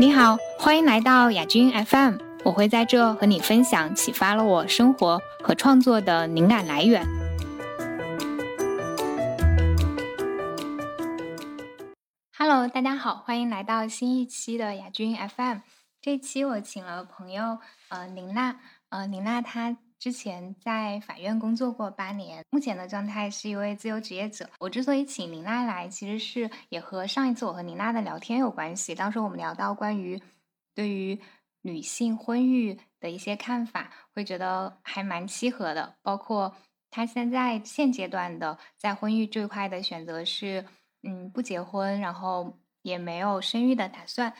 你好，欢迎来到亚军 FM，我会在这和你分享启发了我生活和创作的灵感来源。Hello，大家好，欢迎来到新一期的亚军 FM。这期我请了朋友呃林娜，呃林娜她。之前在法院工作过八年，目前的状态是一位自由职业者。我之所以请林娜来，其实是也和上一次我和林娜的聊天有关系。当时我们聊到关于对于女性婚育的一些看法，会觉得还蛮契合的。包括她现在现阶段的在婚育这一块的选择是，嗯，不结婚，然后也没有生育的打算，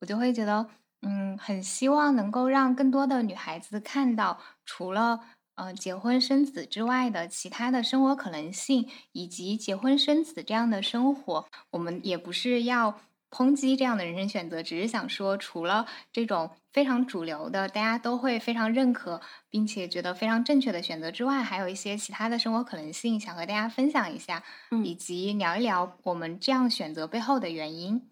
我就会觉得。嗯，很希望能够让更多的女孩子看到，除了呃结婚生子之外的其他的生活可能性，以及结婚生子这样的生活。我们也不是要抨击这样的人生选择，只是想说，除了这种非常主流的，大家都会非常认可，并且觉得非常正确的选择之外，还有一些其他的生活可能性，想和大家分享一下，以及聊一聊我们这样选择背后的原因。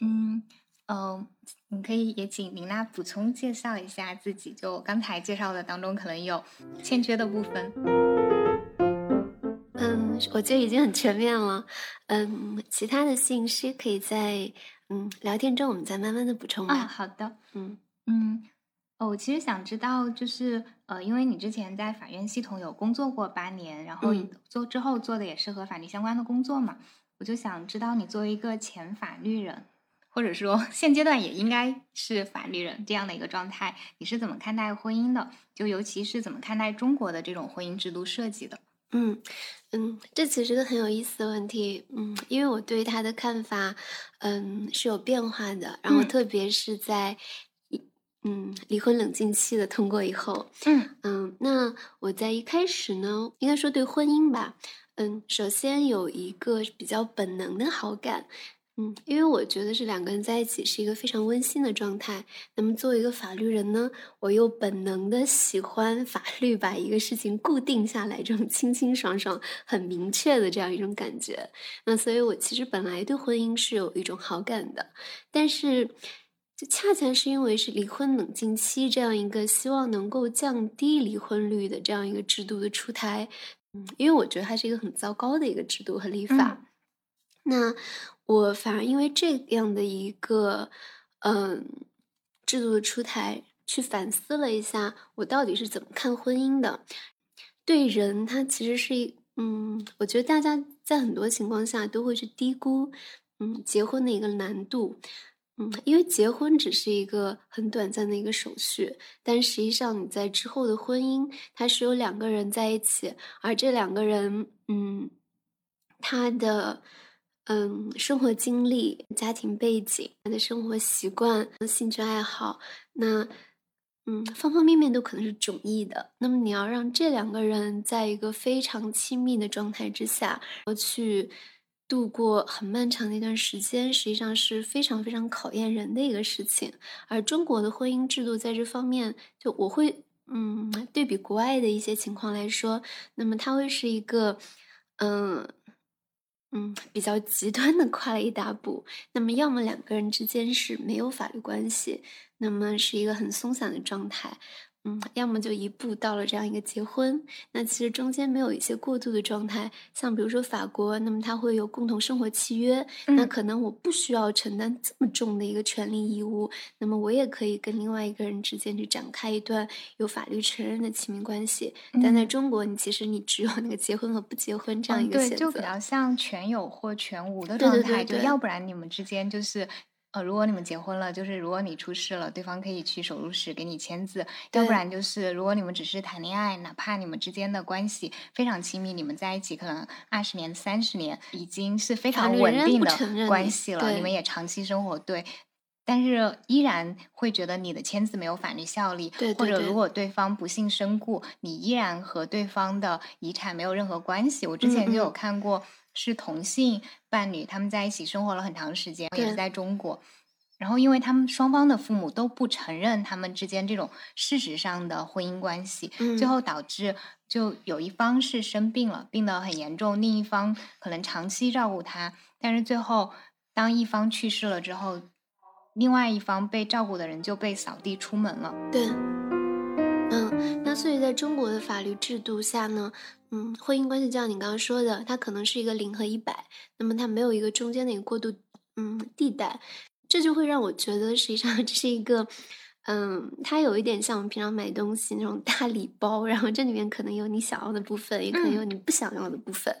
嗯嗯。你可以也请林娜补充介绍一下自己，就刚才介绍的当中可能有欠缺的部分。嗯，我觉得已经很全面了。嗯，其他的信息可以在嗯聊天中我们再慢慢的补充吧。好的。嗯嗯，哦，我其实想知道，就是呃，因为你之前在法院系统有工作过八年，然后做之后做的也是和法律相关的工作嘛，我就想知道你作为一个前法律人。或者说，现阶段也应该是法律人这样的一个状态，你是怎么看待婚姻的？就尤其是怎么看待中国的这种婚姻制度设计的？嗯嗯，这其实是个很有意思的问题。嗯，因为我对他的看法，嗯，是有变化的。然后，特别是在嗯离婚冷静期的通过以后，嗯嗯，那我在一开始呢，应该说对婚姻吧，嗯，首先有一个比较本能的好感。嗯，因为我觉得是两个人在一起是一个非常温馨的状态。那么作为一个法律人呢，我又本能的喜欢法律把一个事情固定下来，这种清清爽爽、很明确的这样一种感觉。那所以，我其实本来对婚姻是有一种好感的，但是就恰恰是因为是离婚冷静期这样一个希望能够降低离婚率的这样一个制度的出台，嗯，因为我觉得它是一个很糟糕的一个制度和立法。那我反而因为这样的一个嗯制度的出台，去反思了一下，我到底是怎么看婚姻的。对人，他其实是一嗯，我觉得大家在很多情况下都会去低估嗯结婚的一个难度，嗯，因为结婚只是一个很短暂的一个手续，但实际上你在之后的婚姻，它是有两个人在一起，而这两个人嗯他的。嗯，生活经历、家庭背景、他的生活习惯、兴趣爱好，那嗯，方方面面都可能是迥异的。那么你要让这两个人在一个非常亲密的状态之下，去度过很漫长的一段时间，实际上是非常非常考验人的一个事情。而中国的婚姻制度在这方面，就我会嗯，对比国外的一些情况来说，那么它会是一个嗯。嗯，比较极端的跨了一大步。那么，要么两个人之间是没有法律关系，那么是一个很松散的状态。嗯，要么就一步到了这样一个结婚，那其实中间没有一些过渡的状态，像比如说法国，那么它会有共同生活契约，那可能我不需要承担这么重的一个权利义务，那么我也可以跟另外一个人之间去展开一段有法律承认的亲密关系。但在中国，你其实你只有那个结婚和不结婚这样一个选择，对，就比较像全有或全无的状态，对要不然你们之间就是。呃，如果你们结婚了，就是如果你出事了，对方可以去手术室给你签字；要不然就是如果你们只是谈恋爱，哪怕你们之间的关系非常亲密，你们在一起可能二十年、三十年，已经是非常稳定的关系了，你们。也长期生活，对，但是依然会觉得你的签字没有法律效力，或者如果对方不幸身故，你依然和对方的遗产没有任何关系。我之前就有看过。是同性伴侣，他们在一起生活了很长时间，也是在中国。然后，因为他们双方的父母都不承认他们之间这种事实上的婚姻关系，最后导致就有一方是生病了，病得很严重，另一方可能长期照顾他。但是最后，当一方去世了之后，另外一方被照顾的人就被扫地出门了。对，嗯，那所以在中国的法律制度下呢，嗯，婚姻关系就像你刚刚说的，它可能是一个零和一百，那么它没有一个中间的一个过渡，嗯，地带，这就会让我觉得实际上 这是一个。嗯，它有一点像我们平常买东西那种大礼包，然后这里面可能有你想要的部分，也可能有你不想要的部分。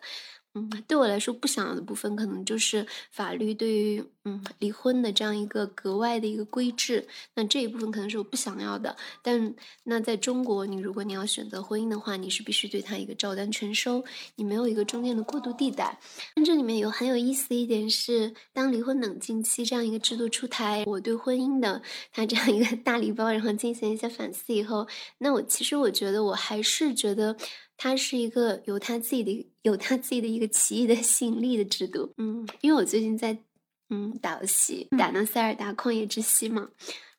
嗯，对我来说，不想要的部分可能就是法律对于嗯离婚的这样一个格外的一个规制。那这一部分可能是我不想要的。但那在中国，你如果你要选择婚姻的话，你是必须对他一个照单全收，你没有一个中间的过渡地带。这里面有很有意思的一点是，当离婚冷静期这样一个制度出台，我对婚姻的它这样一个大礼包，然后进行一些反思以后，那我其实我觉得我还是觉得。它是一个有它自己的、有它自己的一个奇异的吸引力的制度。嗯，因为我最近在嗯打游戏，打那塞尔达旷野之息嘛，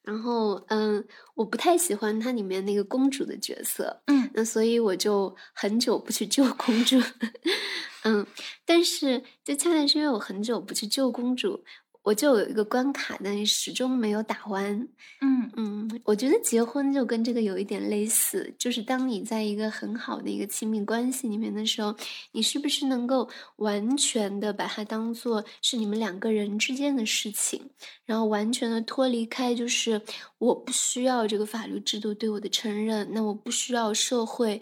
然后嗯，我不太喜欢它里面那个公主的角色，嗯，那所以我就很久不去救公主，嗯，但是就恰恰是因为我很久不去救公主。我就有一个关卡，但始终没有打完。嗯嗯，我觉得结婚就跟这个有一点类似，就是当你在一个很好的一个亲密关系里面的时候，你是不是能够完全的把它当做是你们两个人之间的事情，然后完全的脱离开，就是我不需要这个法律制度对我的承认，那我不需要社会。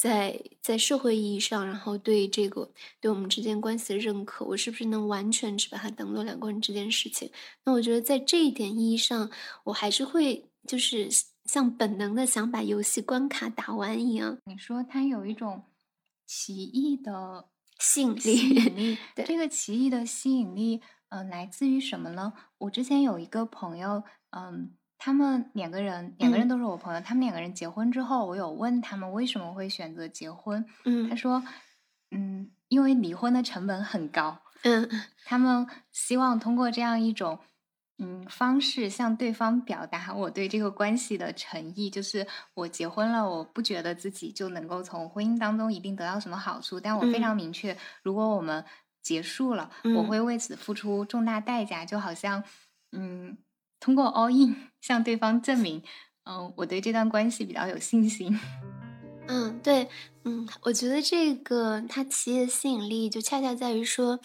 在在社会意义上，然后对这个对我们之间关系的认可，我是不是能完全只把它当做两个人这件事情？那我觉得在这一点意义上，我还是会就是像本能的想把游戏关卡打完一样。你说它有一种奇异的吸引力，吸引力，这个奇异的吸引力，嗯，来自于什么呢？我之前有一个朋友，嗯。他们两个人，两个人都是我朋友。他们两个人结婚之后，我有问他们为什么会选择结婚。嗯，他说，嗯，因为离婚的成本很高。嗯，他们希望通过这样一种，嗯，方式向对方表达我对这个关系的诚意。就是我结婚了，我不觉得自己就能够从婚姻当中一定得到什么好处，但我非常明确，如果我们结束了，我会为此付出重大代价。就好像，嗯。通过 all in 向对方证明，嗯，我对这段关系比较有信心。嗯，对，嗯，我觉得这个它企业的吸引力就恰恰在于说，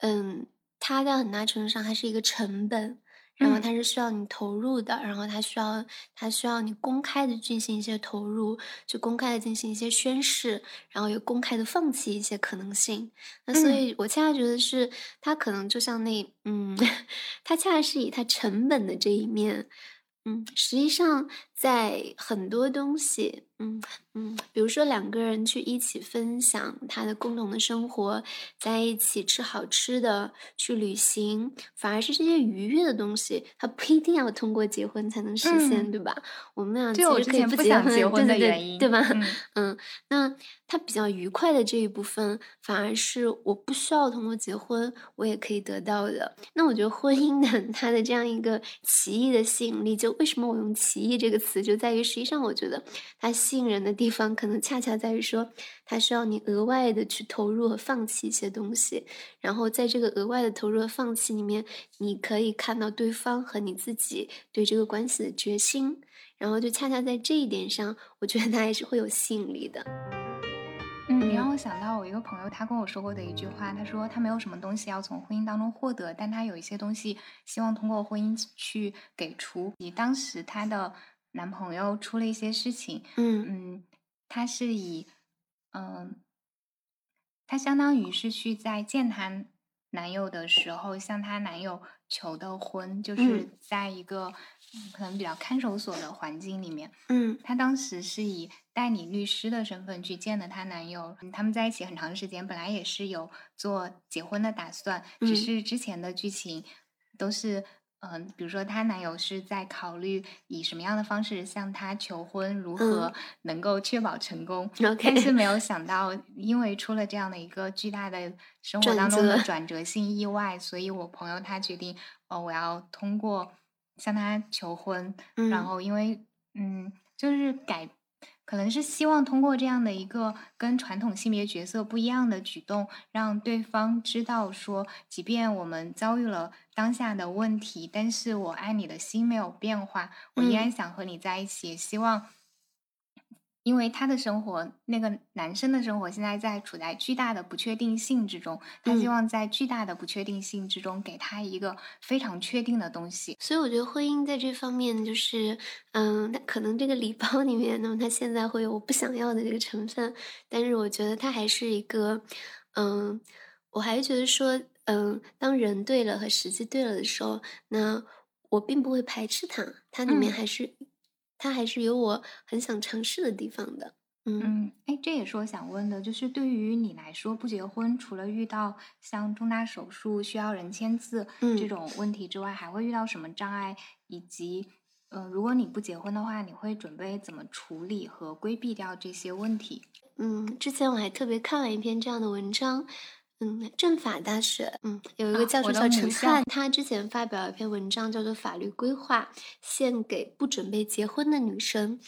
嗯，它在很大程度上还是一个成本。然后它是需要你投入的，然后它需要它需要你公开的进行一些投入，去公开的进行一些宣誓，然后也公开的放弃一些可能性。那所以我恰恰觉得是它可能就像那嗯，它恰恰是以它成本的这一面，嗯，实际上在很多东西。嗯嗯，比如说两个人去一起分享他的共同的生活，在一起吃好吃的，去旅行，反而是这些愉悦的东西，他不一定要通过结婚才能实现，对吧？我们俩其实可以不想结婚的原因，对吧？嗯，那他比较愉快的这一部分，反而是我不需要通过结婚，我也可以得到的。那我觉得婚姻的它的这样一个奇异的吸引力，就为什么我用“奇异”这个词，就在于实际上我觉得它。吸引人的地方，可能恰恰在于说，它需要你额外的去投入和放弃一些东西，然后在这个额外的投入和放弃里面，你可以看到对方和你自己对这个关系的决心，然后就恰恰在这一点上，我觉得它还是会有吸引力的。嗯，你让我想到我一个朋友，他跟我说过的一句话，他说他没有什么东西要从婚姻当中获得，但他有一些东西希望通过婚姻去给出。你当时他的。男朋友出了一些事情，嗯。嗯，他是以，嗯，他相当于是去在见他男友的时候向他男友求的婚，就是。在一个可能比较看守所的环境里面，嗯，他当时是以代理律师的身份去见的她男友，他们在一起很长时间，本来也是有做结婚的打算，只是之前的剧情都是。嗯，比如说她男友是在考虑以什么样的方式向她求婚，如何能够确保成功，但是没有想到，因为出了这样的一个巨大的生活当中的转折性意外，所以我朋友他决定，哦，我要通过向他求婚，然后因为嗯，就是改可能是希望通过这样的一个跟传统性别角色不一样的举动，让对方知道说，即便我们遭遇了当下的问题，但是我爱你的心没有变化，我依然嗯。想和你在一起，也希望因为他的生活那个男生的生活现在在处在巨大的不确定性之中，他希嗯。望在巨大的不确定性之中，给他一个非常确定的东西。所以我觉得婚姻在这方面就是嗯，那可能这个礼包里面呢，他现在会有我不想要的这个成分，但是我觉得他还是一个嗯，我还是觉得说，嗯，当人对了和时机对了的时候，那我并不会排斥他，它里面嗯。还是它还是有我很想尝试的地方的。嗯。嗯，诶，这也是我想问的，就是对于你来说，不结婚除了遇到像重大手术需要人签字这嗯。种问题之外，还会遇到什么障碍？以及，呃，如果你不结婚的话，你会准备怎么处理和规避掉这些问题？嗯，之前我还特别看了一篇这样的文章，嗯，政法大学，嗯，有一个啊，教授叫。陈汉，他之前发表了一篇文章，叫做《法律规划：献给不准备结婚的女生》。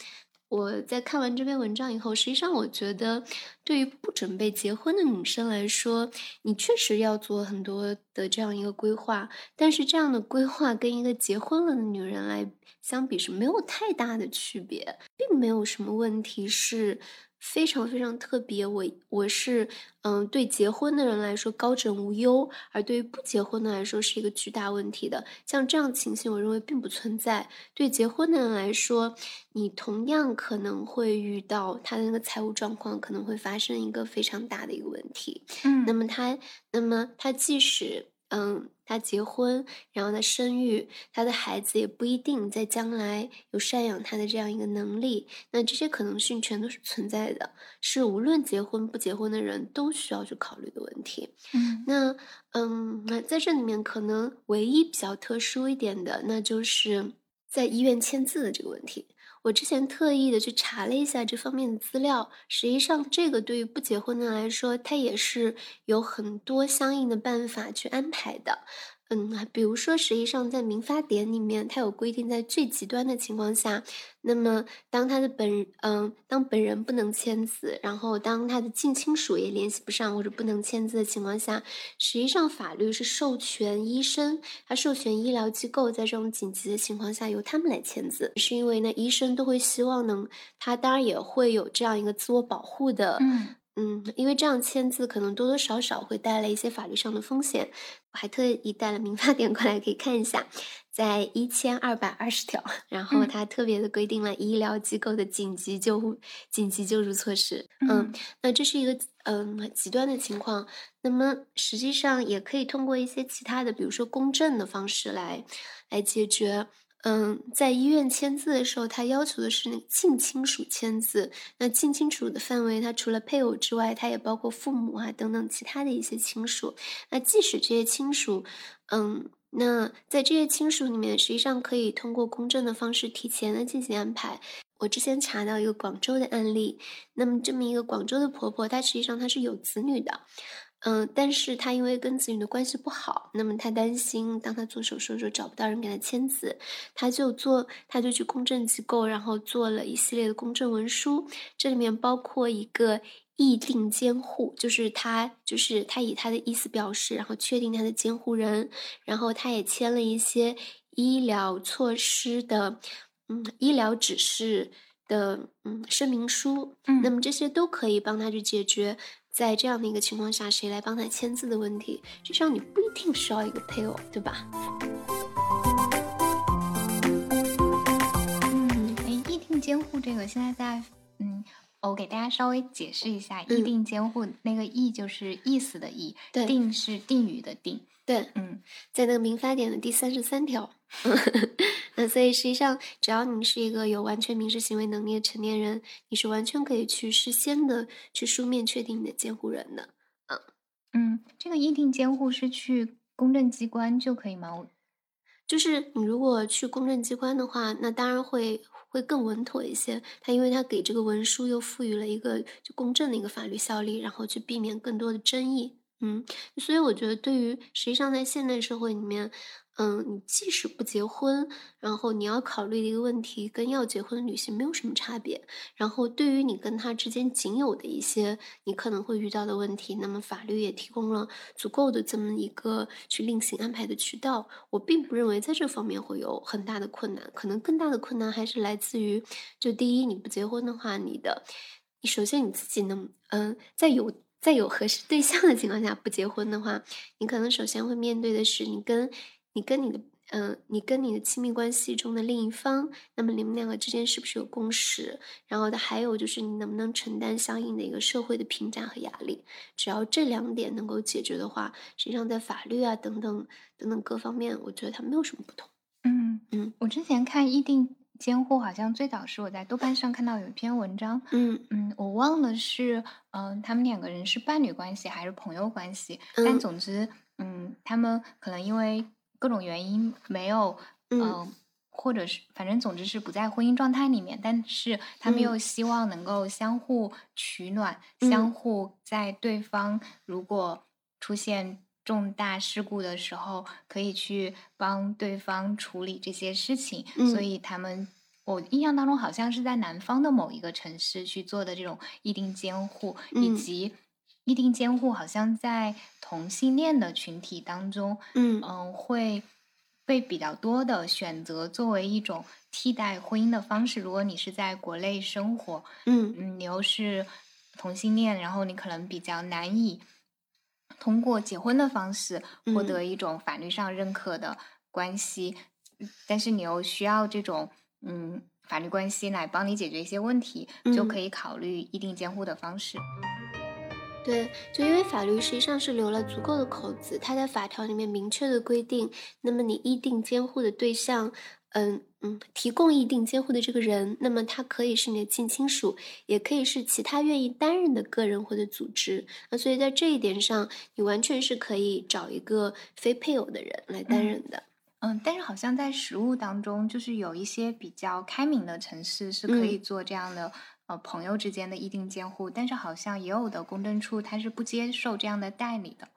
我在看完这篇文章以后，实际上我觉得对于不准备结婚的女生来说，你确实要做很多的这样一个规划，但是这样的规划跟一个结婚了的女人来相比是没有太大的区别，并没有什么问题是非常非常特别。我我是，嗯，对结婚的人来说高枕无忧，而对于不结婚的来说是一个巨大问题的。像这样情形我认为并不存在。对结婚的人来说，你同样可能会遇到他的那个财务状况可能会发生一个非常大的一个问题。那嗯。么他那么他即使，嗯，他结婚，然后他生育，他的孩子也不一定在将来有赡养他的这样一个能力，那这些可能性全都是存在的，是无论结婚不结婚的人都需要去考虑的问题。嗯。那，嗯，那在这里面可能唯一比较特殊一点的，那就是在医院签字的这个问题。我之前特意的去查了一下这方面的资料，实际上这个对于不结婚的来说，它也是有很多相应的办法去安排的。嗯，比如说实际上在民法典里面，它有规定在最极端的情况下，那么当他的本嗯，当本人不能签字，然后当他的近亲属也联系不上或者不能签字的情况下，实际上法律是授权医生，他授权医疗机构在这种紧急的情况下由他们来签字。是因为呢，医生都会希望能他当然也会有这样一个自我保护的嗯。嗯，因为这样签字可能多多少少会带来一些法律上的风险。我还特意带了民法典过来可以看一下，在一千二百二十条，然后嗯。它特别的规定了医疗机构的紧急救护紧急救助措施。嗯，嗯。那这是一个嗯，极端的情况，那么实际上也可以通过一些其他的，比如说公证的方式来来解决。嗯，在医院签字的时候，他要求的是那个近亲属签字，那近亲属的范围，它除了配偶之外，它也包括父母啊等等其他的一些亲属。那即使这些亲属嗯，那在这些亲属里面，实际上可以通过公证的方式提前的进行安排。我之前查到一个广州的案例，那么这么一个广州的婆婆，她实际上她是有子女的。嗯，但是他因为跟子女的关系不好，那么他担心当他做手术的时候找不到人给他签字，他就做他就去公证机构，然后做了一系列的公证文书，这里面包括一个议定监护，就是他就是他以他的意思表示，然后确定他的监护人，然后他也签了一些医疗措施的嗯，医疗指示的，嗯，声明书。那嗯。么这些都可以帮他去解决，在这样的一个情况下，谁来帮他签字的问题。实际上你不一定需要一个配偶，对吧？嗯，哎，意定监护这个现在在嗯，我给大家稍微解释一下，意嗯。定监护那个意就是意思的意，定是定语的定。对，嗯。在那个民法典的第三十三条。那所以实际上只要你是一个有完全民事行为能力的成年人，你是完全可以去事先的去书面确定你的监护人的，嗯。嗯，这个意定监护是去公证机关就可以吗？我就是你如果去公证机关的话，那当然会会更稳妥一些。他因为他给这个文书又赋予了一个就公证的一个法律效力，然后去避免更多的争议。嗯，所以我觉得对于实际上在现代社会里面，嗯，你即使不结婚，然后你要考虑的一个问题，跟要结婚的女性没有什么差别。然后对于你跟他之间仅有的一些你可能会遇到的问题，那么法律也提供了足够的这么一个去另行安排的渠道。我并不认为在这方面会有很大的困难，可能更大的困难还是来自于，就第一，你不结婚的话，你的，你首先你自己能，嗯，在有。在有合适对象的情况下不结婚的话，你可能首先会面对的是你跟你跟你的嗯，你跟你的亲密关系中的另一方，那么你们两个之间是不是有共识？然后的还有就是你能不能承担相应的一个社会的评价和压力？只要这两点能够解决的话，实际上在法律啊等等等等各方面，我觉得它没有什么不同。嗯嗯，我之前看议定。监护好像最早是我在豆瓣上看到有一篇文章，嗯。嗯，我忘了是嗯他们两个人是伴侣关系还是朋友关系，但总之嗯他们可能因为各种原因没有嗯。或者是反正总之是不在婚姻状态里面，但是他们又希望能够相互取暖，相互在对方如果出现。重大事故的时候，可以去帮对方处理这些事情，所以他们，我印象当中好像是在南方的某一个城市去做的这种议定监护，以及议定监护好像在同性恋的群体当中，嗯嗯，会被比较多的选择作为一种替代婚姻的方式。如果你是在国内生活，嗯嗯，你又是同性恋，然后你可能比较难以。通过结婚的方式获得一种法律上认可的关系，但是你又需要这种嗯法律关系来帮你解决一些问题，就可以考虑议定监护的方式。对，就因为法律实际上是留了足够的口子，它在法条里面明确的规定，那么你议定监护的对象。嗯嗯，提供议定监护的这个人，那么他可以是你的近亲属，也可以是其他愿意担任的个人或者组织。那所以在这一点上，你完全是可以找一个非配偶的人来担任的。嗯，但是好像在实务当中，就是有一些比较开明的城市是可以做这样的呃朋友之间的议定监护，但是好像也有的公证处他是不接受这样的代理的。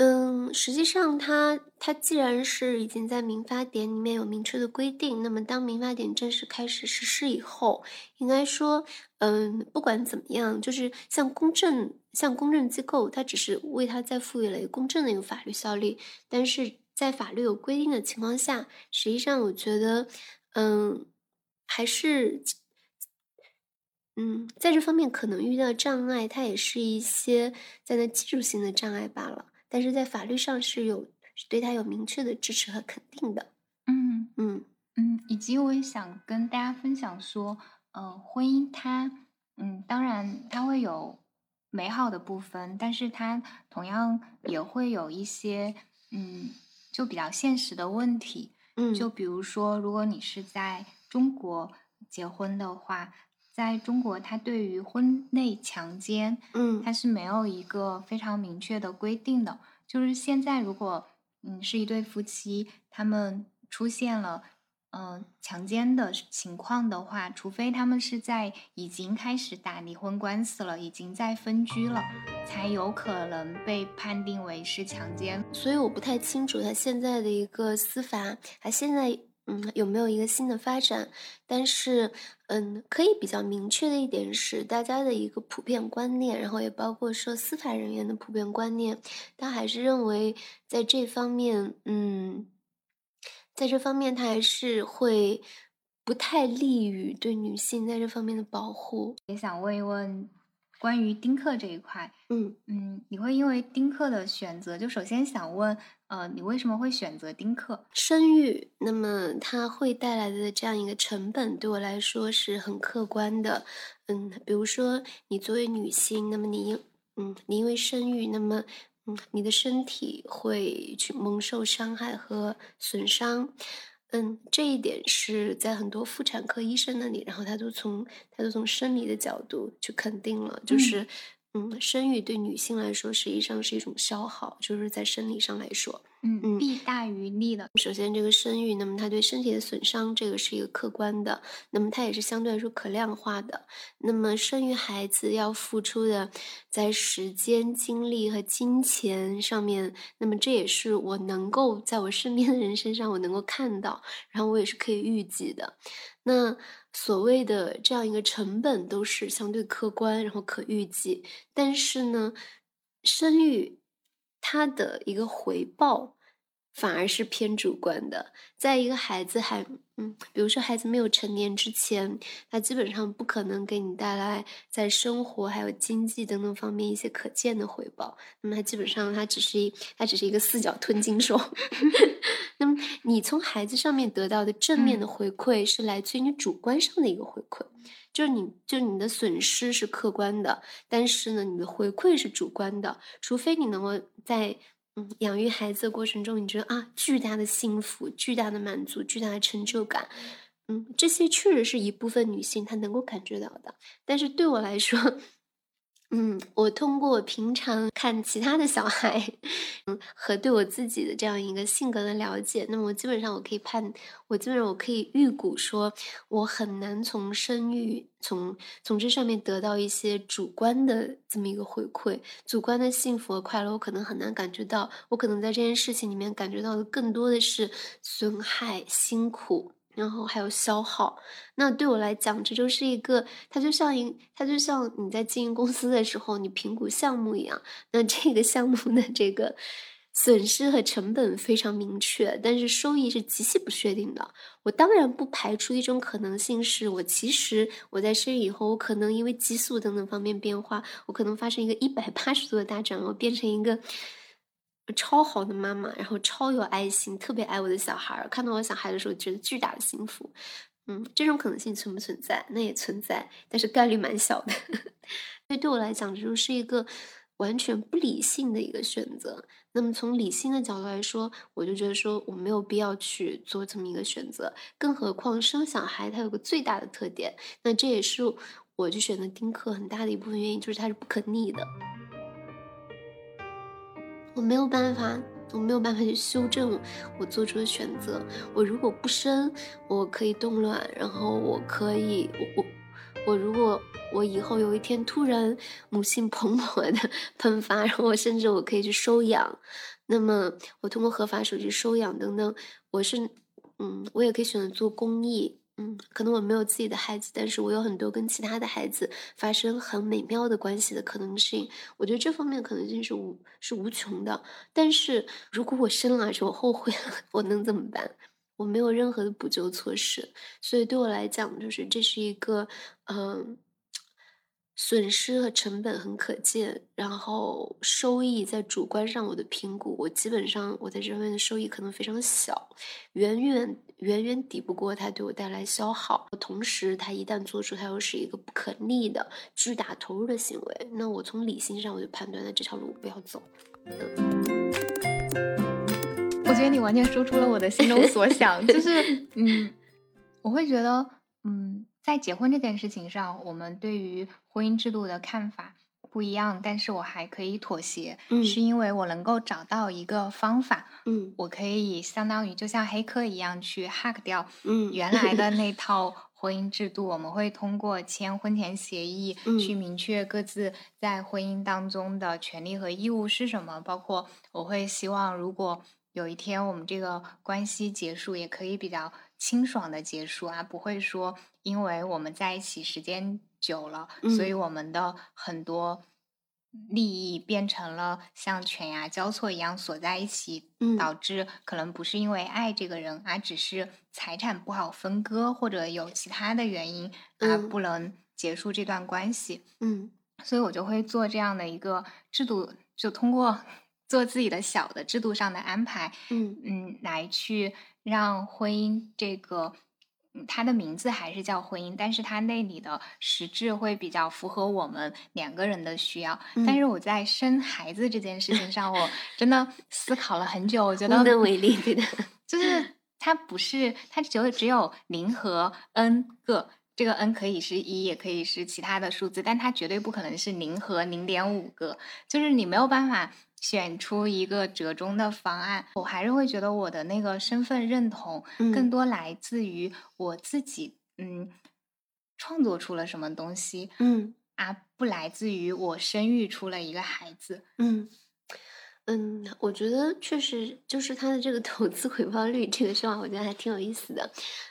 嗯，实际上，它它既然是已经在民法典里面有明确的规定，那么当民法典正式开始实施以后，应该说，嗯，不管怎么样，就是像公证，像公证机构，它只是为它再赋予了一个公证的一个法律效力，但是在法律有规定的情况下，实际上我觉得，嗯，还是，嗯，在这方面可能遇到障碍，它也是一些在那技术性的障碍罢了。但是在法律上是有是对他有明确的支持和肯定的，嗯嗯。嗯，以及我也想跟大家分享说，呃，婚姻它，嗯，当然它会有美好的部分，但是它同样也会有一些，嗯，就比较现实的问题，嗯，就比如说，如果你是在中国结婚的话。在中国，它对于婚内强奸，嗯，它是没有一个非常明确的规定的。就是现在，如果嗯是一对夫妻，他们出现了嗯强奸的情况的话，除非他们是在已经开始打离婚官司了，已经在分居了，才有可能被判定为是强奸。所以我不太清楚他现在的一个司法，他现在。嗯，有没有一个新的发展？但是，嗯，可以比较明确的一点是，大家的一个普遍观念，然后也包括说司法人员的普遍观念，他还是认为在这方面，嗯，在这方面他还是会不太利于对女性在这方面的保护。也想问一问。关于丁克这一块，嗯嗯，你会因为丁克的选择，就首先想问，呃，你为什么会选择丁克？生育，那么它会带来的这样一个成本，对我来说是很客观的。嗯，比如说你作为女性，那么你因，嗯，你因为生育，那么，嗯，你的身体会去蒙受伤害和损伤。嗯，这一点是在很多妇产科医生那里，然后他都从他都从生理的角度去肯定了，就是，嗯，生育对女性来说实际上是一种消耗，就是在生理上来说。嗯，嗯弊大于利的。首先，这个生育，那么它对身体的损伤，这个是一个客观的，那么它也是相对来说可量化的。那么生育孩子要付出的，在时间、精力和金钱上面，那么这也是我能够在我身边的人身上我能够看到，然后我也是可以预计的。那所谓的这样一个成本都是相对客观，然后可预计，但是呢，生育它的一个回报反而是偏主观的。在一个孩子还嗯，比如说孩子没有成年之前，他基本上不可能给你带来在生活还有经济等等方面一些可见的回报。那么他基本上他只是一他只是一个四脚吞金兽。那么你从孩子上面得到的正面的回馈是来自于你主观上的一个回馈，就是你就是你的损失是客观的，但是呢，你的回馈是主观的，除非你能够在。养育孩子的过程中，你觉得啊，巨大的幸福、巨大的满足、巨大的成就感，嗯，这些确实是一部分女性她能够感觉到的。但是对我来说，嗯，我通过平常看其他的小孩，嗯，和对我自己的这样一个性格的了解，那么我基本上我可以判，我基本上我可以预估说，我很难从生育从从这上面得到一些主观的这么一个回馈，主观的幸福和快乐，我可能很难感觉到，我可能在这件事情里面感觉到的更多的是损害、辛苦。然后还有消耗，那对我来讲，这就是一个，它就像一，它就像你在经营公司的时候，你评估项目一样。那这个项目的这个损失和成本非常明确，但是收益是极其不确定的。我当然不排除一种可能性，是我其实我在生育以后，我可能因为激素等等方面变化，我可能发生一个一百八十度的大转，我变成一个。超好的妈妈，然后超有爱心，特别爱我的小孩儿。看到我小孩的时候，觉得巨大的幸福。嗯，这种可能性存不存在？那也存在，但是概率蛮小的。所以对我来讲，这就是一个完全不理性的一个选择。那么从理性的角度来说，我就觉得说我没有必要去做这么一个选择。更何况生小孩，它有个最大的特点，那这也是我去选择丁克很大的一部分原因，就是它是不可逆的。我没有办法，我没有办法去修正我做出的选择。我如果不生，我可以冻卵，然后我可以，我我我如果我以后有一天突然母性蓬勃的 喷发，然后我甚至我可以去收养，那么我通过合法手续收养等等，我是，嗯，我也可以选择做公益。嗯，可能我没有自己的孩子，但是我有很多跟其他的孩子发生很美妙的关系的可能性。我觉得这方面可能性是无是无穷的。但是如果我生了，我后悔了，我能怎么办？我没有任何的补救措施，所以对我来讲，就是这是一个嗯。损失和成本很可见，然后收益在主观上我的评估，我基本上我在这方面的收益可能非常小，远远远远抵不过它对我带来消耗。同时，它一旦做出，它又是一个不可逆的巨大投入的行为，那我从理性上我就判断，了这条路不要走。我觉得你完全说出了我的心中所想，就是 嗯，我会觉得嗯。在结婚这件事情上，我们对于婚姻制度的看法不一样，但是我还可以妥协，嗯，是因为我能够找到一个方法，嗯，我可以相当于就像黑客一样去 hack 掉，嗯，原来的那。套婚姻制度。我们会通过签婚前协议去明确各自在婚姻当中的权利和义务是什么，包括我会希望如果。有一天我们这个关系结束，也可以比较清爽的结束啊，不会说因为我们在一起时间久了，所以我们的很多利益变成了像犬牙交错一样锁在一起，导致可能不是因为爱这个人，而只是财产不好分割或者有其他的原因而不能结束这段关系。嗯，所以我就会做这样的一个制度，就通过。做自己的小的制度上的安排，嗯嗯，来去让婚姻这个，它的名字还是叫婚姻，但是它那里的实质会比较符合我们两个人的需要。但是我在生孩子这件事情上，我 真的思考了很久，我觉得无能为力，对的，就是它不是，它只有只有零和 n 个。这个 n 可以是一，也可以是其他的数字，但它绝对不可能是零和零点五个，就是你没有办法选出一个折中的方案。我还是会觉得我的那个身份认同更多来自于我自己，嗯，创作出了什么东西，嗯啊，不来自于我生育出了一个孩子，嗯。嗯，我觉得确实就是他的这个投资回报率这个说法，我觉得还挺有意思的。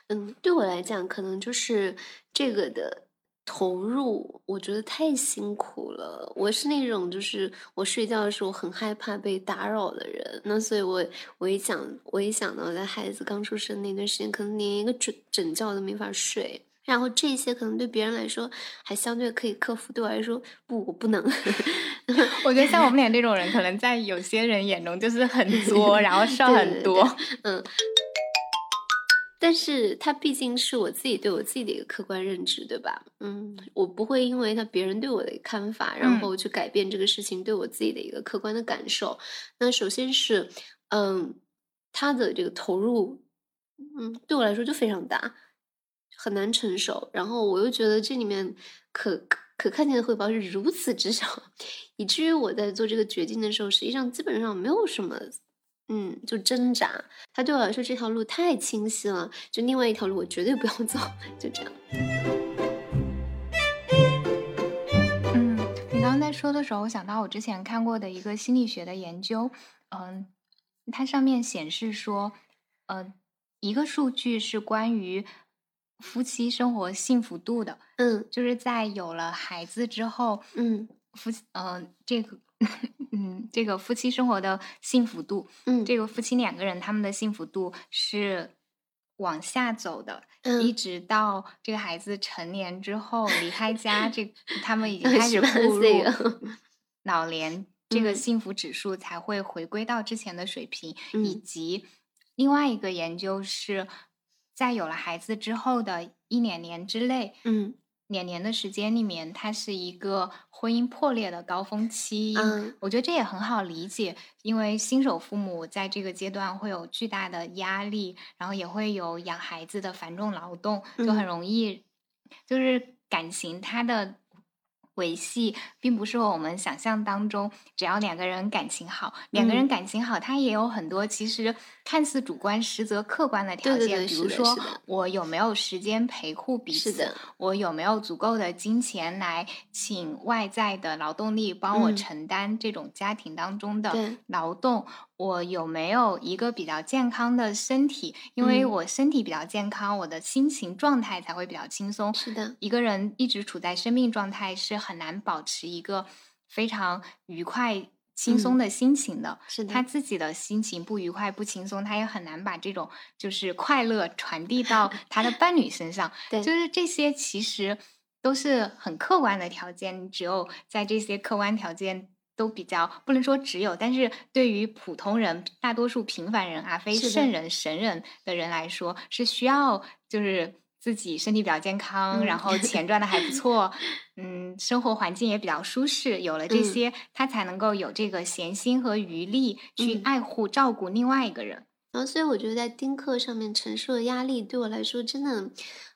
嗯，对我来讲，可能就是这个的投入，我觉得太辛苦了。我是那种就是我睡觉的时候很害怕被打扰的人，那所以我我一想，我一想到我在孩子刚出生那段时间，可能连一个整整觉都没法睡。然后这些可能对别人来说还相对可以克服，对我来说不，我不能。我觉得像我们俩这种人，可能在有些人眼中就是很作，然后事儿很多。嗯，但是它毕竟是我自己对我自己的一个客观认知，对吧？嗯，我不会因为他别人对我的看法，然后去改变这个事情对我自己的一个客观的感受。那首先是，嗯，他的这个投入，嗯，对我来说就非常大。很难承受，然后我又觉得这里面可可看见的回报是如此之少，以至于我在做这个决定的时候，实际上基本上没有什么，嗯，就挣扎。他对我来说这条路太清晰了，就另外一条路我绝对不要走，就这样。嗯，你刚刚在说的时候，我想到我之前看过的一个心理学的研究，嗯，它上面显示说，呃，一个数据是关于。夫妻生活幸福度的，嗯，就是在有了孩子之后，嗯，夫妻，嗯，这个，嗯，这个夫妻生活的幸福度，嗯，这个夫妻两个人他们的幸福度是往下走的，一直到这个孩子成年之后离开家，这 他们已经开始步入老年，这个幸福指数才会回归到之前的水平，以及另外一个研究是。在有了孩子之后的一两年之内，嗯，两年的时间里面，它是一个婚姻破裂的高峰期。嗯，我觉得这也很好理解，因为新手父母在这个阶段会有巨大的压力，然后也会有养孩子的繁重劳动，就很容易，就是感情它的。维系并不是我们想象当中，只要两个人感情好，两个人感情好，他也有很多其实看似主观，实则客观的条件。比如说，我有没有时间陪护彼此？我有没有足够的金钱来请外在的劳动力帮我承担这种家庭当中的劳动？我有没有一个比较健康的身体？因为我身体比较健康，我的心情状态才会比较轻松。是的，一个人一直处在生命状态是很难保持一个非常愉快、轻松的心情的。是的，他自己的心情不愉快、不轻松，他也很难把这种就是快乐传递到 他的伴侣身上。对，就是这些其实都是很客观的条件，只有在这些客观条件。都比较不能说只有，但是对于普通人、大多数平凡人啊，非圣人、神人的人来说，是需要就是自己身体比较健康，然后钱赚的还不错，嗯，生活环境也比较舒适，有了这些，他才能够有这个闲心和余力去爱护、照顾另外一个人。然后，所以我觉得在丁克上面承受的压力，对我来说真的，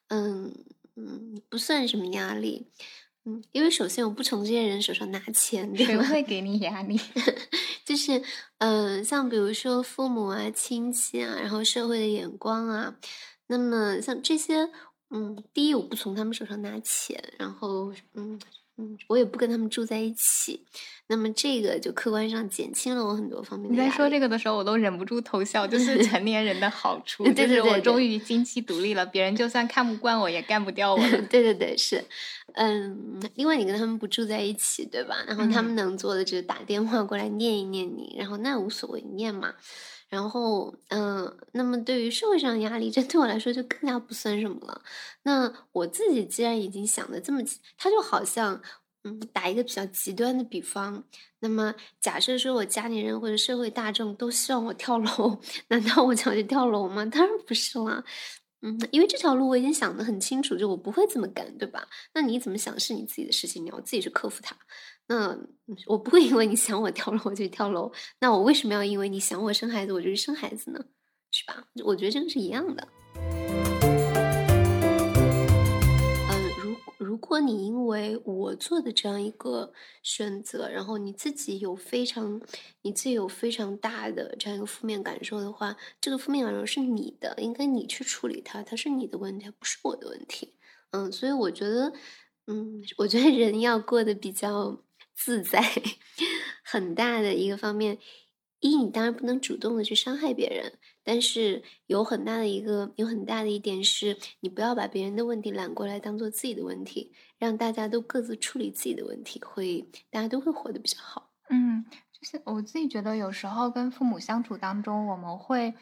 嗯嗯，不算什么压力。嗯，因为首先我不从这些人手上拿钱，对谁会给你压力？就是，嗯，像比如说父母啊、亲戚啊，然后社会的眼光啊，那么像这些，嗯，第一我不从他们手上拿钱，然后，嗯。嗯，我也不跟他们住在一起，那么这个就客观上减轻了我很多方面的。你在说这个的时候，我都忍不住偷笑，就 是成年人的好处，就是我终于经济独立了，别人就算看不惯我也干不掉我。对对对，是，嗯，另外你跟他们不住在一起，对吧？然后他们能做的就是打电话过来念一念你，然后那无所谓，念嘛。然后，嗯，那么对于社会上的压力，这对我来说就更加不算什么了。那我自己既然已经想的这么，他就好像，嗯，打一个比较极端的比方，那么假设说我家里人或者社会大众都希望我跳楼，难道我就要去跳楼吗？当然不是啦。嗯，因为这条路我已经想得很清楚，就我不会这么干，对吧？那你怎么想是你自己的事情，你要自己去克服它。那我不会因为你想我跳楼我就跳楼，那我为什么要因为你想我生孩子我就去生孩子呢？是吧？我觉得这个是一样的。嗯如如果你因为我做的这样一个选择，然后你自己有非常你自己有非常大的这样一个负面感受的话，这个负面感受是你的，应该你去处理它，它是你的问题，不是我的问题。嗯，所以我觉得，嗯，我觉得人要过得比较自在，很大的一个方面。一，你当然不能主动的去伤害别人，但是有很大的一个，有很大的一点是，你不要把别人的问题揽过来当做自己的问题，让大家都各自处理自己的问题，会大家都会活得比较好。嗯，就是我自己觉得，有时候跟父母相处当中，我们会，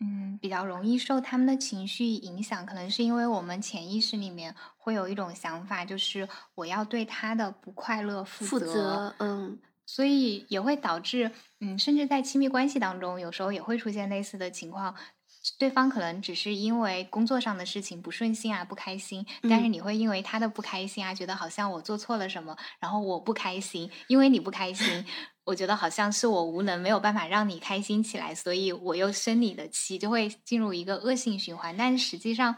嗯，比较容易受他们的情绪影响，可能是因为我们潜意识里面会有一种想法，就是我要对他的不快乐负责。嗯。所以也会导致，嗯，甚至在亲密关系当中，有时候也会出现类似的情况。对方可能只是因为工作上的事情不顺心啊，不开心，但是你会因为他的不开心啊，觉得好像我做错了什么，然后我不开心，因为你不开心，我觉得好像是我无能，没有办法让你开心起来，所以我又生你的气，就会进入一个恶性循环。但是实际上，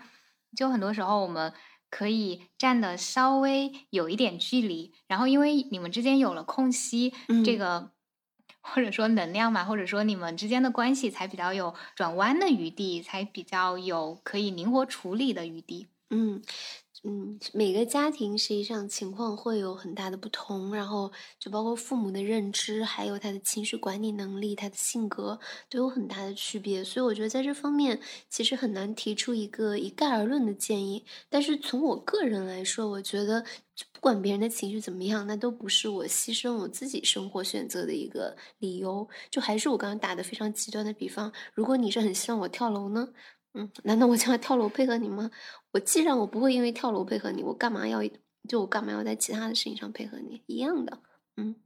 就很多时候我们。可以站的稍微有一点距离，然后因为你们之间有了空隙，这个或者说能量嘛，或者说你们之间的关系才比较有转弯的余地，才比较有可以灵活处理的余地。嗯。嗯，每个家庭实际上情况会有很大的不同，然后就包括父母的认知，还有他的情绪管理能力，他的性格都有很大的区别。所以我觉得在这方面其实很难提出一个一概而论的建议。但是从我个人来说，我觉得不管别人的情绪怎么样，那都不是我牺牲我自己生活选择的一个理由。就还是我刚刚打的非常极端的比方，如果你是很希望我跳楼呢？嗯，难道我就要跳楼配合你吗？我既然我不会因为跳楼配合你，我干嘛要就我干嘛要在其他的事情上配合你？一样的，嗯，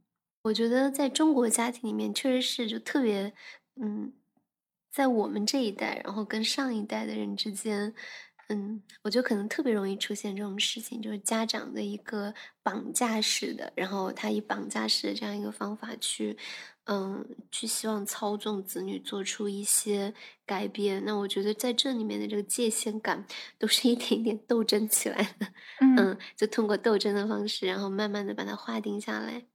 我觉得在中国家庭里面确实是就特别，嗯，在我们这一代，然后跟上一代的人之间，嗯，我觉得可能特别容易出现这种事情，就是家长的一个绑架式的，然后他以绑架式的这样一个方法去。嗯，去希望操纵子女做出一些改变，那我觉得在这里面的这个界限感，都是一点一点斗争起来的。嗯，就通过斗争的方式，然后慢慢的把它划定下来。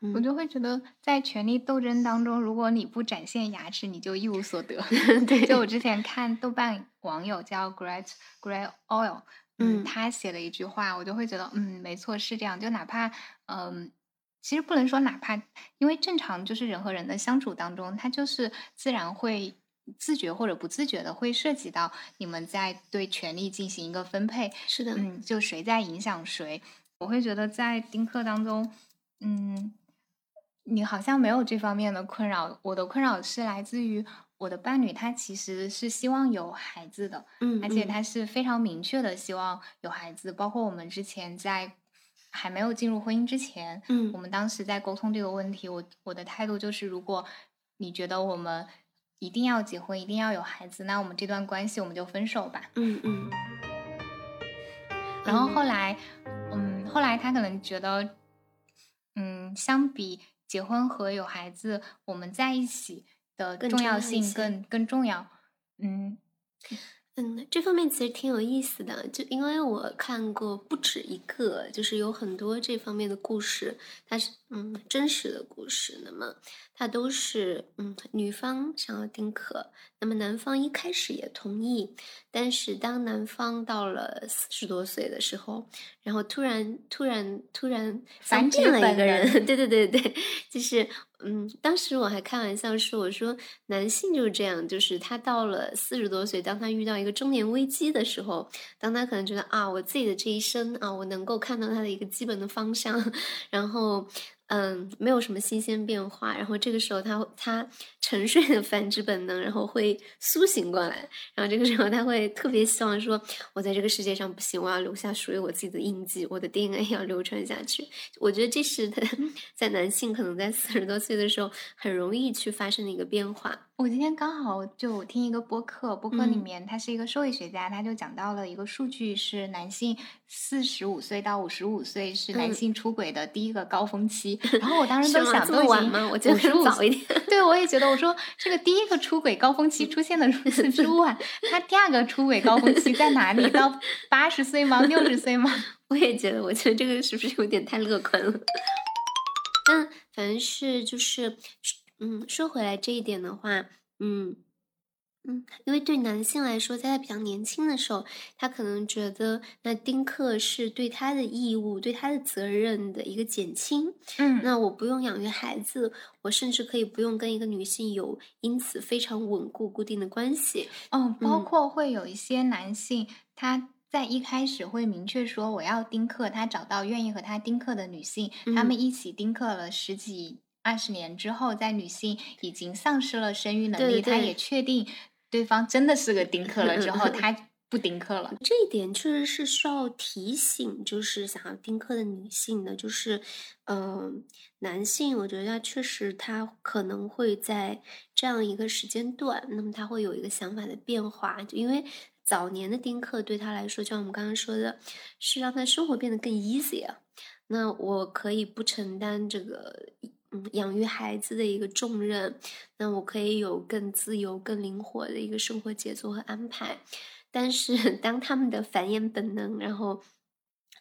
嗯，我就会觉得在权力斗争当中，如果你不展现牙齿，你就一无所得。对，就我之前看豆瓣网友叫 Great Great Oil，嗯，他写了一句话，我就会觉得，嗯，没错，是这样。就哪怕，嗯。其实不能说哪怕，因为正常就是人和人的相处当中，他就是自然会自觉或者不自觉的会涉及到你们在对权力进行一个分配。是的，嗯，就谁在影响谁。我会觉得在丁克当中，嗯，你好像没有这方面的困扰。我的困扰是来自于我的伴侣，他其实是希望有孩子的，嗯，而且他是非常明确的希望有孩子。包括我们之前在。还没有进入婚姻之前，嗯，我们当时在沟通这个问题，我我的态度就是，如果你觉得我们一定要结婚，一定要有孩子，那我们这段关系我们就分手吧。嗯嗯。然后后来，嗯，后来他可能觉得，嗯，相比结婚和有孩子，我们在一起的重要性更更重要。嗯。嗯，这方面其实挺有意思的，就因为我看过不止一个，就是有很多这方面的故事，它是嗯真实的故事。那么它都是嗯女方想要丁克，那么男方一开始也同意，但是当男方到了四十多岁的时候，然后突然突然突然翻变了一个人，对对对对，就是。嗯，当时我还开玩笑说，我说男性就是这样，就是他到了四十多岁，当他遇到一个中年危机的时候，当他可能觉得啊，我自己的这一生啊，我能够看到他的一个基本的方向，然后。嗯，没有什么新鲜变化。然后这个时候，他他沉睡的繁殖本能，然后会苏醒过来。然后这个时候，他会特别希望说：“我在这个世界上不行，我要留下属于我自己的印记，我的 DNA 要流传下去。”我觉得这是他 在男性可能在四十多岁的时候很容易去发生的一个变化。我今天刚好就听一个播客，播客里嗯。面他是一个社会学家，他就讲到了一个数据，是男性四十五岁到五十五岁是男嗯。性出轨的第一个高峰期。然后我当 时是吗？都想，这都已经么晚吗？我觉得可能55岁早一点。对，我也觉得，我说这个第一个出轨高峰期出现的如此之 晚，他第二个出轨高峰期在哪里？到八十岁吗六十岁吗？我也觉得，我觉得这个是不是有点太乐观了？但反正是就是，嗯，说回来这一点的话，嗯嗯，因为对男性来说，在他比较年轻的时候，他可能觉得那丁克是对他的义务、对他的责任的一个减轻。嗯。那我不用养育孩子，我甚至可以不用跟一个女性有因此非常稳固、固定的关系。哦，包嗯。括会有一些男性，他在一开始会明确说我要丁克，他找到愿意和他丁克的女性，他们嗯。一起丁克了10几、20年之后，在女性已经丧失了生育能对对力，她也。确定对方真的是个丁克了之后，她不丁克了。这一点确实是需要提醒，就是想要丁克的女性的，就是，呃，男性我觉得确实他可能会在这样一个时间段，那么他会有一个想法的变化。就因为早年的丁克对他来说，就像我们刚刚说的，是让他生活变得更 easy 啊。那我可以不承担这个，嗯，养育孩子的一个重任，那我可以有更自由、更灵活的一个生活节奏和安排。但是 当他们的繁衍本能，然后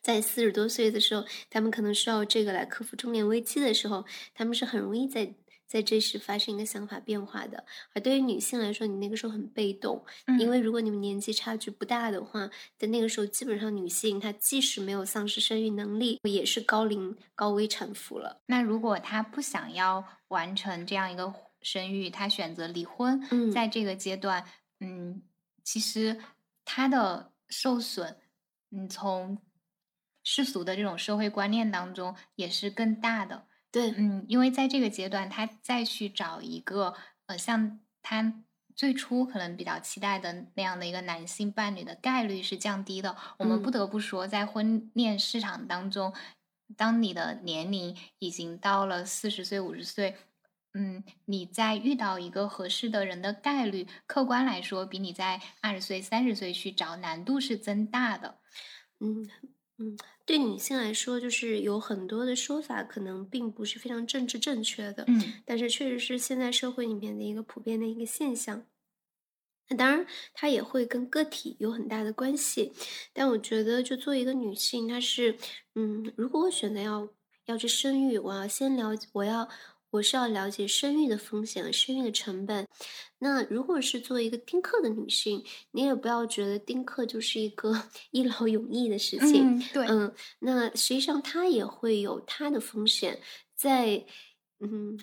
在四十多岁的时候，他们可能需要这个来克服中年危机的时候，他们是很容易在在这时发生一个想法变化的。而对于女性来说，你那个时候很被动，因嗯。为如果你们年纪差距不大的话，在那个时候基本上女性她即使没有丧失生育能力，也是高龄高危产妇了。那如果她不想要完成这样一个生育，她选择离婚，嗯。在这个阶段，嗯，其实她的受损，嗯，从世俗的这种社会观念当中也是更大的。对。嗯，因为在这个阶段，他再去找一个，呃，像他最初可能比较期待的那样的一个男性伴侣的概率是降低的。我们不嗯。得不说，在婚恋市场当中，当你的年龄已经到了四十岁、五十岁，嗯，你在遇到一个合适的人的概率，客观来说，比你在二十岁、三十岁去找难度是增大的。嗯嗯，对女性来说，就是有很多的说法可能并不是非常政治正确的，嗯。但是确实是现在社会里面的一个普遍的一个现象。那当然它也会跟个体有很大的关系，但我觉得就作为一个女性，她是，嗯，如果我选择要要去生育，我要先了解我要我是要了解生育的风险和生育的成本。那如果是作为一个丁克的女性，你也不要觉得丁克就是一个 一劳永逸的事情。嗯，对。嗯，那实际上它也会有它的风险，在嗯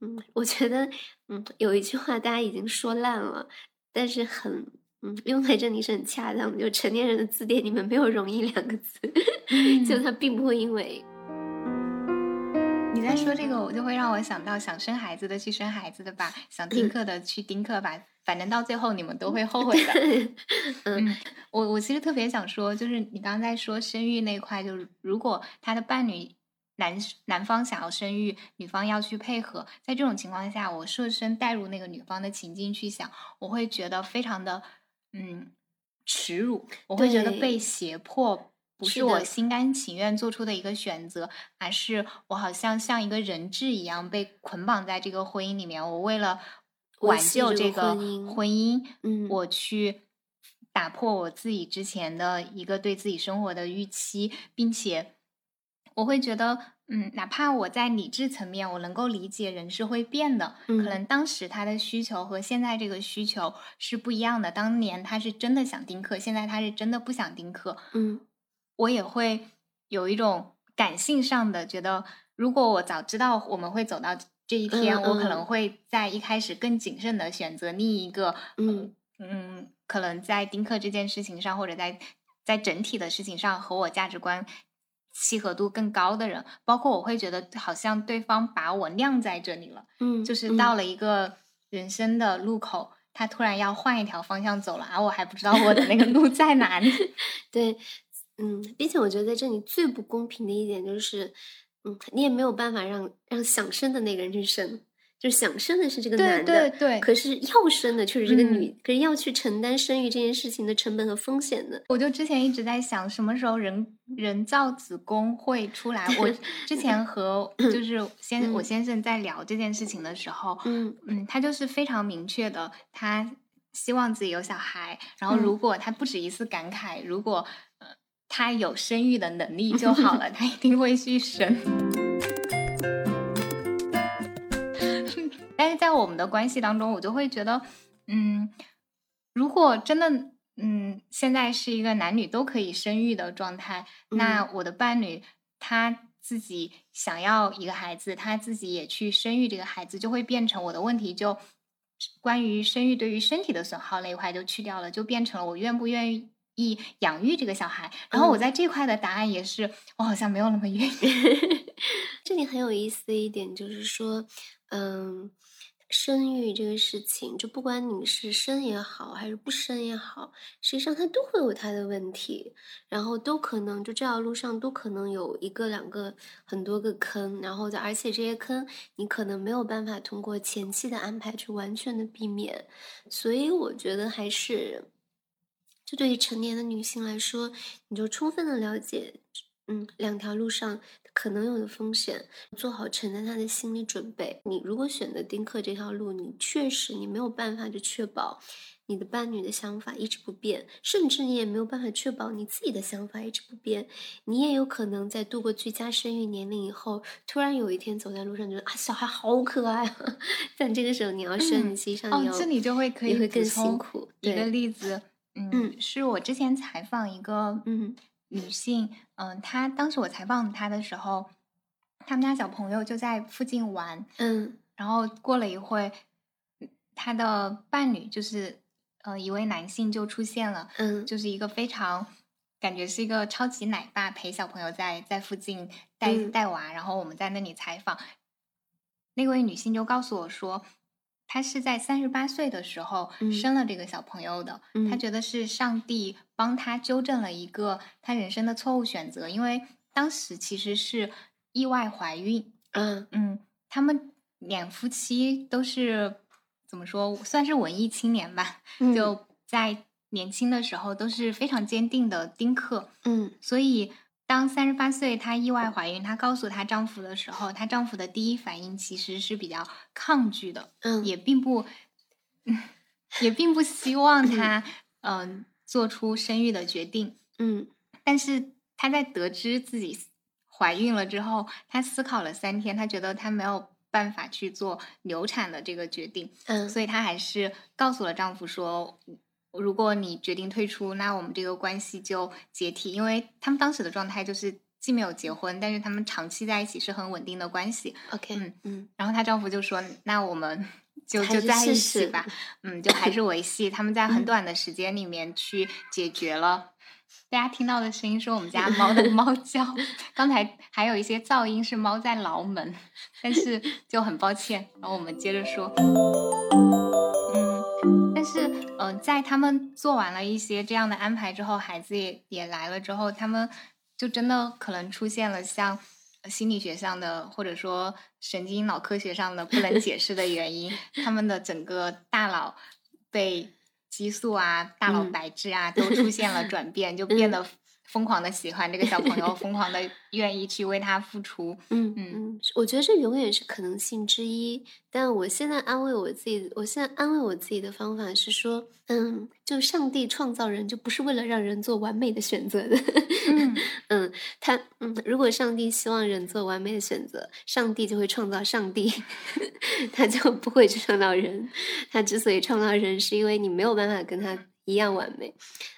嗯，我觉得，嗯，有一句话大家已经说烂了，但是很嗯，用在这里是很恰当的，就成年人的字典里面没有容易两个字，就嗯。它并不会因为你在说这个，我就会让我想到想生孩子的去生孩子的吧，想丁嗯。克的去丁克吧，反正到最后你们都会后悔的。嗯。嗯，我我其实特别想说，就是你刚刚在说生育那块，就是如果他的伴侣男男方想要生育，女方要去配合，在这种情况下，我设身带入那个女方的情境去想，我会觉得非常的嗯耻辱，我会觉得。被胁迫，不是是我。心甘情愿做出的一个选择，而是我好像像一个人质一样被捆绑在这个婚姻里面，我为了挽救这个婚姻。嗯。我去打破我自己之前的一个对自己生活的预期，并且我会觉得，嗯，哪怕我在理智层面我能够理解人是会变的，可嗯。能当时他的需求和现在这个需求是不一样的。当年他是真的想丁克，现在他是真的不想丁克。嗯。我也会有一种感性上的觉得，如果我早知道我们会走到这一嗯天，我可能嗯。会在一开始更谨慎的选择另一个，嗯。嗯，可能在丁克这件事情上，或者在在整体的事情上和我价值观契合度更高的人。包括我会觉得好像对方把我晾在这里了，就嗯就。是到了一个人生的路口，他突然要换一条方向走了，而我还不知道我的那个 路在哪里。对，嗯，并且我觉得在这里最不公平的一点就是，嗯，你也没有办法让让想生的那个人去生，就是想生的是这个男的，对对可是要生的却是这个女，嗯可是要去承担生育这件事情的成本和风险的。我就之前一直在想，什么时候人人造子宫会出来？我之前和就是先、我嗯先生在聊这件事情的时候，嗯嗯，他就是非常明确的，他希望自己有小孩，然后嗯如果他不止一次感慨，如果呃他有生育的能力就好了，他一定会去生。但是在我们的关系当中，我就会觉得，嗯，如果真的，嗯，现在是一个男女都可以生育的状态，那我的伴侣他自己想要一个孩子，他自己也去生育这个孩子，就会变成我的问题就关于生育对于身体的损耗那一块就去掉了，就变成了我愿不愿意。意养育这个小孩，然后我嗯在这块的答案也是，我好像没有那么愿意。这里很有意思的一点就是说，嗯，生育这个事情，就不管你是生也好，还是不生也好，实际上它都会有它的问题，然后都可能就这条路上都可能有一个、两个、很多个坑，然后的，而且这些坑你可能没有办法通过前期的安排去完全的避免，所以我觉得还是。就对于成年的女性来说，你就充分的了解，嗯，两条路上可能有的风险，做好承担它的心理准备。你如果选择丁克这条路，你确实你没有办法去确保你的伴侣的想法一直不变，甚至你也没有办法确保你自己的想法一直不变。你也有可能在度过最佳生育年龄以后，突然有一天走在路上觉得啊，小孩好可爱啊！但这个时候你要生，实际上哦你要，这里就会可以你会更辛苦。一个，例子，嗯，嗯。是我之前采访一个嗯女性，嗯、她当时我采访她的时候，他们家小朋友就在附近玩，嗯。然后过了一会，嗯她的伴侣就是呃一位男性就出现了，嗯。就是一个非常感觉是一个超级奶爸，陪小朋友在在附近带嗯。带娃，然后我们在那里采访，那位女性就告诉我说，她是在三十八岁的时候嗯。生了这个小朋友的，她嗯。觉得是上帝帮他纠正了一个他人生的错误选择，因为当时其实是意外怀孕，嗯。嗯，他们两夫妻都是怎么说，算是文艺青年吧，嗯。就在年轻的时候都是非常坚定的丁克，嗯。所以当三十八岁她意外怀孕，她告诉她丈夫的时候，她丈夫的第一反应其实是比较抗拒的，嗯，也并不，也并不希望她嗯、做出生育的决定，嗯。但是她在得知自己怀孕了之后，她思考了三天，她觉得她没有办法去做流产的这个决定，嗯。所以她还是告诉了丈夫说，如果你决定退出，那我们这个关系就解体。因为他们当时的状态就是既没有结婚，但是他们长期在一起是很稳定的关系。，OK，嗯嗯然后她丈夫就说，那我们 就就在一起试吧，嗯，就还是维系。他们在很嗯短的时间里面去解决了。大家听到的声音是我们家猫的猫叫，刚才还有一些噪音是猫在挠门，但是就很抱歉。然后我们接着说，呃，在他们做完了一些这样的安排之后，孩子也也来了之后，他们就真的可能出现了像呃心理学上的或者说神经脑科学上的不能解释的原因，他们的整个大脑被激素啊、大脑嗯。白质啊都出现了转变，就变嗯。得疯狂的喜欢这个小朋友，疯狂的 愿意去为他付出。嗯嗯嗯，我觉得这永远是可能性之一。但我现在安慰我自己，我现在安慰我自己的方法是说，嗯，就上帝创造人就不是为了让人做完美的选择的。嗯 嗯，他嗯，如果上帝希望人做完美的选择，上帝就会创造上帝，他就不会去创造人。他之所以创造人，是因为你没有办法跟他一样完美。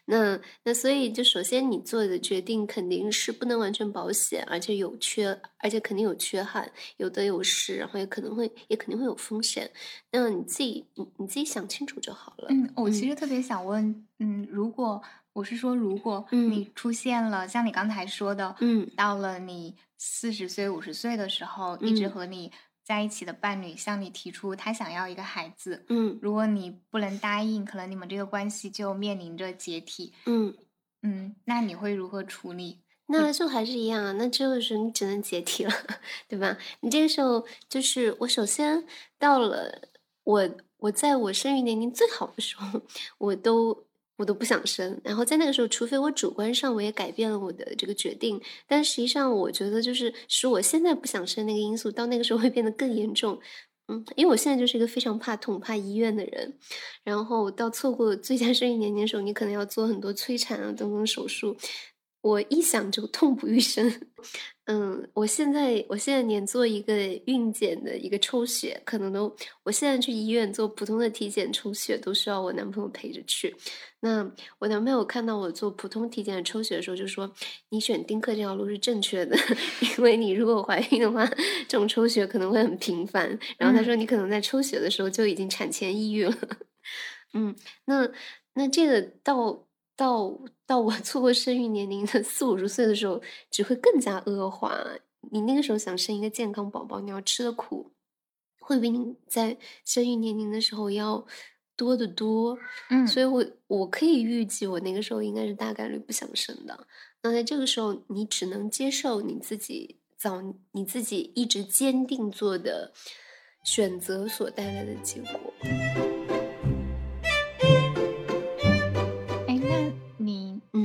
那那所以就首先你做的决定肯定是不能完全保险，而且有缺，而且肯定有缺憾，有得有失，然后也可能会也肯定会有风险。那你自己你你自己想清楚就好了。嗯，我其嗯实特别想问，嗯，如果我是说，如果嗯你出现了像你刚才说的，嗯到了你四十岁、五十岁的时候，一直嗯和你在一起的伴侣向你提出他想要一个孩子，嗯如果你不能答应，可能你们这个关系就面临着解体。嗯。嗯，那你会如何处理？那就还是一样啊。那这个时候你只能解体了，对吧？你这个时候就是我首先到了我我在我生育年龄最好的时候，我都。我都不想生，然后在那个时候，除非我主观上我也改变了我的这个决定，但实际上我觉得就是使我现在不想生那个因素，到那个时候会变得更严重。嗯，因为我现在就是一个非常怕痛、怕医院的人，然后到错过最佳生育年龄的时候，你可能要做很多催产啊等等手术，我一想就痛不欲生。嗯，我现在我现在连做一个孕检的一个抽血，可能都我现在去医院做普通的体检抽血，都需要我男朋友陪着去。那我男朋友看到我做普通体检的抽血的时候，就说：“你选丁克这条路是正确的，因为你如果怀孕的话，这种抽血可能会很频繁。”然后他说：“你可能在抽血的时候就已经产前抑郁了。”嗯，那那这个到。到到我错过生育年龄的四五十岁的时候，只会更加恶化。你那个时候想生一个健康宝宝，你要吃的苦会比你在生育年龄的时候要多得多。嗯，所以我我可以预计，我那个时候应该是大概率不想生的。那在这个时候，你只能接受你自己早你自己一直坚定做的选择所带来的结果。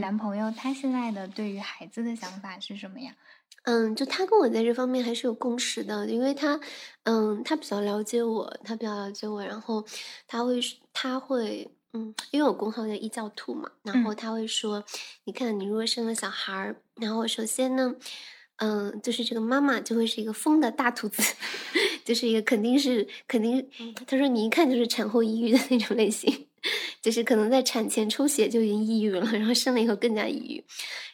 男朋友他现在的对于孩子的想法是什么呀？嗯，就他跟我在这方面还是有共识的，因为他，嗯，他比较了解我，他比较了解我，然后他会，他会，嗯，因为我公号叫一教兔嘛，然后他会说，你看你如果生了小孩儿，然后首先呢，嗯，就是这个妈妈就会是一个疯的大兔子，就是一个肯定是肯定，他说你一看就是产后抑郁的那种类型。就是可能在产前抽血就已经抑郁了，然后生了以后更加抑郁。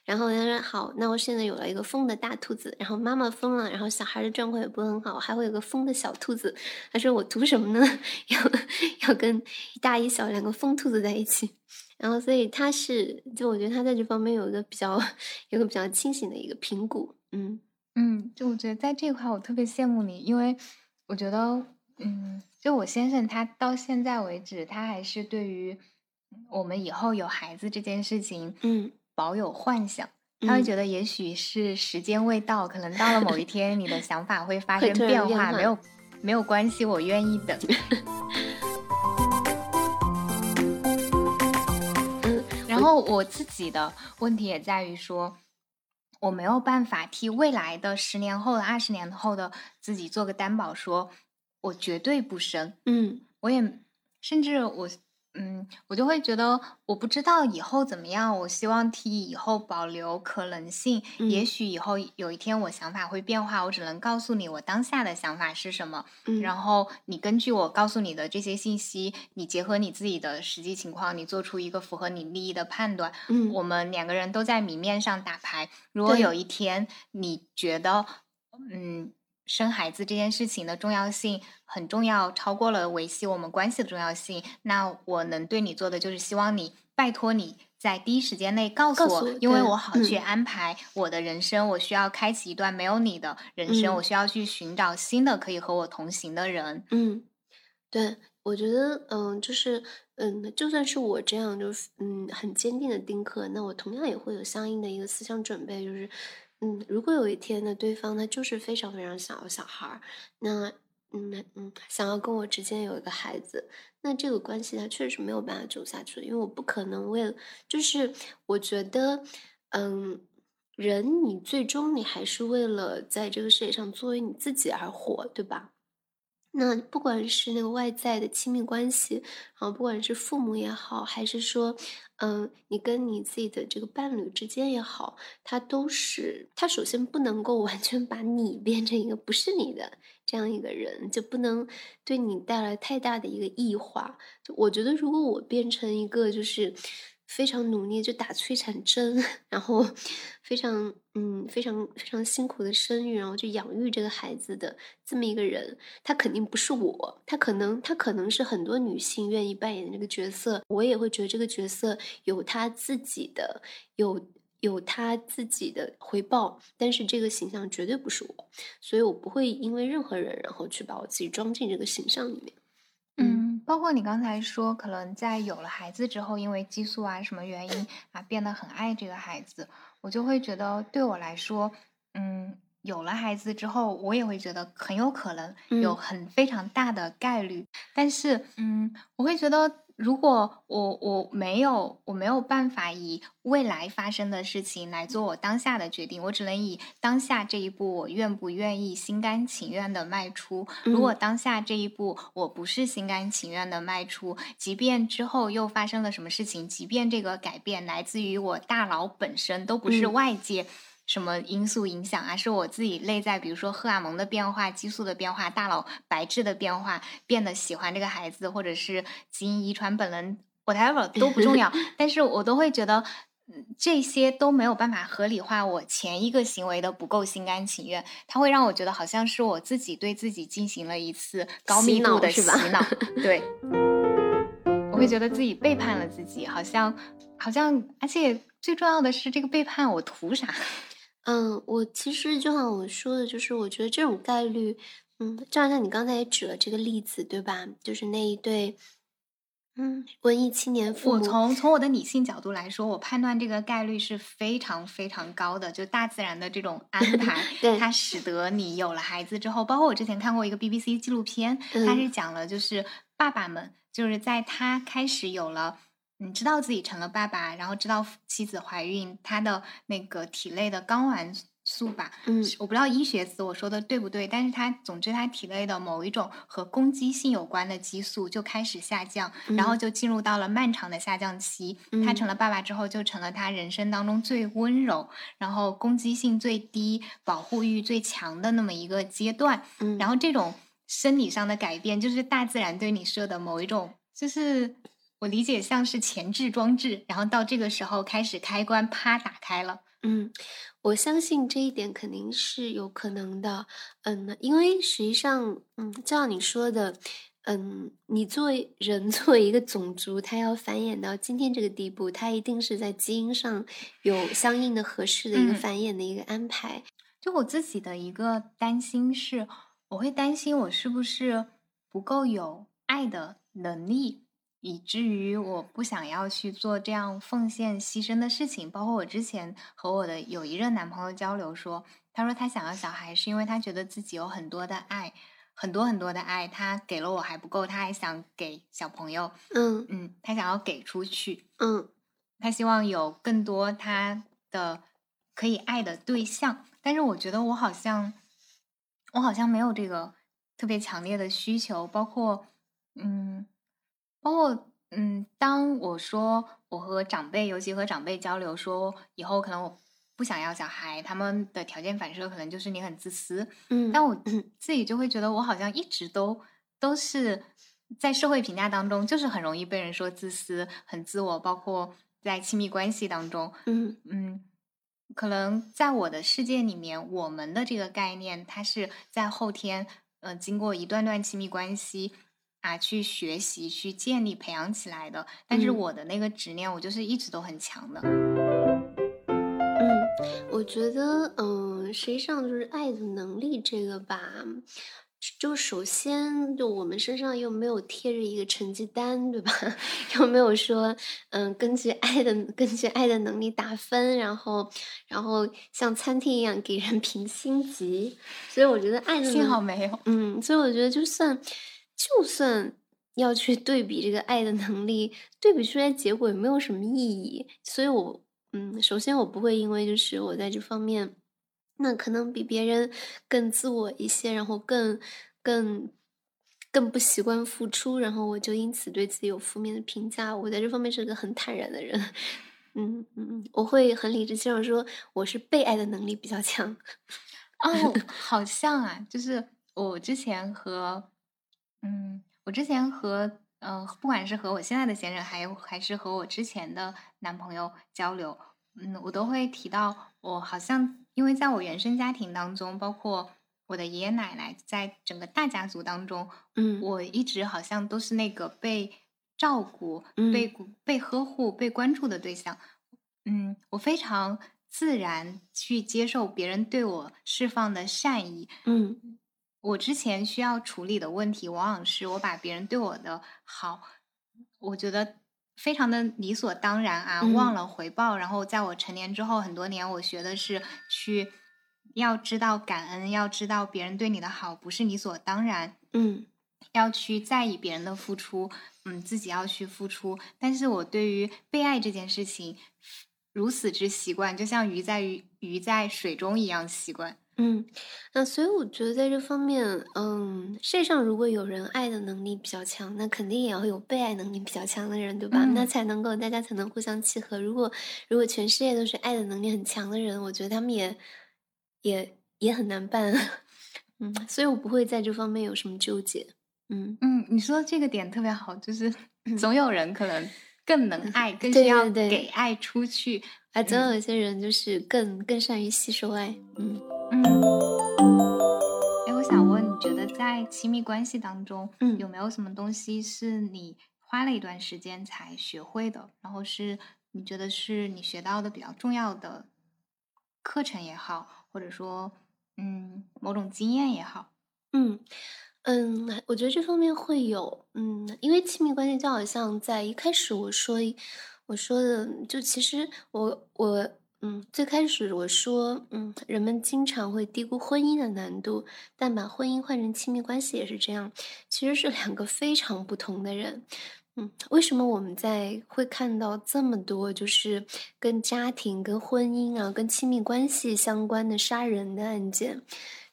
然后他说：“好，那我现在有了一个疯的大兔子，然后妈妈疯了，然后小孩的状况也不很好，还会有个疯的小兔子。”他说：“我图什么呢？要要跟一大一小两个疯兔子在一起。”然后所以他是，就我觉得他在这方面有一个比较有个比较清醒的一个评估。嗯嗯，就我觉得在这块我特别羡慕你，因为我觉得嗯。就我先生，他到现在为止，他还是对于我们以后有孩子这件事情，嗯，保有幻想。他会觉得，也许是时间未到，可能到了某一天，你的想法会发生变化，没有没有关系，我愿意等。然后我自己的问题也在于说，我没有办法替未来的十年后的、二十年后的自己做个担保，说。我绝对不生，嗯，我也甚至我，嗯，我就会觉得我不知道以后怎么样。我希望替以后保留可能性，也许以后有一天我想法会变化，我只能告诉你我当下的想法是什么。然后你根据我告诉你的这些信息，你结合你自己的实际情况，你做出一个符合你利益的判断。嗯，我们两个人都在明面上打牌。如果有一天你觉得，嗯。生孩子这件事情的重要性很重要，超过了维系我们关系的重要性。那我能对你做的就是希望你拜托你在第一时间内告诉我，因为我好去安排我的人生。我需要开启一段没有你的人生，我需要去寻找新的可以和我同行的人。嗯，对，我觉得，嗯，就是，嗯，就算是我这样，就是，嗯，很坚定的丁克，那我同样也会有相应的一个思想准备，就是。嗯，如果有一天呢，对方他就是非常非常想要小孩儿，那嗯嗯，想要跟我之间有一个孩子，那这个关系他确实没有办法走下去，因为我不可能为了，就是我觉得，嗯，人你最终你还是为了在这个世界上作为你自己而活，对吧？那不管是那个外在的亲密关系，然后不管是父母也好，还是说，嗯，你跟你自己的这个伴侣之间也好，他都是，他首先不能够 完全把你变成一个不是你的这样一个人，就不能对你带来太大的一个异化。就我觉得，如果我变成一个就是。非常努力就打催产针，然后非常嗯非常非常辛苦的生育，然后就养育这个孩子的这么一个人，他肯定不是我，他可能他可能是很多女性愿意扮演的那个角色，我也会觉得这个角色有他自己的有有他自己的回报，但是这个形象绝对不是我，所以我不会因为任何人然后去把我自己装进这个形象里面。嗯。包括你刚才说，可能在有了孩子之后，因为激素啊什么原因啊，变得很爱这个孩子，我就会觉得对我来说，嗯，有了孩子之后，我也会觉得很有可能有嗯很非常大的概率，但是，嗯，我会觉得。如果我我没有我没有办法以未来发生的事情来做我当下的决定，我只能以当下这一步我愿不愿意心甘情愿的迈出。如果嗯当下这一步我不是心甘情愿的迈出，即便之后又发生了什么事情，即便这个改变来自于我大脑本身，都不是嗯外界。什么因素影响啊？是我自己内在，比如说荷尔蒙的变化、激素的变化、大脑白质的变化，变得喜欢这个孩子，或者是基因遗传本能，whatever 都不重要。但是我都会觉得，嗯这些都没有办法合理化我前一个行为的不够心甘情愿。它会让我觉得好像是我自己对自己进行了一次高密度的洗脑，对。我会觉得自己背叛了自己，好像，好像，而且最重要的是，这个背叛我图啥？嗯，我其实就像我说的，就是我觉得这种概率，嗯，就好像你刚才也举了这个例子，对吧？就是那一对，嗯，文艺青年父我，从从我的理性角度来说，我判断这个概率是非常非常高的。就大自然的这种安排，对它使得你有了孩子之后，包括我之前看过一个 BBC 纪录片，它嗯是讲了就是爸爸们就是在他开始有了。嗯，知道自己成了爸爸，然后知道妻子怀孕，他的那个体内的睾丸素吧，嗯我不知道医学词我说的对不对，但是他总之他体内的某一种和攻击性有关的激素就开始下降，然后嗯就进入到了漫长的下降期。他成嗯了爸爸之后，就成了他人生当中最温柔，然后攻击性最低、保护欲最强的那么一个阶段。嗯，然后这种生理上的改变，就是大自然对你设的某一种，就是我理解像是前置装置，然后到这个时候开始开关啪打开了。嗯，我相信这一点肯定是有可能的。嗯，因为实际上，嗯，就像你说的，嗯，你作为人，作为一个种族，它要繁衍到今天这个地步，它一定是在基因上有相应的合适的一个嗯繁衍的一个安排。就我自己的一个担心是，我会担心我是不是不够有爱的能力，以至于我不想要去做这样奉献牺牲的事情。包括我之前和我的有一任男朋友交流说，他说他想要小孩是因为他觉得自己有很多的爱，很多很多的爱，他给了我还不够，他还想给小朋友，嗯嗯，他想要给出去。嗯他希望有更多他的可以爱的对象，但是我觉得我好像，我好像没有这个特别强烈的需求，包括，嗯，包括，嗯，当我说我和长辈，尤其和长辈交流说以后可能我不想要小孩，他们的条件反射可能就是你很自私，嗯，但我嗯。自己就会觉得我好像一直都都是在社会评价当中，就是很容易被人说自私、很自我，包括在亲密关系当中，嗯嗯，可能在我的世界里面，我们的这个概念，它是在后天，呃，经过一段段亲密关系啊，去学习、去建立、培养起来的。但是嗯我的那个执念，我就是一直都很强的。嗯，我觉得，嗯，实际上就是爱的能力这个吧，就首先就我们身上又没有贴着一个成绩单，对吧？又没有说，嗯，根据爱的根据爱的能力打分，然后然后像餐厅一样给人评星级，所以我觉得爱的幸好没有。嗯，所以我觉得就算就算要去对比这个爱的能力，对比出来结果也没有什么意义。所以我嗯，首先我不会因为就是我在这方面，那可能比别人更自我一些，然后更更更不习惯付出，然后我就因此对自己有负面的评价。我在这方面是个很坦然的人。嗯嗯嗯，我会很理直气壮说我是被爱的能力比较强。哦，好像啊，就是我之前和，嗯，我之前和，呃，不管是和我现在的先生，还有还是和我之前的男朋友交流，嗯，我都会提到，我好像因为在我原生家庭当中，包括我的爷爷奶奶，在整个大家族当中，嗯。我一直好像都是那个被照顾、嗯。被被呵护、被关注的对象。嗯，我非常自然去接受别人对我释放的善意，嗯我之前需要处理的问题，往往是我把别人对我的好，我觉得非常的理所当然啊，忘嗯了回报。然后在我成年之后很多年，我学的是去要知道感恩，要知道别人对你的好不是理所当然。嗯要去在意别人的付出，嗯，自己要去付出。但是我对于被爱这件事情如此之习惯，就像鱼在鱼鱼在水中一样习惯。嗯，那所以我觉得在这方面，嗯，世界上如果有人爱的能力比较强，那肯定也要有被爱能力比较强的人，对吧？那嗯才能够大家才能互相契合。如果如果全世界都是爱的能力很强的人，我觉得他们也也也很难办。嗯，所以我不会在这方面有什么纠结。嗯，嗯，你说这个点特别好，就是总有人可能更能爱，更需要给爱出去。啊，总有一些人就是更更善于吸收爱。嗯嗯，哎，我想问，你觉得在亲密关系当中，嗯有没有什么东西是你花了一段时间才学会的？然后是你觉得是你学到的比较重要的课程也好，或者说，嗯，某种经验也好。嗯嗯，我觉得这方面会有，嗯，因为亲密关系就好像在一开始我说我说的，就其实我我嗯，最开始我说，嗯，人们经常会低估婚姻的难度，但把婚姻换成亲密关系也是这样，其实是两个非常不同的人。嗯，为什么我们在会看到这么多就是跟家庭、跟婚姻啊、跟亲密关系相关的杀人的案件？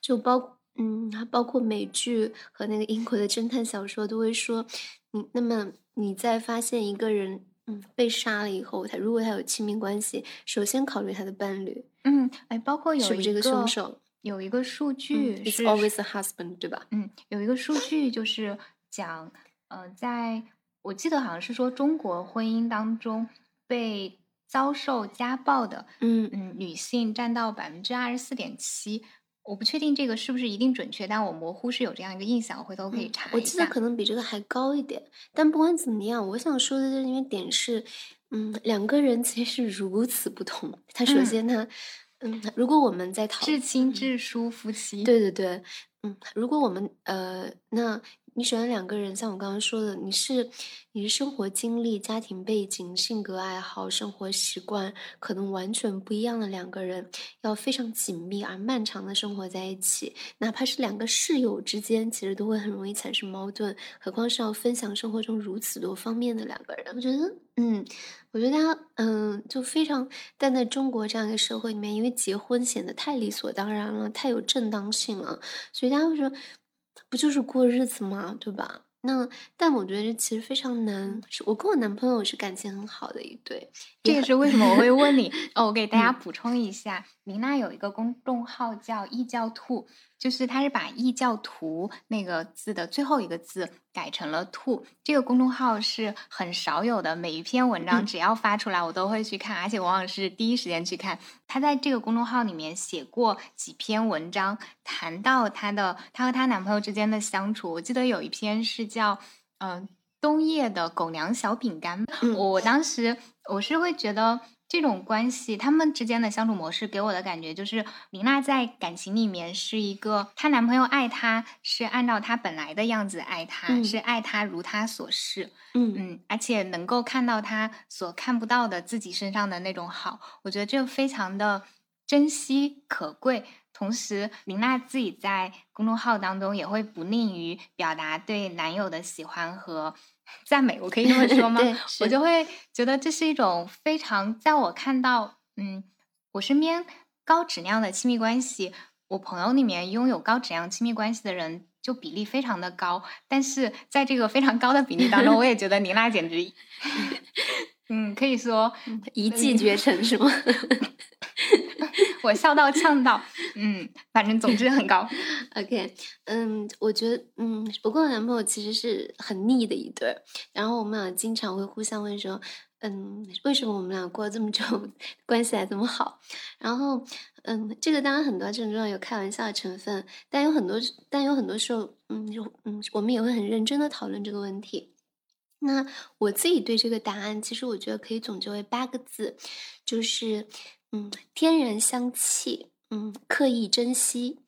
就包嗯，还包括美剧和那个英国的侦探小说都会说，你那么你在发现一个人嗯被杀了以后，他如果他有亲密关系，首先考虑他的伴侣嗯，哎，包括有一个凶手。有一个数嗯，It's 据是，always a husband，对吧？嗯，有一个数据就是讲，呃，在我记得好像是说中国婚姻当中被遭受家暴的，嗯嗯，女性占到百分之二十四点七。我不确定这个是不是一定准确，但我模糊是有这样一个印象，我回头可以嗯查一我记得。可能比这个还高一点，但不管怎么样，我想说的这个点是，嗯，两个人其实是如此不同。他首嗯先他，嗯，如果我们在讨至亲嗯至疏夫妻，对对对，嗯，如果我们呃，那你选了两个人，像我刚刚说的，你是你是生活经历、家庭背景、性格爱好、生活习惯可能完全不一样的两个人，要非常紧密而漫长的生活在一起，哪怕是两个室友之间，其实都会很容易产生矛盾，何况是要分享生活中如此多方面的两个人。我觉得，嗯，我觉得他，嗯，就非常，但在中国这样一个社会里面，因为结婚显得太理所当然了，太有正当性了，所以大家会说，不就是过日子吗？对吧？那但我觉得这其实非常难。是我跟我男朋友是感情很好的一对，这也是为什么我会问你 哦。我给大家嗯补充一下，明娜有一个公众号叫“异教兔”，就是他是把“异教徒”那个字的最后一个字改成了“兔”。这个公众号是很少有的，每一篇文章嗯只要发出来，我都会去看，而且往往是第一时间去看。他在这个公众号里面写过几篇文章，谈到她的她和她男朋友之间的相处。我记得有一篇是叫嗯、呃冬夜的狗粮小饼干，嗯我当时我是会觉得这种关系，他们之间的相处模式给我的感觉就是，琳娜在感情里面是一个，她男朋友爱她是按照她本来的样子爱她，嗯。是爱她如她所示，嗯。嗯，而且能够看到她所看不到的自己身上的那种好，我觉得这非常的珍惜可贵。同时，林娜自己在公众号当中也会不吝于表达对男友的喜欢和赞美，我可以这么说 吗？对，我就会觉得这是一种非常，在我看到，嗯，我身边高质量的亲密关系，我朋友里面拥有高质量亲密关系的人就比例非常的高，但是在这个非常高的比例当中，我也觉得妮娜简直，嗯，可以说一骑绝尘是吗？我笑到呛到，嗯，反正总之很高，OK，嗯，我觉得，嗯，我跟我男朋友其实是很腻的一对，然后我们俩经常会互相问说，嗯，为什么我们俩过了这么久，关系还这么好？然后，嗯，这个当然很多症状有开玩笑的成分，但有很多，但有很多时候，嗯，就嗯，我们也会很认真的讨论这个问题。那我自己对这个答案，其实我觉得可以总结为八个字，就是嗯，天然香气，嗯，刻意珍惜。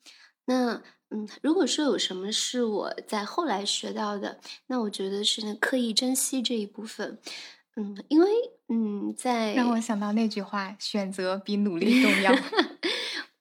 那嗯，如果说有什么是我在后来学到的，那我觉得是那刻意珍惜这一部分。嗯，因为嗯，在让我想到那句话：选择比努力 重要。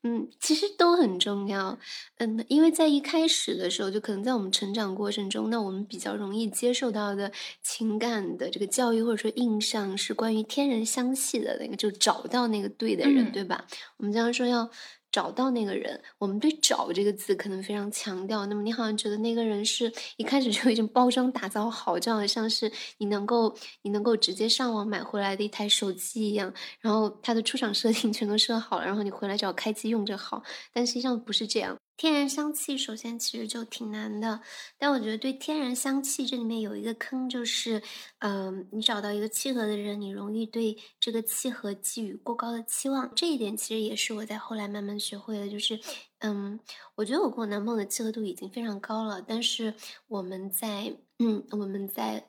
嗯，其实都很重要。嗯，因为在一开始的时候，就可能在我们成长过程中，那我们比较容易接受到的情感的这个教育或者说印象是关于天人相系的那个，就找到那个对的人，对吧？我们经常说要。找到那个人，我们对“找”这个字可能非常强调。那么你好像觉得那个人是一开始就已经包装打造好，就好像是你能够你能够直接上网买回来的一台手机一样，然后它的出厂设定 全都设好了，然后你回来只要开机用就好。但实际上不是这样。天然香气首先其实就挺难的，但我觉得对天然香气这里面有一个坑，就是，嗯，你找到一个契合的人，你容易对这个契合寄予过高的期望。这一点其实也是我在后来慢慢学会的，就是，嗯，我觉得我跟我男朋友的契合度已经非常高了，但是我们在，嗯，我们在。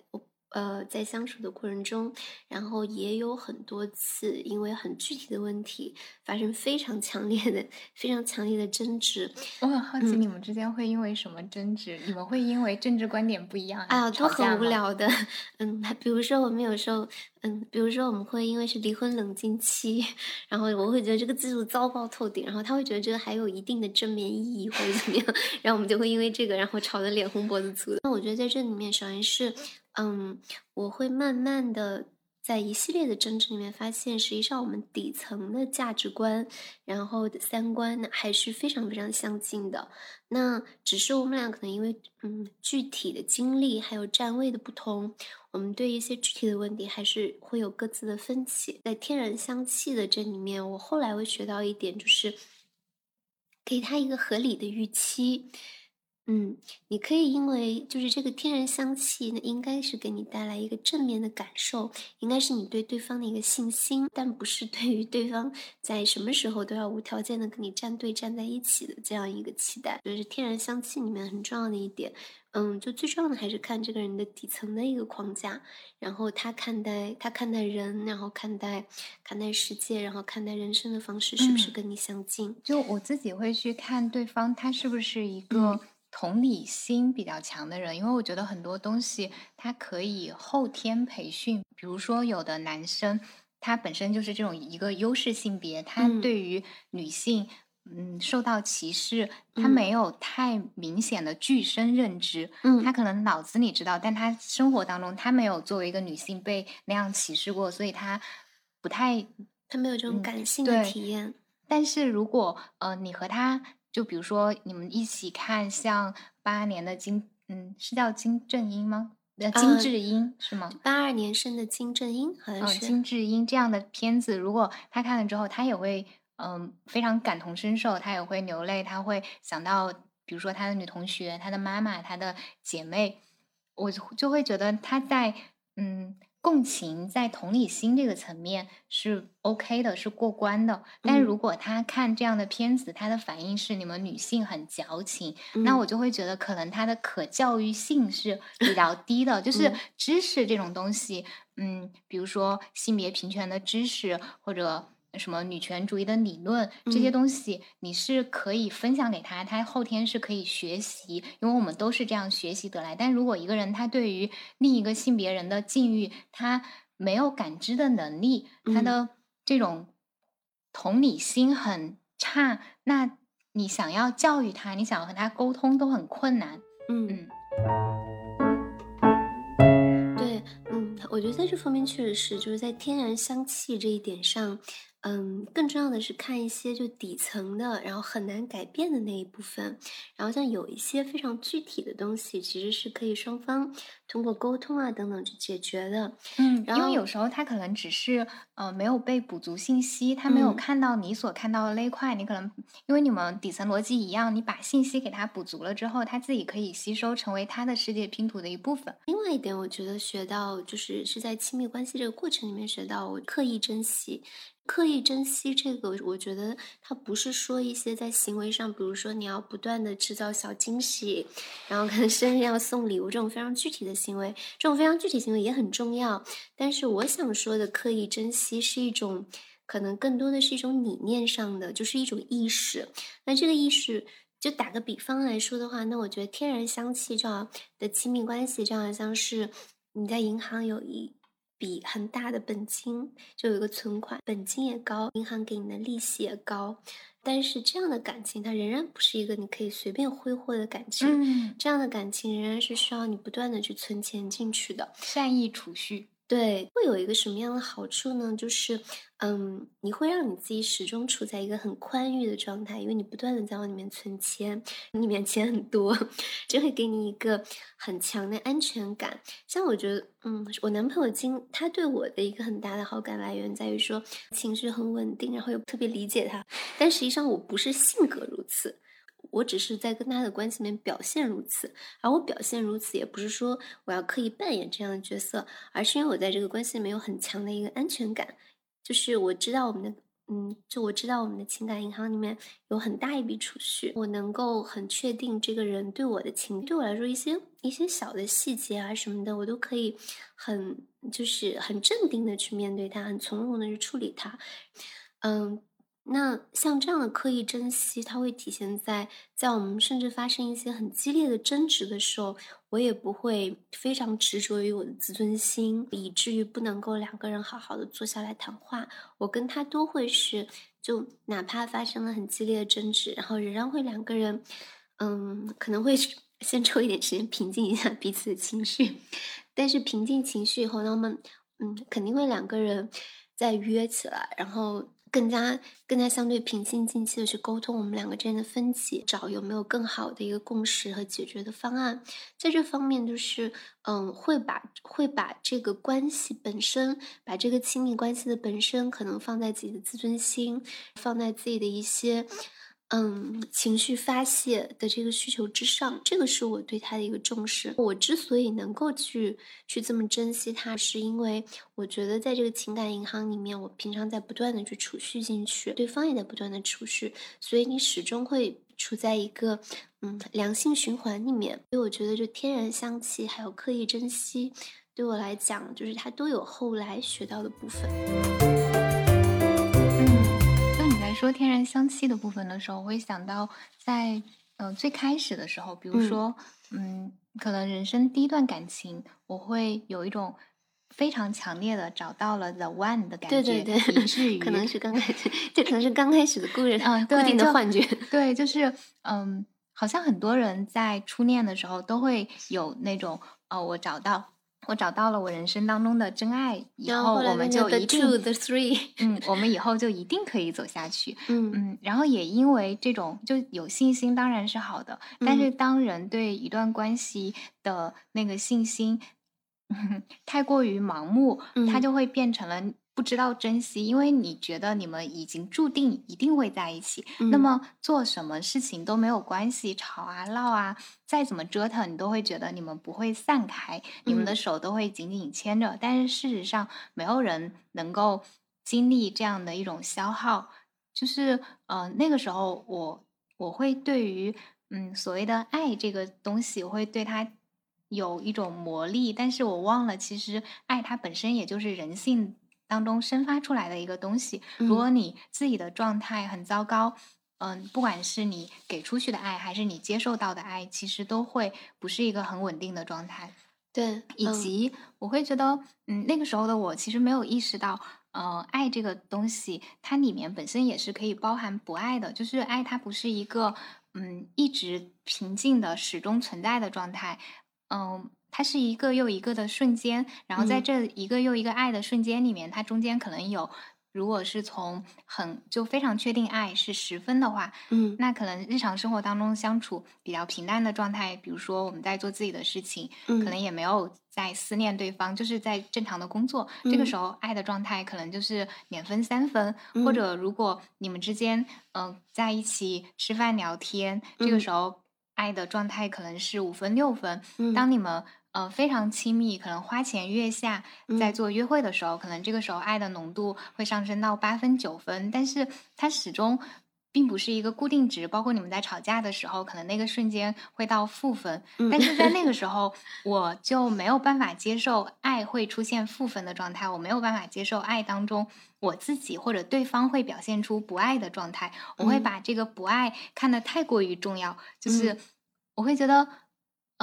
呃，在相处的过程中，然后也有很多次因为很具体的问题发生非常强烈的、非常强烈的争执。我很好奇，你们之间会因为什么争执？你们会因为政治观点不一样哎呀，都很无聊的。嗯，比如说我们有时候，嗯，比如说我们会因为是离婚冷静期，然后我会觉得这个制度糟糕透顶，然后他会觉得这个还有一定的正面意义或者怎么样，然后我们就会因为这个然后吵得脸红脖子粗的。那我觉得在这里面，首先是。嗯，我会慢慢的在一系列的争执里面发现，实际上我们底层的价值观，然后的三观呢，还是非常非常相近的。那只是我们俩可能因为嗯具体的经历还有站位的不同，我们对一些具体的问题还是会有各自的分歧。在天然香气的这里面，我后来会学到一点，就是给他一个合理的预期。嗯，你可以因为就是这个天然香气，那应该是给你带来一个正面的感受，应该是你对对方的一个信心，但不是对于对方在什么时候都要无条件的跟你站队站在一起的这样一个期待，就是天然香气里面很重要的一点。嗯，就最重要的还是看这个人的底层的一个框架，然后他看待他看待人，然后看待看待世界，然后看待人生的方式是不是跟你相近？就我自己会去看对方，他是不是一个。同理心比较强的人，因为我觉得很多东西他可以后天培训。比如说，有的男生他本身就是这种一个优势性别，他对于女性嗯受到歧视，他没有太明显的具身认知。嗯，他可能脑子里知道，但他生活当中他没有作为一个女性被那样歧视过，所以他不太他没有这种感性的体验。但是如果呃你和他。就比如说，你们一起看像八年的金，嗯，是叫金正英吗？呃，金智英是吗？八二年生的金正英，好像是金智英这样的片子，如果他看了之后，他也会嗯非常感同身受，他也会流泪，他会想到比如说他的女同学、他的妈妈、他的姐妹，我就会觉得他在嗯。共情在同理心这个层面是 OK 的，是过关的。但如果他看这样的片子，他的反应是你们女性很矫情，那我就会觉得可能他的可教育性是比较低的。就是知识这种东西，嗯，比如说性别平权的知识或者。什么女权主义的理论这些东西，你是可以分享给他，他后天是可以学习，因为我们都是这样学习得来。但如果一个人他对于另一个性别人的境遇，他没有感知的能力，他的这种同理心很差，那你想要教育他，你想要和他沟通都很困难。嗯。对，嗯，我觉得在这方面确实是，就是在天然香气这一点上。嗯，更重要的是看一些就底层的，然后很难改变的那一部分。然后像有一些非常具体的东西，其实是可以双方通过沟通啊等等去解决的。嗯，因为有时候他可能只是呃没有被补足信息，他没有看到你所看到的那一块。你可能因为你们底层逻辑一样，你把信息给他补足了之后，他自己可以吸收，成为他的世界拼图的一部分。另外一点，我觉得学到就是是在亲密关系这个过程里面学到，我刻意珍惜。刻意珍惜这个，我觉得它不是说一些在行为上，比如说你要不断的制造小惊喜，然后可能生日要送礼物这种非常具体的行为，这种非常具体行为也很重要。但是我想说的刻意珍惜是一种，可能更多的是一种理念上的，就是一种意识。那这个意识。就打个比方来说的话，那我觉得天然香气这样的亲密关系，就好像是你在银行有一笔很大的本金，就有一个存款，本金也高，银行给你的利息也高，但是这样的感情它仍然不是一个你可以随便挥霍的感情，嗯，这样的感情仍然是需要你不断的去存钱进去的。善意储蓄。对，会有一个什么样的好处呢？就是，嗯，你会让你自己始终处在一个很宽裕的状态，因为你不断的在往里面存钱，里面钱很多，就会给你一个很强的安全感。像我觉得，嗯，我男朋友今他对我的一个很大的好感来源在于说情绪很稳定，然后又特别理解他，但实际上我不是性格如此。我只是在跟他的关系里面表现如此，而我表现如此，也不是说我要刻意扮演这样的角色，而是因为我在这个关系里面有很强的一个安全感，就是我知道我们的，嗯，就我知道我们的情感银行里面有很大一笔储蓄，我能够很确定这个人对我的情，对我来说一些一些小的细节啊什么的，我都可以很就是很镇定的去面对他，很从容的去处理他，嗯。那像这样的刻意珍惜，它会体现在在我们甚至发生一些很激烈的争执的时候，我也不会非常执着于我的自尊心，以至于不能够两个人好好的坐下来谈话。我跟他都会是，就哪怕发生了很激烈的争执，然后仍然会两个人，嗯，可能会先抽一点时间平静一下彼此的情绪，但是平静情绪以后，那么，嗯，肯定会两个人再约起来，然后。更加更加相对平心静气的去沟通我们两个之间的分歧，找有没有更好的一个共识和解决的方案。在这方面，就是嗯，会把会把这个关系本身，把这个亲密关系的本身，可能放在自己的自尊心，放在自己的一些。嗯，情绪发泄的这个需求之上，这个是我对他的一个重视。我之所以能够去去这么珍惜他，是因为我觉得在这个情感银行里面，我平常在不断的去储蓄进去，对方也在不断的储蓄，所以你始终会处在一个嗯良性循环里面。所以我觉得，就天然香气还有刻意珍惜，对我来讲，就是它都有后来学到的部分。说天然香气的部分的时候，我会想到在呃最开始的时候，比如说嗯，可能人生第一段感情，我会有一种非常强烈的找到了 the one 的感觉，对对对，以至于可能是刚开始，这可能是刚开始的固人嗯固定的幻觉，对，就是嗯，好像很多人在初恋的时候都会有那种哦，我找到。我找到了我人生当中的真爱，以后我们就一定，嗯，我们以后就一定可以走下去，嗯嗯，然后也因为这种就有信心，当然是好的，但是当人对一段关系的那个信心 太过于盲目，它就会变成了。不知道珍惜，因为你觉得你们已经注定一定会在一起，那么做什么事情都没有关系，吵啊闹啊，再怎么折腾，你都会觉得你们不会散开，你们的手都会紧紧牵着。但是事实上，没有人能够经历这样的一种消耗。就是呃，那个时候我我会对于嗯所谓的爱这个东西，我会对它有一种魔力，但是我忘了，其实爱它本身也就是人性。当中生发出来的一个东西，如果你自己的状态很糟糕，嗯，不管是你给出去的爱，还是你接受到的爱，其实都会不是一个很稳定的状态。对，以及我会觉得，嗯，那个时候的我其实没有意识到，呃，爱这个东西，它里面本身也是可以包含不爱的，就是爱它不是一个，嗯，一直平静的、始终存在的状态，嗯。它是一个又一个的瞬间，然后在这一个又一个爱的瞬间里面，它中间可能有，如果是从很就非常确定爱是十分的话，嗯，那可能日常生活当中相处比较平淡的状态，比如说我们在做自己的事情，可能也没有在思念对方，就是在正常的工作，这个时候爱的状态可能就是两分三分，或者如果你们之间嗯在一起吃饭聊天，这个时候爱的状态可能是五分六分，当你们。呃，非常亲密，可能花前月下，在做约会的时候，可能这个时候爱的浓度会上升到八分九分，但是它始终并不是一个固定值，包括你们在吵架的时候，可能那个瞬间会到负分，嗯。但是在那个 时候，我就没有办法接受爱会出现负分的状态，我没有办法接受爱当中我自己或者对方会表现出不爱的状态，我会嗯。把这个不爱看得太过于重要，就是嗯。我会觉得。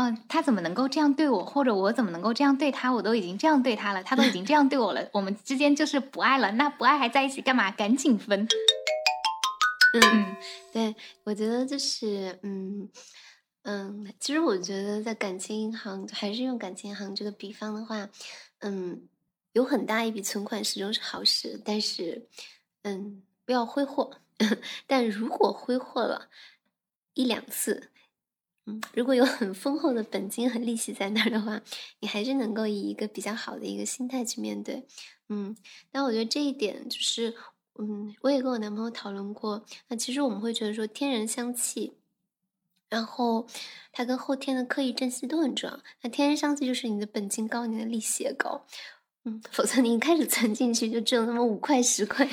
嗯、他怎么能够这样对我，或者我怎么能够这样对他？我都已经这样对他了，他都已经这样对我了，我们之间就是不爱了。那不爱还在一起干嘛？赶紧分！嗯，嗯对，我觉得就是，嗯嗯，其实我觉得在感情银行，还是用感情银行这个比方的话，嗯，有很大一笔存款始终是好事，但是，嗯，不要挥霍。但如果挥霍了一两次，如果有很丰厚的本金和利息在那儿的话，你还是能够以一个比较好的一个心态去面对。嗯，但我觉得这一点就是，嗯，我也跟我男朋友讨论过。那其实我们会觉得说天人相契，然后它跟后天的刻意珍惜都很重要。那天人相契就是你的本金高，你的利息也高。嗯，否则你一开始存进去就只有那么五块十块，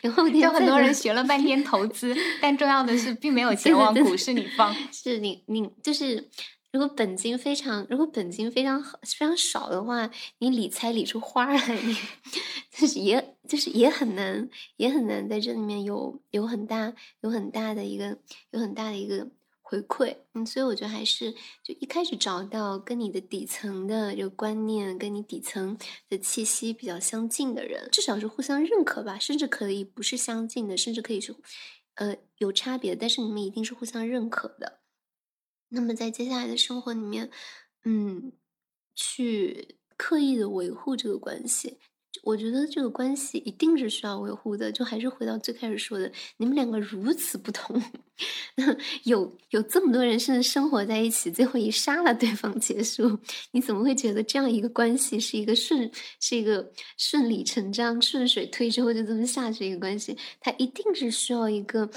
然后天就很多人学了半天投资，但重要的是并没有钱往股市里放。是你你就是，如果本金非常，如果本金非常好非常少的话，你理财理出花来，你 就是也就是也很难，也很难在这里面有有很大有很大的一个有很大的一个回馈。嗯，所以我觉得还是就一开始找到跟你的底层的这个观念，跟你底层的气息比较相近的人，至少是互相认可吧，甚至可以不是相近的，甚至可以是呃有差别，但是你们一定是互相认可的。那么在接下来的生活里面，嗯，去刻意的维护这个关系，我觉得这个关系一定是需要维护的。就还是回到最开始说的，你们两个如此不同，有有这么多人甚至生活在一起，最后以杀了对方结束，你怎么会觉得这样一个关系是一个顺是一个顺理成章、顺水推舟就这么下去一个关系？它一定是需要一个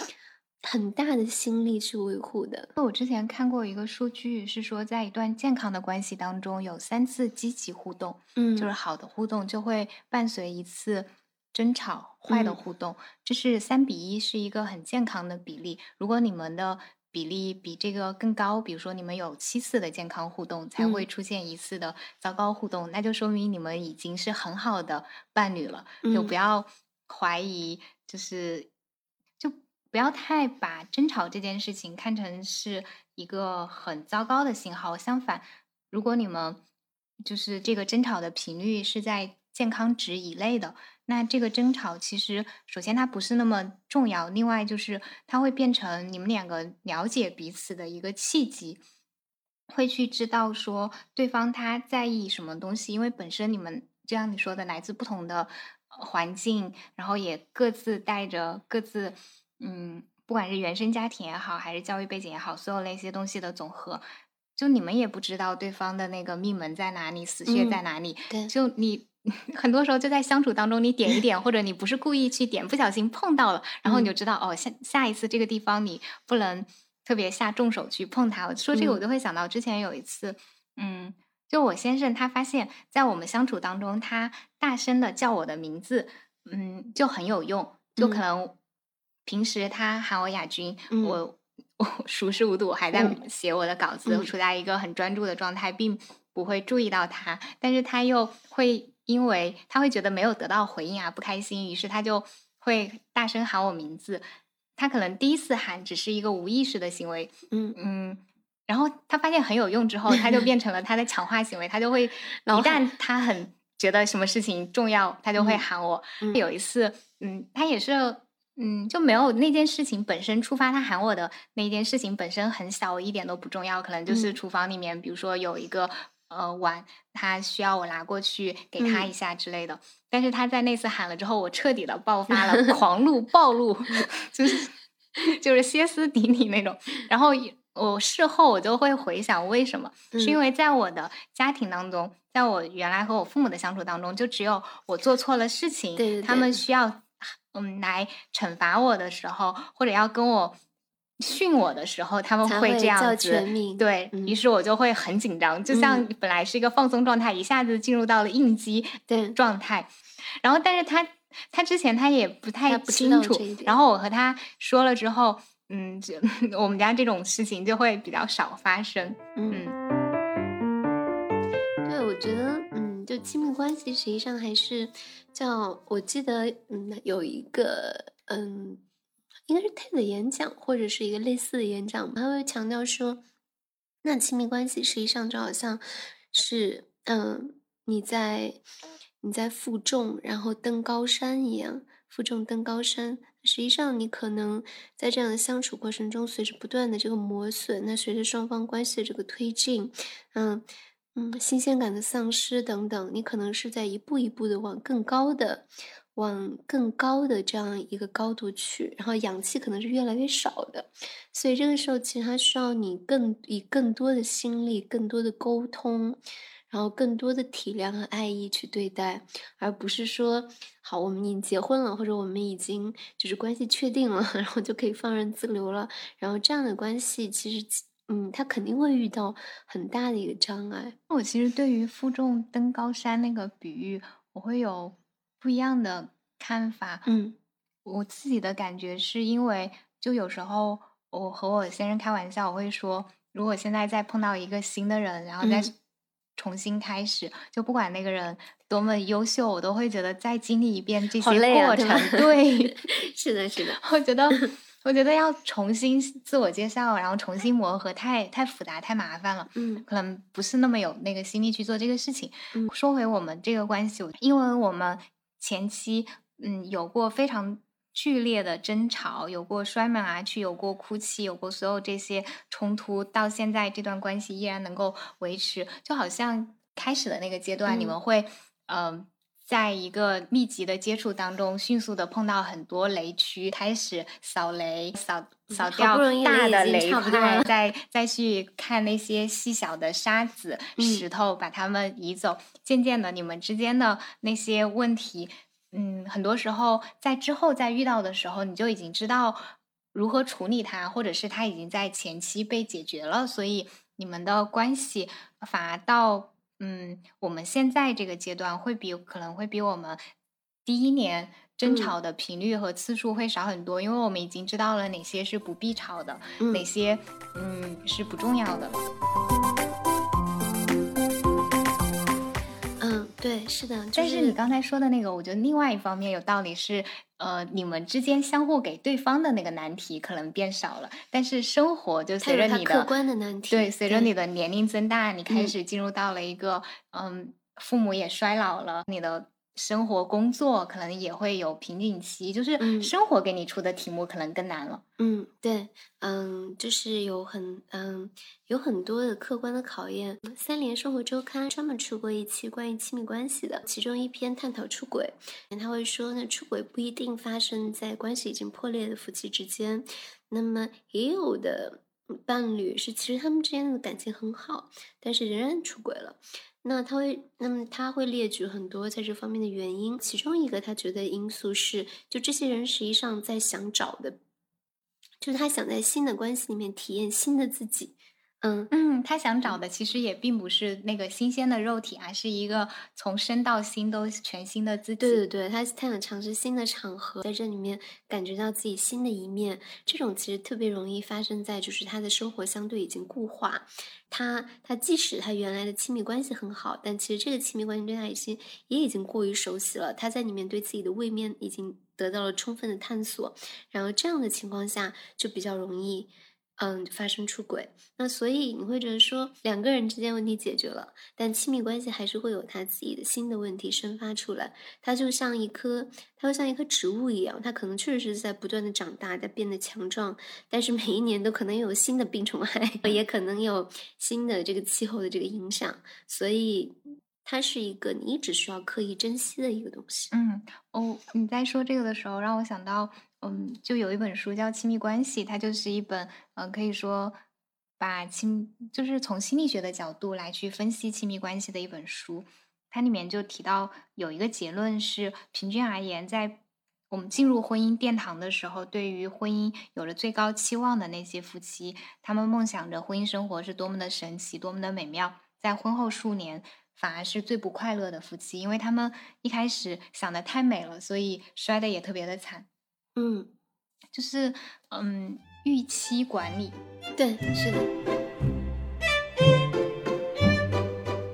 很大的心力去维护的。我之前看过一个数据，是说在一段健康的关系当中，有三次积极互动，嗯，就是好的互动就会伴随一次争吵，坏的嗯互动，这是三比一，是一个很健康的比例。如果你们的比例比这个更高，比如说你们有七次的健康互动，才会嗯出现一次的糟糕互动，那就说明你们已经是很好的伴侣了。就不嗯要怀疑，就是就不要太把争吵这件事情看成是一个很糟糕的信号。相反，如果你们就是这个争吵的频率是在健康值以内的，那这个争吵其实首先它不是那么重要，另外就是它会变成你们两个了解彼此的一个契机。会去知道说对方他在意什么东西，因为本身你们就像你说的，来自不同的环境，然后也各自带着各自，嗯，不管是原生家庭也好，还是教育背景也好，所有那些东西的总和，就你们也不知道对方的那个命门在哪里，死穴在嗯哪里，对。就你 很多时候就在相处当中，你点一点，或者你不是故意去点，不小心碰到了，然后你就嗯。知道、哦，下下一次这个地方你不能特别下重手去碰它。我说这个，我嗯。就会想到之前有一次，嗯，就我先生他发现，在我们相处当中，他大声的叫我的名字，嗯，就很有用，就可嗯。能平时他喊我亚军，嗯我。我熟视无睹，我还在嗯写我的稿子，嗯处在一个很专注的状态，并不会注意到他，但是他又会因为他会觉得没有得到回应啊，不开心，于是他就会大声喊我名字。他可能第一次喊只是一个无意识的行为，嗯嗯，然后他发现很有用之后，他就变成了他的强化行为，他就会 一旦他很觉得什么事情重要，他就会嗯喊我。嗯有一次，嗯，他也是。嗯，就没有那件事情本身触发他喊我的那件事情本身很小，一点都不重要，可能就是嗯厨房里面，比如说有一个呃碗，他需要我拿过去给他嗯一下之类的。但是他在那次喊了之后，我彻底的爆发了，狂怒暴怒，就是就是歇斯底里那种。然后也我事后我就会回想为什么，是因嗯为在我的家庭当中，在我原来和我父母的相处当中，就只有我做错了事情，对对他们需要嗯来惩罚我的时候，或者要跟我训我的时候，他们会这样子对、嗯于是，我就会很紧张，就像嗯本来是一个放松状态，一下子进入到了应激对状态。然后，但是他他之前他也不太清楚，然后我和他说了之后，嗯，就 我们家这种事情就会比较少发生。嗯，对，就亲密关系实际上还是叫，我记得，嗯，有一个，嗯，应该是 TED 的演讲或者是一个类似的演讲，他会强调说，那亲密关系实际上就好像是，嗯，你在。你在负重，然后登高山一样，负重登高山。实际上，你可能在这样的相处过程中，随着不断的这个磨损，那随着双方关系的这个推进，嗯嗯，新鲜感的丧失等等，你可能是在一步一步的往更高的、往更高的这样一个高度去，然后氧气可能是越来越少的。所以这个时候，其实它需要你更以更多的心力、更多的沟通。然后更多的体谅和爱意去对待，而不是说好我们已经结婚了，或者我们已经就是关系确定了，然后就可以放任自流了。然后这样的关系其实，嗯，他肯定会遇到很大的一个障碍。我其实对于负重登高山那个比喻，我会有不一样的看法。嗯，我自己的感觉是因为，就有时候我和我先生开玩笑，我会说，如果现在再碰到一个新的人，然后再。重新开始，就不管那个人多么优秀，我都会觉得再经历一遍这些过程。对，是的，是的。我觉得，我觉得要重新自我介绍，然后重新磨合，太太复杂，太麻烦了。嗯，可能不是那么有那个心力去做这个事情。嗯，说回我们这个关系，因为我们前期嗯有过非常。剧烈的争吵，有过摔门而去，有过哭泣，有过所有这些冲突，到现在这段关系依然能够维持，就好像开始的那个阶段，你们会，嗯，在一个密集的接触当中，迅速的碰到很多雷区，开始扫雷，扫扫掉大的雷块，再再去看那些细小的沙子、石头，把它们移走。渐渐的，你们之间的那些问题。嗯，很多时候在之后再遇到的时候，你就已经知道如何处理它，或者是它已经在前期被解决了，所以你们的关系反而到嗯我们现在这个阶段会比可能会比我们第一年争吵的频率和次数会少很多，因为我们已经知道了哪些是不必吵的，哪些嗯是不重要的。对，是的，但是你刚才说的那个，我觉得另外一方面有道理是，呃，你们之间相互给对方的那个难题可能变少了，但是生活就随着你的客观的难题，对，随着你的年龄增大，你开始进入到了一个，嗯，父母也衰老了，你的。生活工作可能也会有瓶颈期，就是生活给你出的题目可能更难了。嗯，对，嗯，就是有很嗯有很多的客观的考验。三联生活周刊专门出过一期关于亲密关系的，其中一篇探讨出轨，他会说那，出轨不一定发生在关系已经破裂的夫妻之间，那么也有的伴侣是其实他们之间的感情很好，但是仍然出轨了。那他会，那么他会列举很多在这方面的原因，其中一个他觉得因素是，就这些人实际上在想找的，就是他想在新的关系里面体验新的自己。嗯嗯，他想找的其实也并不是那个新鲜的肉体，而是一个从身到心都全新的自己。对对对，他他想尝试新的场合，在这里面感觉到自己新的一面。这种其实特别容易发生在就是他的生活相对已经固化，他他即使他原来的亲密关系很好，但其实这个亲密关系对他已经也已经过于熟悉了。他在里面对自己的位面已经得到了充分的探索，然后这样的情况下就比较容易。嗯，发生出轨，那所以你会觉得说两个人之间问题解决了，但亲密关系还是会有他自己的新的问题生发出来。它就像一棵，它就像一棵植物一样，它可能确实是在不断的长大，在变得强壮，但是每一年都可能有新的病虫害，也可能有新的这个气候的这个影响，所以它是一个你一直需要刻意珍惜的一个东西。嗯，哦，你在说这个的时候，让我想到。嗯，就有一本书叫《亲密关系》，它就是一本，嗯，可以说把亲，就是从心理学的角度来去分析亲密关系的一本书。它里面就提到有一个结论是，平均而言，在我们进入婚姻殿堂的时候，对于婚姻有了最高期望的那些夫妻，他们梦想着婚姻生活是多么的神奇，多么的美妙。在婚后数年，反而是最不快乐的夫妻，因为他们一开始想的太美了，所以摔的也特别的惨。嗯，就是嗯，预期管理。对，是的。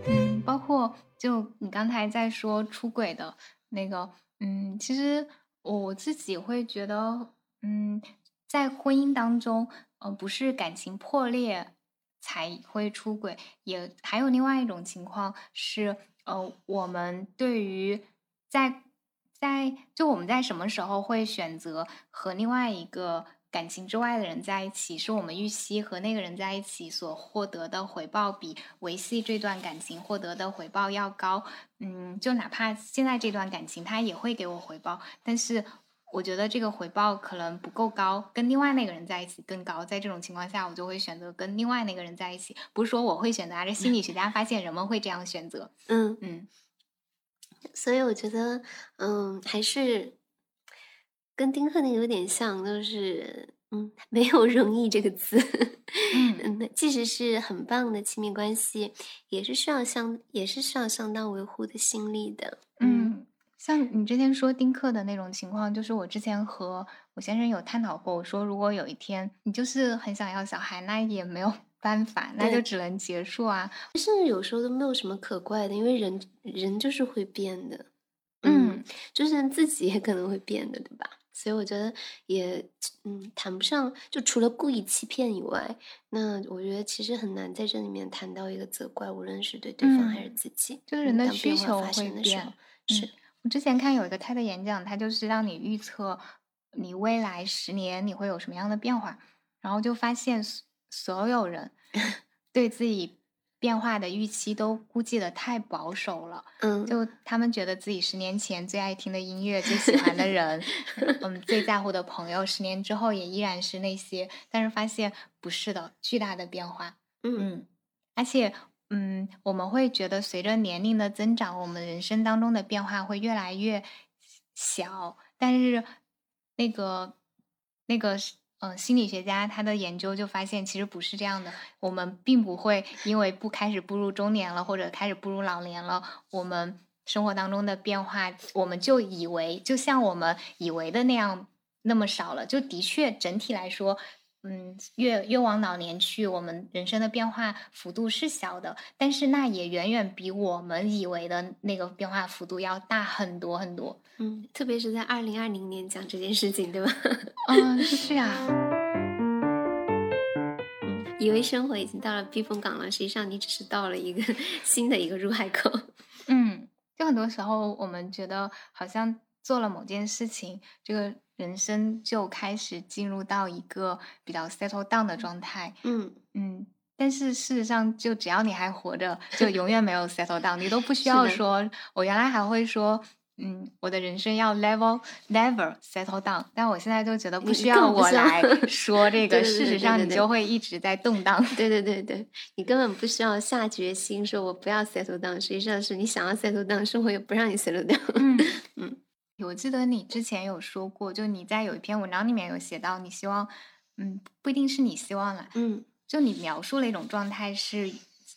嗯，包括就你刚才在说出轨的那个，嗯，其实我自己会觉得，嗯，在婚姻当中，呃，不是感情破裂。才会出轨，也还有另外一种情况是，呃，我们对于在在就我们在什么时候会选择和另外一个感情之外的人在一起，是我们预期和那个人在一起所获得的回报比维系这段感情获得的回报要高。嗯，就哪怕现在这段感情他也会给我回报，但是。我觉得这个回报可能不够高，跟另外那个人在一起更高。在这种情况下，我就会选择跟另外那个人在一起。不是说我会选择，而是心理学家发现人们会这样选择。嗯嗯。所以我觉得，嗯，还是跟丁克那个有点像，就是嗯，没有容易这个字。嗯，即使是很棒的亲密关系，也是需要相，也是需要相当维护的心力的。嗯。像你之前说丁克的那种情况，就是我之前和我先生有探讨过。我说，如果有一天你就是很想要小孩，那也没有办法，那就只能结束啊。甚至有时候都没有什么可怪的，因为人人就是会变的，嗯，就是自己也可能会变的，对吧？所以我觉得也嗯谈不上，就除了故意欺骗以外，那我觉得其实很难在这里面谈到一个责怪，无论是对对方还是自己。就是人的需求会变，是。我之前看有一个 TED 演讲，他就是让你预测你未来十年你会有什么样的变化，然后就发现所有人 对自己变化的预期都估计的太保守了。嗯，就他们觉得自己十年前最爱听的音乐、最喜欢的 人，嗯，最在乎的朋友，十年之后也依然是那些，但是发现不是的，巨大的变化。嗯，而且。嗯，我们会觉得随着年龄的增长，我们人生当中的变化会越来越小。但是，那个那个嗯，心理学家他的研究就发现，其实不是这样的。我们并不会因为不开始步入中年了，或者开始步入老年了，我们生活当中的变化，我们就以为就像我们以为的那样那么少了。就的确，整体来说。嗯，越越往老年去，我们人生的变化幅度是小的，但是那也远远比我们以为的那个变化幅度要大很多很多。嗯，特别是在二零二零年讲这件事情，对吧？嗯，是呀。嗯，以为生活已经到了避风港了，实际上你只是到了一个 新的一个入海口。嗯，就很多时候我们觉得好像做了某件事情，这个。人生就开始进入到一个比较 settle down 的状态，嗯嗯，但是事实上，就只要你还活着，就永远没有 settle down，你都不需要说。我原来还会说，嗯，我的人生要 level never settle down，但我现在就觉得不需要我来 说这个。事实上，你就会一直在动荡。对对对对，你根本不需要下决心说我不要 settle down，实际上是你想要 settle down，生活又不让你 settle down。嗯 嗯。我记得你之前有说过，就你在有一篇文章里面有写到，你希望，嗯，不一定是你希望了，嗯，就你描述了一种状态，是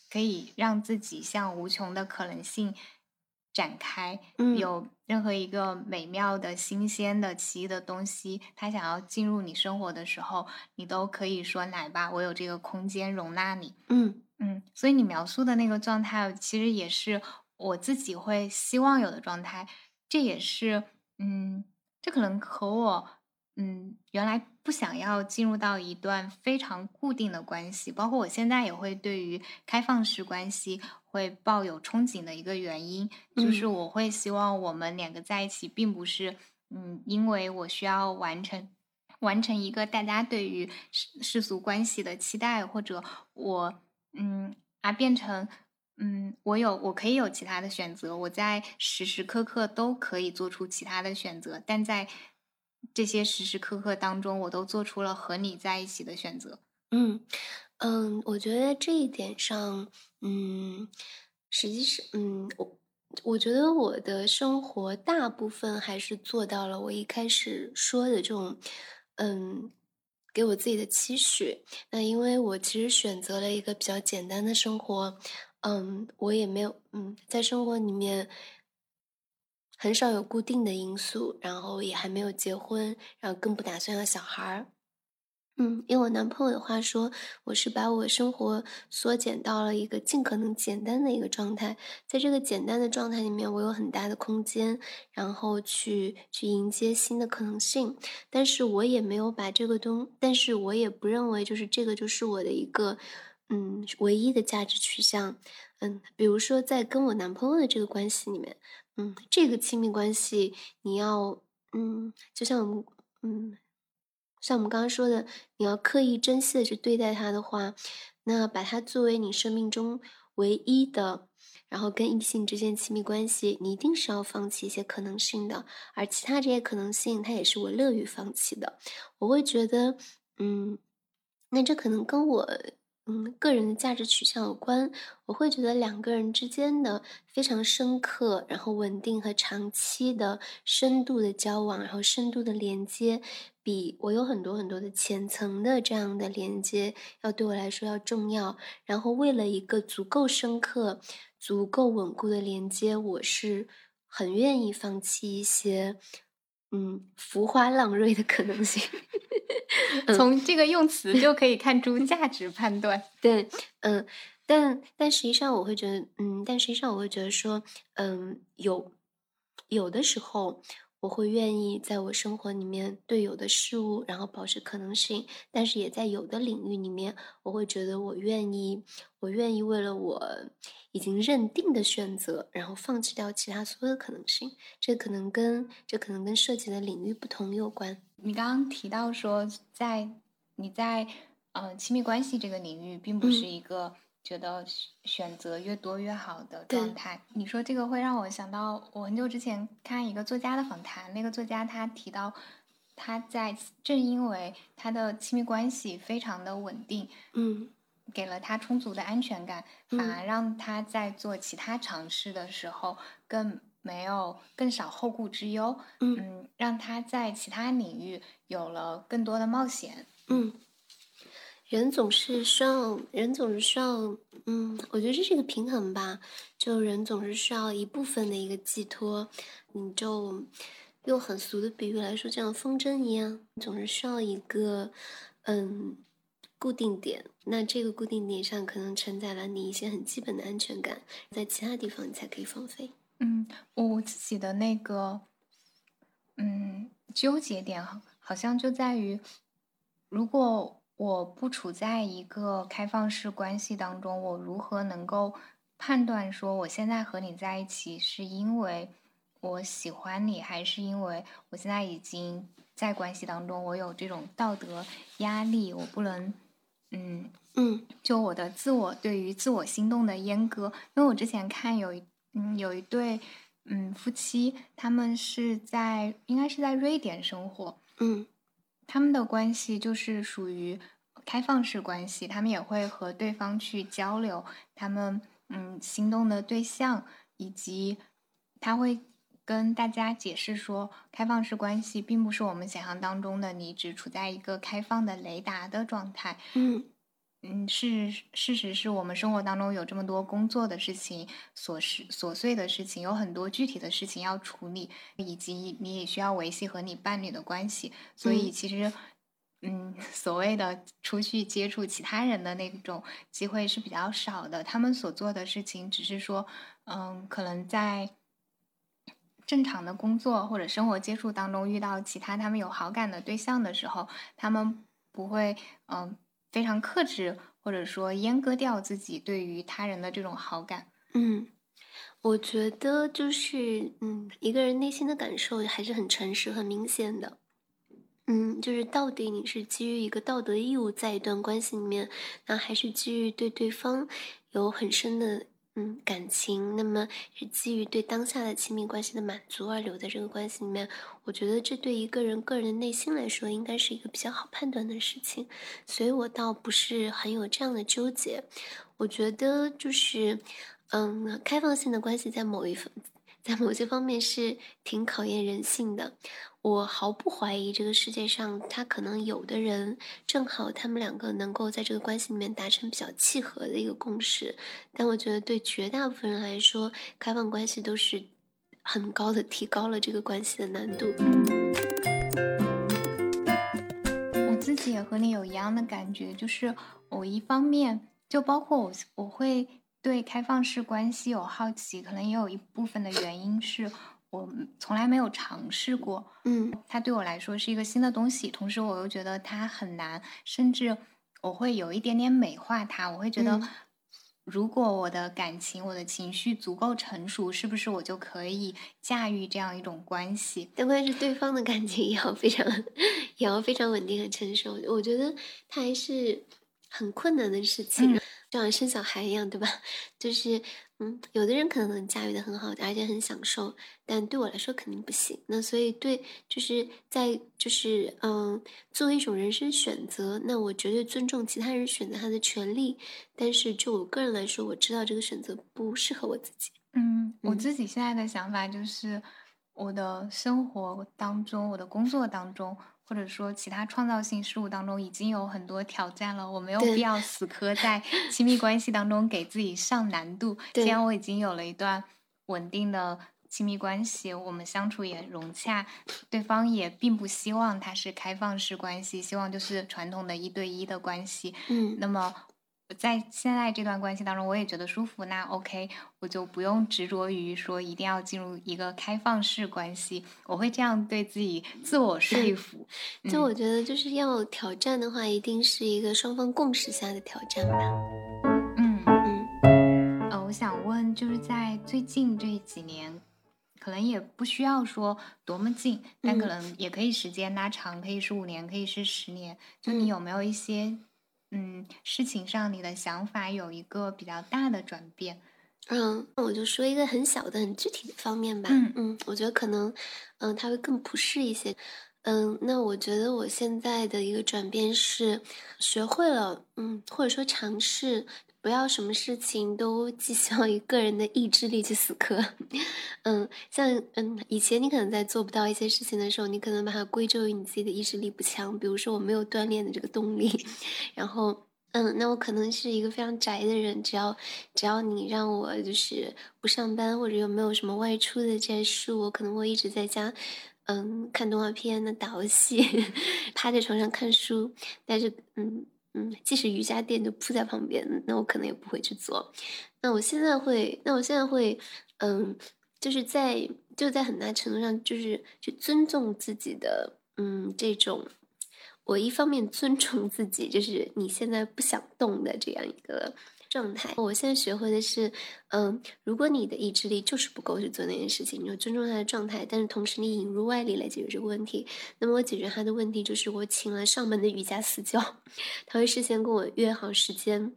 可以让自己向无穷的可能性展开，嗯，有任何一个美妙的、新鲜的、奇异的东西，它想要进入你生活的时候，你都可以说来吧，我有这个空间容纳你，嗯。嗯，所以你描述的那个状态，其实也是我自己会希望有的状态。这也是，嗯，这可能和我，嗯，原来不想要进入到一段非常固定的关系，包括我现在也会对于开放式关系会抱有憧憬的一个原因，就是我会希望我们两个在一起，并不是，嗯，因为我需要完成完成一个大家对于世世俗关系的期待，或者我，嗯，而变成。嗯，我有，我可以有其他的选择，我在时时刻刻都可以做出其他的选择，但在这些时时刻刻当中，我都做出了和你在一起的选择。嗯嗯，我觉得这一点上，嗯，实际是，嗯，我我觉得我的生活大部分还是做到了我一开始说的这种，嗯。给我自己的期许，那因为我其实选择了一个比较简单的生活，嗯，我也没有，嗯，在生活里面很少有固定的因素，然后也还没有结婚，然后更不打算要小孩儿。嗯，用我男朋友的话说，我是把我生活缩减到了一个尽可能简单的一个状态，在这个简单的状态里面，我有很大的空间，然后去去迎接新的可能性。但是我也没有把这个东，但是我也不认为就是这个就是我的一个。嗯，唯一的价值取向，嗯，比如说在跟我男朋友的这个关系里面，嗯，这个亲密关系你要，嗯，就像我们，嗯，像我们刚刚说的，你要刻意珍惜的去对待他的话，那把它作为你生命中唯一的，然后跟异性之间亲密关系，你一定是要放弃一些可能性的，而其他这些可能性，它也是我乐于放弃的。我会觉得，嗯，那这可能跟我。嗯，个人的价值取向有关，我会觉得两个人之间的非常深刻、然后稳定和长期的深度的交往，然后深度的连接，比我有很多很多的浅层的这样的连接要对我来说要重要。然后为了一个足够深刻、足够稳固的连接，我是很愿意放弃一些。嗯，浮花浪蕊的可能性，从这个用词就可以看出价值判断。对，嗯，但但实际上我会觉得，嗯，但实际上我会觉得说，嗯，有有的时候。我会愿意在我生活里面对有的事物，然后保持可能性，但是也在有的领域里面，我会觉得我愿意，我愿意为了我已经认定的选择，然后放弃掉其他所有的可能性。这可能跟这可能跟涉及的领域不同有关。你刚刚提到说，在你在呃亲密关系这个领域，并不是一个。觉得选择越多越好的状态，你说这个会让我想到我很久之前看一个作家的访谈，那个作家他提到他在正因为他的亲密关系非常的稳定，嗯，给了他充足的安全感，反而让他在做其他尝试的时候更没有更少后顾之忧，嗯，让他在其他领域有了更多的冒险，嗯。人总是需要，人总是需要，嗯，我觉得这是一个平衡吧。就人总是需要一部分的一个寄托，你就用很俗的比喻来说，就像风筝一样，总是需要一个嗯固定点。那这个固定点上可能承载了你一些很基本的安全感，在其他地方你才可以放飞。嗯，我自己的那个嗯纠结点好像就在于，如果。我不处在一个开放式关系当中，我如何能够判断说我现在和你在一起是因为我喜欢你，还是因为我现在已经在关系当中，我有这种道德压力，我不能，嗯嗯，就我的自我对于自我心动的阉割。因为我之前看有一嗯有一对嗯夫妻，他们是在应该是在瑞典生活，嗯。他们的关系就是属于开放式关系，他们也会和对方去交流他们嗯心动的对象，以及他会跟大家解释说，开放式关系并不是我们想象当中的你只处在一个开放的雷达的状态。嗯。嗯，事事实是我们生活当中有这么多工作的事情、琐事、琐碎的事情，有很多具体的事情要处理，以及你也需要维系和你伴侣的关系。所以其实，嗯，所谓的出去接触其他人的那种机会是比较少的。他们所做的事情只是说，嗯，可能在正常的工作或者生活接触当中遇到其他他们有好感的对象的时候，他们不会，嗯。非常克制，或者说阉割掉自己对于他人的这种好感。嗯，我觉得就是，嗯，一个人内心的感受还是很诚实、很明显的。嗯，就是到底你是基于一个道德义务在一段关系里面，那还是基于对对方有很深的。嗯，感情那么是基于对当下的亲密关系的满足而留在这个关系里面，我觉得这对一个人个人的内心来说，应该是一个比较好判断的事情，所以我倒不是很有这样的纠结。我觉得就是，嗯，开放性的关系在某一方。在某些方面是挺考验人性的。我毫不怀疑这个世界上，他可能有的人正好他们两个能够在这个关系里面达成比较契合的一个共识，但我觉得对绝大部分人来说，开放关系都是很高的提高了这个关系的难度。我自己也和你有一样的感觉，就是我一方面就包括我，我会对开放式关系有好奇，可能也有一部分的原因是。我从来没有尝试过，嗯，它对我来说是一个新的东西，同时我又觉得它很难，甚至我会有一点点美化它。我会觉得，如果我的感情、我的情绪足够成熟，是不是我就可以驾驭这样一种关系？但关键是对方的感情也要非常，也要非常稳定和成熟。我觉得它还是很困难的事情，就像生小孩一样，对吧？就是。嗯，有的人可能能驾驭的很好，而且很享受，但对我来说肯定不行。那所以对，就是在就是嗯，作为一种人生选择，那我绝对尊重其他人选择他的权利。但是就我个人来说，我知道这个选择不适合我自己。嗯，我自己现在的想法就是，我的生活当中，我的工作当中。或者说，其他创造性事物当中已经有很多挑战了，我没有必要死磕在 亲密关系当中给自己上难度。既然我已经有了一段稳定的亲密关系，我们相处也融洽，对方也并不希望它是开放式关系，希望就是传统的一对一的关系。嗯，那么。在现在这段关系当中，我也觉得舒服。那 OK，我就不用执着于说一定要进入一个开放式关系。我会这样对自己自我说 服。就我觉得，就是要挑战的话，一定是一个双方共识下的挑战吧。嗯嗯。呃，我想问，就是在最近这几年，可能也不需要说多么近，但可能也可以时间拉长，可以是五年，可以是十年。就你有没有一些？嗯，事情上你的想法有一个比较大的转变。嗯，那我就说一个很小的、很具体的方面吧。嗯嗯，我觉得可能，嗯，他会更不适一些。嗯，那我觉得我现在的一个转变是，学会了，嗯，或者说尝试。不要什么事情都寄希望于个人的意志力去死磕，嗯，像嗯以前你可能在做不到一些事情的时候，你可能把它归咎于你自己的意志力不强，比如说我没有锻炼的这个动力，然后嗯，那我可能是一个非常宅的人，只要只要你让我就是不上班或者又没有什么外出的这些事，我可能会一直在家，嗯，看动画片、那打游戏、趴在床上看书，但是嗯。嗯，即使瑜伽垫就铺在旁边，那我可能也不会去做。那我现在会，那我现在会，嗯，就是在就在很大程度上，就是去尊重自己的，嗯，这种。我一方面尊重自己，就是你现在不想动的这样一个。状态，我现在学会的是，嗯，如果你的意志力就是不够去做那件事情，你就尊重他的状态，但是同时你引入外力来解决这个问题。那么我解决他的问题就是我请了上门的瑜伽私教，他会事先跟我约好时间，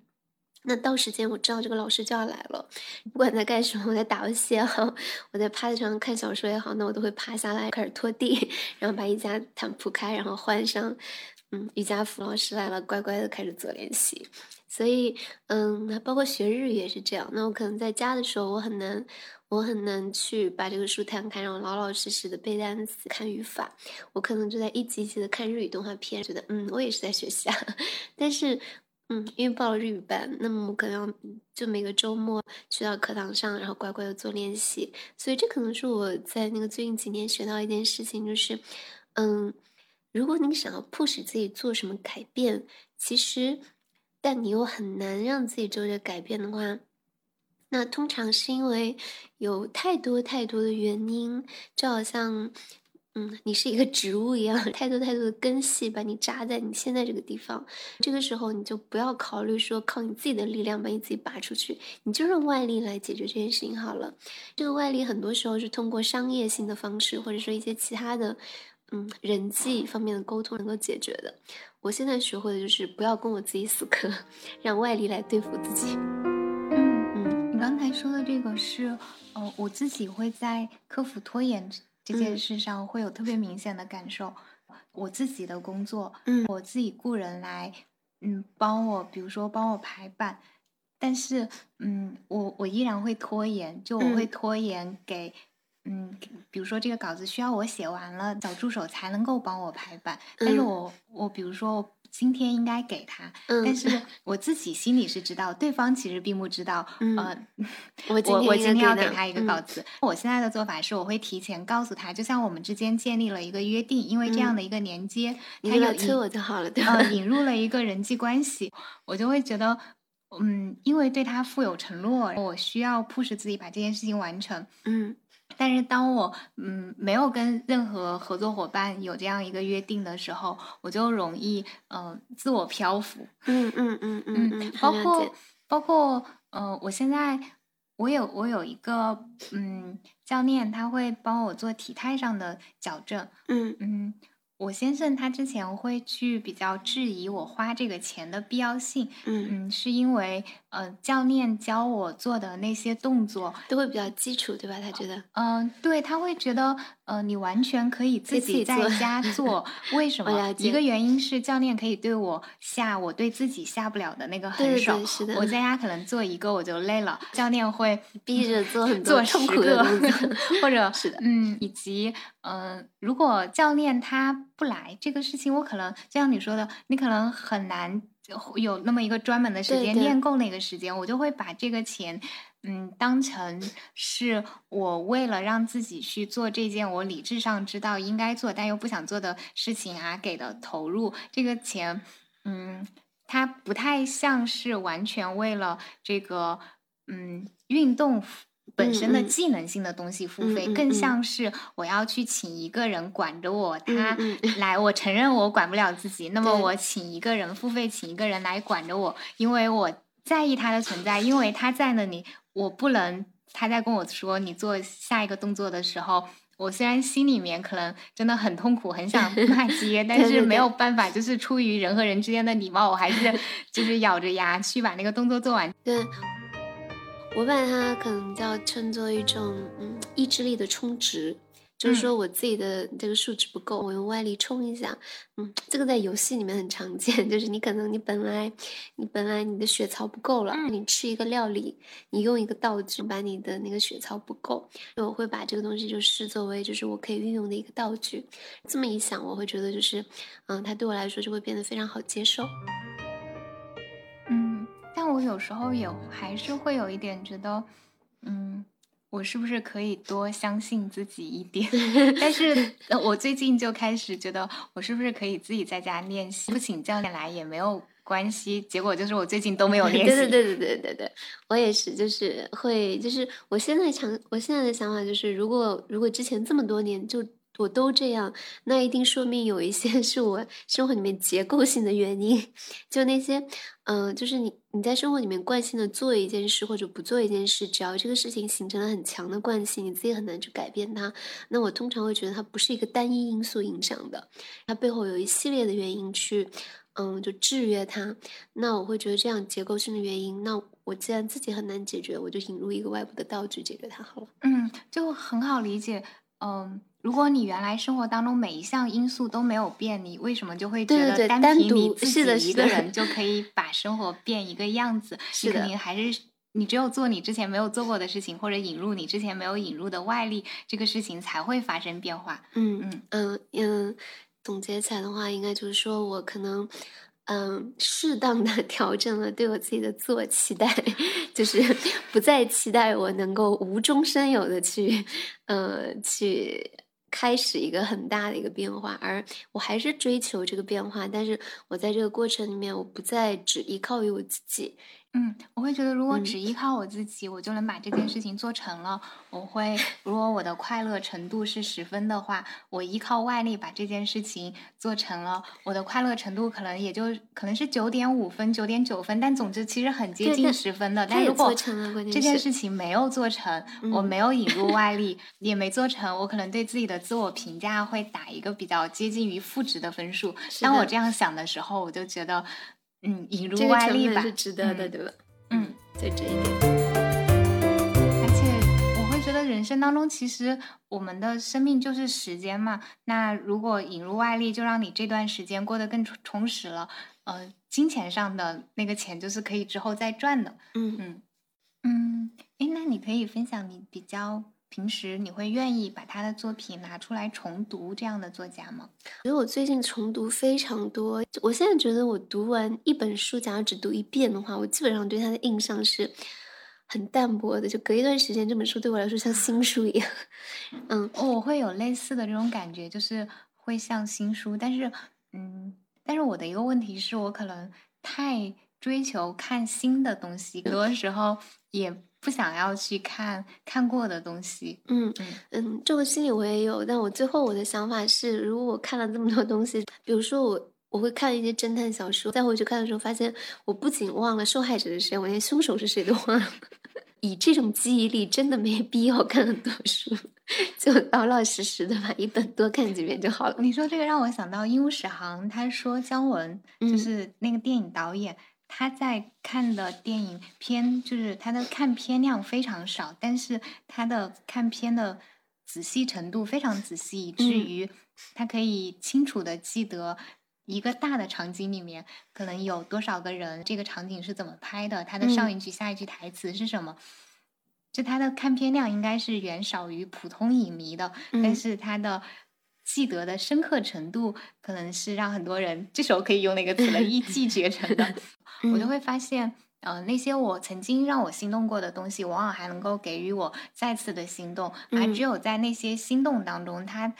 那到时间我知道这个老师就要来了，不管在干什么，我在打游戏也好，我在趴在床上看小说也好，那我都会趴下来开始拖地，然后把瑜伽毯铺开，然后换上，嗯，瑜伽服，老师来了，乖乖的开始做练习。所以，嗯，包括学日语也是这样。那我可能在家的时候，我很难，我很难去把这个书摊开，然后老老实实的背单词、看语法。我可能就在一集一集的看日语动画片，觉得，嗯，我也是在学习啊。但是，嗯，因为报了日语班，那么我可能要就每个周末去到课堂上，然后乖乖的做练习。所以，这可能是我在那个最近几年学到一件事情，就是，嗯，如果你想要迫使自己做什么改变，其实。但你又很难让自己做着改变的话，那通常是因为有太多太多的原因，就好像，嗯，你是一个植物一样，太多太多的根系把你扎在你现在这个地方。这个时候你就不要考虑说靠你自己的力量把你自己拔出去，你就让外力来解决这件事情好了。这个外力很多时候是通过商业性的方式，或者说一些其他的。嗯，人际方面的沟通能够解决的。我现在学会的就是不要跟我自己死磕，让外力来对付自己。嗯嗯，你刚才说的这个是，呃，我自己会在克服拖延这件事上会有特别明显的感受。我自己的工作，嗯，我自己雇人来，嗯，帮我，比如说帮我排版，但是，嗯，我我依然会拖延，就我会拖延给。嗯，比如说这个稿子需要我写完了，小助手才能够帮我排版。但是我我比如说我今天应该给他，但是 我自己心里是知道，对方其实并不知道。呃，我 我今天要给他一个稿子。我现在的做法是，我会提前告诉他，就像我们之间建立了一个约定，因为这样的一个连接，他有催我就好了，对吧？引入了一个人际关系，我就会觉得。嗯，因为对他负有承诺，我需要 push 自己把这件事情完成。嗯，但是当我嗯没有跟任何合作伙伴有这样一个约定的时候，我就容易嗯自我漂浮。嗯嗯嗯嗯嗯，包括包括呃，我现在我有我有一个嗯教练，他会帮我做体态上的矫正。嗯嗯。我先生他之前会去比较质疑我花这个钱的必要性，嗯嗯，是因为呃教练教我做的那些动作都会比较基础，对吧？他觉得，嗯，对他会觉得，呃，你完全可以自己在家做，为什么？一个原因是教练可以对我下我对自己下不了的那个狠手，是的，我在家可能做一个我就累了，教练会 逼着做很 多痛苦的动作，或者是的，嗯，以及嗯，如果教练他。不来这个事情，我可能就像你说的，你可能很难有那么一个专门的时间练够那个时间。我就会把这个钱，嗯，当成是我为了让自己去做这件我理智上知道应该做但又不想做的事情啊给的投入。这个钱，嗯，它不太像是完全为了这个，嗯，运动。本身的技能性的东西付费，更像是我要去请一个人管着我，他来，我承认我管不了自己，那么我请一个人付费，请一个人来管着我，因为我在意他的存在，因为他在那里，我不能他在跟我说你做下一个动作的时候，我虽然心里面可能真的很痛苦，很想 骂街，但是没有办法，就是出于人和人之间的礼貌，我还是 就是咬着牙去把那个动作做完。对。我把它可能叫称作一种嗯意志力的充值，就是说我自己的这个数值不够，我用外力充一下。嗯，这个在游戏里面很常见，就是你可能你本来你本来你的血槽不够了，你吃一个料理，你用一个道具把你的那个血槽不够，我会把这个东西就视作为就是我可以运用的一个道具。这么一想，我会觉得就是嗯，它对我来说就会变得非常好接受。但我有时候也还是会有一点觉得，嗯，我是不是可以多相信自己一点？但是我最近就开始觉得，我是不是可以自己在家练习，不请教练来也没有关系。结果就是我最近都没有练习。对对对对对对对，我也是，就是会，就是我现在想，我现在的想法就是，如果如果之前这么多年就。我都这样，那一定说明有一些 是我生活里面结构性的原因。就那些，嗯，就是你你在生活里面惯性的做一件事或者不做一件事，只要这个事情形成了很强的惯性，你自己很难去改变它。那我通常会觉得它不是一个单一因素影响的，它背后有一系列的原因去，嗯，就制约它。那我会觉得这样结构性的原因，那我既然自己很难解决，我就引入一个外部的道具解决它好了。嗯，就很好理解，嗯。如果你原来生活当中每一项因素都没有变，你为什么就会觉得单凭你自己一个人 就可以把生活变一个样子？你肯定还是你只有做你之前没有做过的事情，或者引入你之前没有引入的外力，这个事情才会发生变化。嗯嗯嗯嗯，总结起来的话，应该就是说我可能。嗯，适当的 调整了对我自己的自我期待，就是不再期待我能够无中生有的去，呃，去开始一个很大的一个变化，而我还是追求这个变化，但是我在这个过程里面，我不再只依靠于我自己。嗯，我会觉得，如果只依靠我自己，我就能把这件事情做成了。我会，如果我的快乐程度是十分的话，我依靠外力把这件事情做成了，我的快乐程度可能也就可能是九点五分、九点九分，但总之其实很接近十分的。但如果这件事情没有做成，我没有引入外力，也没做成，我可能对自己的自我评价会打一个比较接近于负值的分数。当我这样想的时候，我就觉得。嗯，引入外力吧，是值得的，对吧？嗯，就这一点。而且我会觉得，人生当中其实我们的生命就是时间嘛。那如果引入外力，就让你这段时间过得更充充实了。呃，金钱上的那个钱就是可以之后再赚的。嗯嗯嗯。哎，那你可以分享你比较平时你会愿意把他的作品拿出来重读这样的作家吗？因为我最近重读非常多，我现在觉得我读完一本书，假如只读一遍的话，我基本上对他的印象是很淡薄的，就隔一段时间，这本书对我来说像新书一样。嗯，我会有类似的这种感觉，就是会像新书，但是，嗯，但是我的一个问题是我可能太追求看新的东西，很多时候也。不想要去看看过的东西，嗯嗯，这个心理我也有，但我最后我的想法是，如果我看了这么多东西，比如说我我会看一些侦探小说，再回去看的时候，发现我不仅忘了受害者是谁，我连凶手是谁都忘了。以这种记忆力，真的没必要看很多书，就老老实实的把一本多看几遍就好了。你说这个让我想到鹦鹉史航，他说姜文就是那个电影导演。他在看的电影片，就是他的看片量非常少，但是他的看片的仔细程度非常仔细，以至于他可以清楚的记得一个大的场景里面可能有多少个人，这个场景是怎么拍的，他的上一句、下一句台词是什么。就他的看片量应该是远少于普通影迷的，但是他的。记得的深刻程度，可能是让很多人这时候可以用那个词了，一骑绝尘的。我就会发现，呃，那些我曾经让我心动过的东西，往往还能够给予我再次的心动。而只有在那些心动当中，它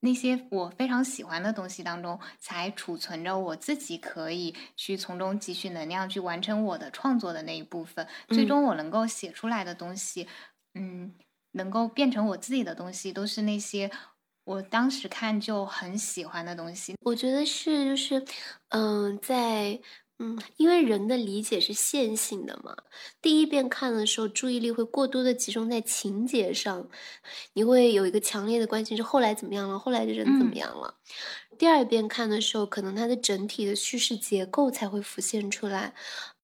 那些我非常喜欢的东西当中，才储存着我自己可以去从中汲取能量，去完成我的创作的那一部分。最终我能够写出来的东西，嗯，能够变成我自己的东西，都是那些。我当时看就很喜欢的东西，我觉得是就是，嗯，在嗯，因为人的理解是线性的嘛，第一遍看的时候，注意力会过多的集中在情节上，你会有一个强烈的关心是后来怎么样了，后来的人怎么样了。第二遍看的时候，可能它的整体的叙事结构才会浮现出来。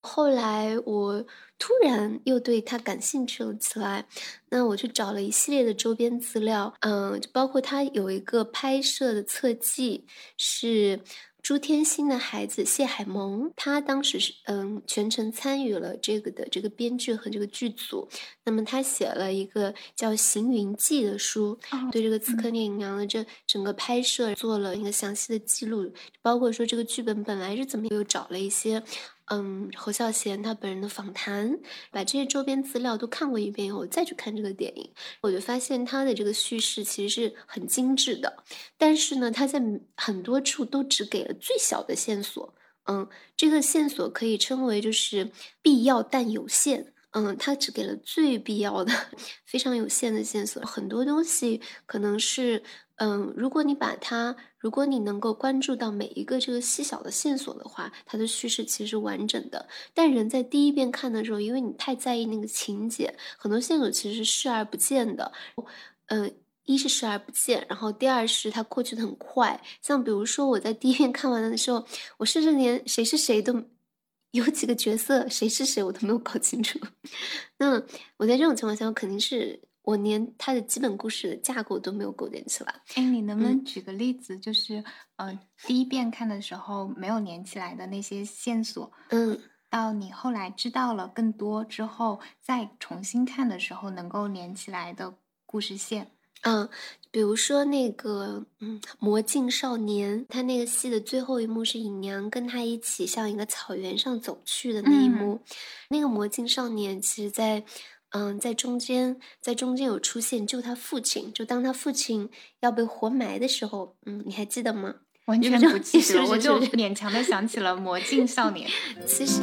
后来我突然又对他感兴趣了起来，那我去找了一系列的周边资料，嗯，就包括他有一个拍摄的侧记是。朱天心的孩子谢海萌，他当时是嗯全程参与了这个的这个编剧和这个剧组。那么他写了一个叫《行云记》的书，对这个《刺客聂隐娘》的这整个拍摄做了一个详细的记录，包括说这个剧本本来是怎么，又找了一些。嗯，侯孝贤他本人的访谈，把这些周边资料都看过一遍以后，再去看这个电影，我就发现他的这个叙事其实是很精致的，但是呢，他在很多处都只给了最小的线索。嗯，这个线索可以称为就是必要但有限。嗯，他只给了最必要的、非常有限的线索，很多东西可能是。嗯，如果你把它，如果你能够关注到每一个这个细小的线索的话，它的叙事其实是完整的。但人在第一遍看的时候，因为你太在意那个情节，很多线索其实是视而不见的。嗯，一是视而不见，然后第二是它过去的很快。像比如说我在第一遍看完的时候，我甚至连谁是谁都有几个角色谁是谁我都没有搞清楚。那我在这种情况下，我肯定是。我连它的基本故事的架构都没有构建起来。哎，你能不能举个例子？就是，呃，第一遍看的时候没有连起来的那些线索，嗯，到你后来知道了更多之后，再重新看的时候能够连起来的故事线。嗯，比如说那个，嗯，《魔镜少年》，他那个戏的最后一幕是尹娘跟他一起向一个草原上走去的那一幕。那个《魔镜少年》其实，在。嗯，在中间，在中间有出现救他父亲，就当他父亲要被活埋的时候，嗯，你还记得吗？完全不记得，我就 勉强的想起了《魔镜少年 》。其实，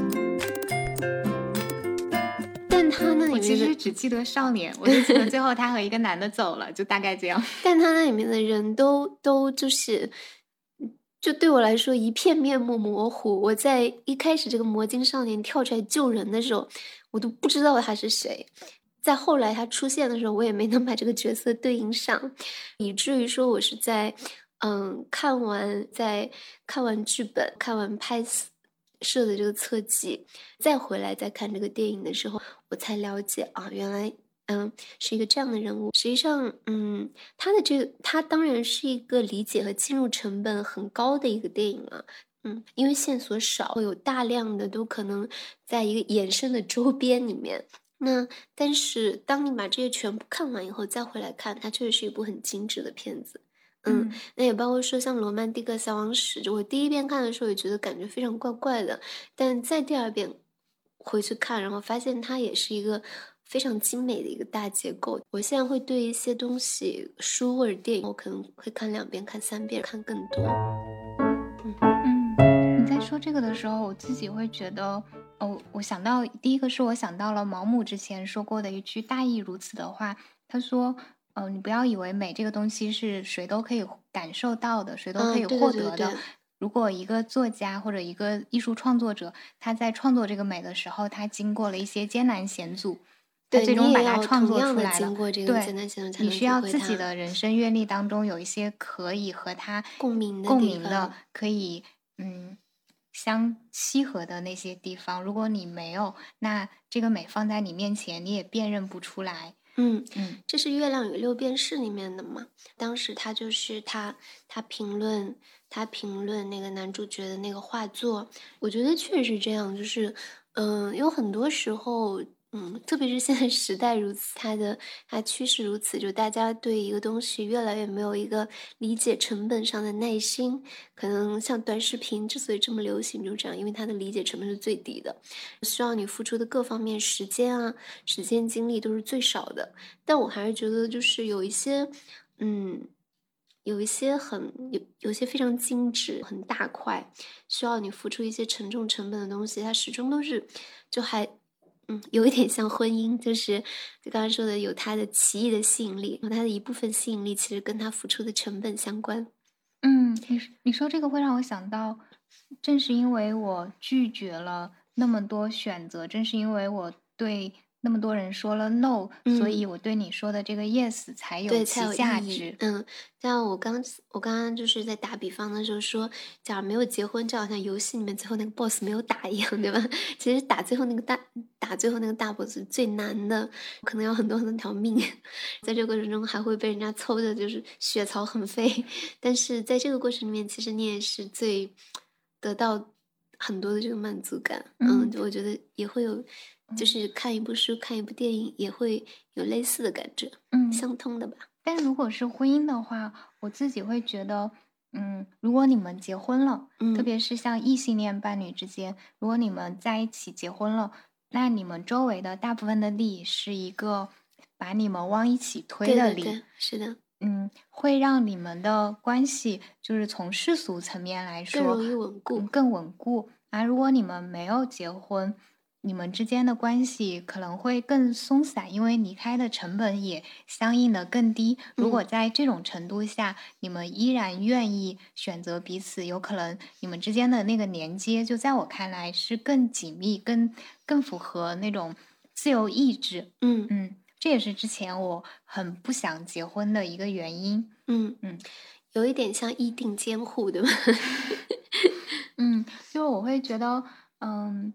但他那里面，我其实只记得少年，我就记得最后他和一个男的走了，就大概这样。但他那里面的人都都就是，就对我来说一片面目模糊。我在一开始这个魔镜少年跳出来救人的时候。我都不知道他是谁，在后来他出现的时候，我也没能把这个角色对应上，以至于说我是在嗯看完在看完剧本、看完拍摄的这个侧记，再回来再看这个电影的时候，我才了解啊，原来嗯是一个这样的人物。实际上，嗯，他的这个他当然是一个理解和进入成本很高的一个电影啊。嗯，因为线索少，会有大量的都可能在一个衍生的周边里面。那但是当你把这些全部看完以后，再回来看，它确实是一部很精致的片子。嗯，那也包括说像《罗曼蒂克消亡史》，就我第一遍看的时候也觉得感觉非常怪怪的，但在第二遍回去看，然后发现它也是一个非常精美的一个大结构。我现在会对一些东西，书或者电影，我可能会看两遍、看三遍、看更多。嗯，说这个的时候，我自己会觉得，哦，我想到第一个是我想到了毛姆之前说过的一句大意如此的话，他说。嗯，你不要以为美这个东西是谁都可以感受到的，谁都可以获得的。如果一个作家或者一个艺术创作者，他在创作这个美的时候，他经过了一些艰难险阻，他最终把它创作出来了。对，你需要自己的人生阅历当中有一些可以和他共鸣共鸣的，可以嗯相契合的那些地方。如果你没有，那这个美放在你面前，你也辨认不出来。嗯嗯，这是《月亮与六便士》里面的嘛？当时他就是他，他评论他评论那个男主角的那个画作，我觉得确实是这样，就是嗯，有很多时候。嗯，特别是现在时代如此，它的它趋势如此，就大家对一个东西越来越没有一个理解成本上的耐心。可能像短视频之所以这么流行，就这样，因为它的理解成本是最低的，需要你付出的各方面时间啊、时间精力都是最少的。但我还是觉得，就是有一些，嗯，有一些很有有些非常精致、很大块，需要你付出一些沉重成本的东西，它始终都是就还。嗯，有一点像婚姻，就是就刚才说的，有它的奇异的吸引力，有它的一部分吸引力，其实跟它付出的成本相关。嗯，你你说这个会让我想到，正是因为我拒绝了那么多选择，正是因为我对。那么多人说了 no，所以我对你说的这个 yes 才有其价值。嗯，像我刚我刚刚就是在打比方的时候说，假如没有结婚，就好像游戏里面最后那个 boss 没有打一样，对吧？其实打最后那个大打最后那个大 boss 最难的，可能要很多很多条命，在这个过程中还会被人家抽的，就是血槽很飞。但是在这个过程里面，其实你也是最得到很多的这个满足感。嗯，我觉得也会有。就是看一部书、看一部电影，也会有类似的感觉，嗯，相通的吧。但如果是婚姻的话，我自己会觉得，嗯，如果你们结婚了，嗯，特别是像异性恋伴侣之间，如果你们在一起结婚了，那你们周围的大部分的力是一个把你们往一起推的力，是的，嗯，会让你们的关系就是从世俗层面来说更容易稳固，更稳固。而如果你们没有结婚，你们之间的关系可能会更松散，因为离开的成本也相应的更低。如果在这种程度下，你们依然愿意选择彼此，有可能你们之间的那个连接，就在我看来是更紧密、更更符合那种自由意志。嗯嗯，这也是之前我很不想结婚的一个原因。嗯嗯，有一点像议定监护，对吧？嗯，就我会觉得，嗯。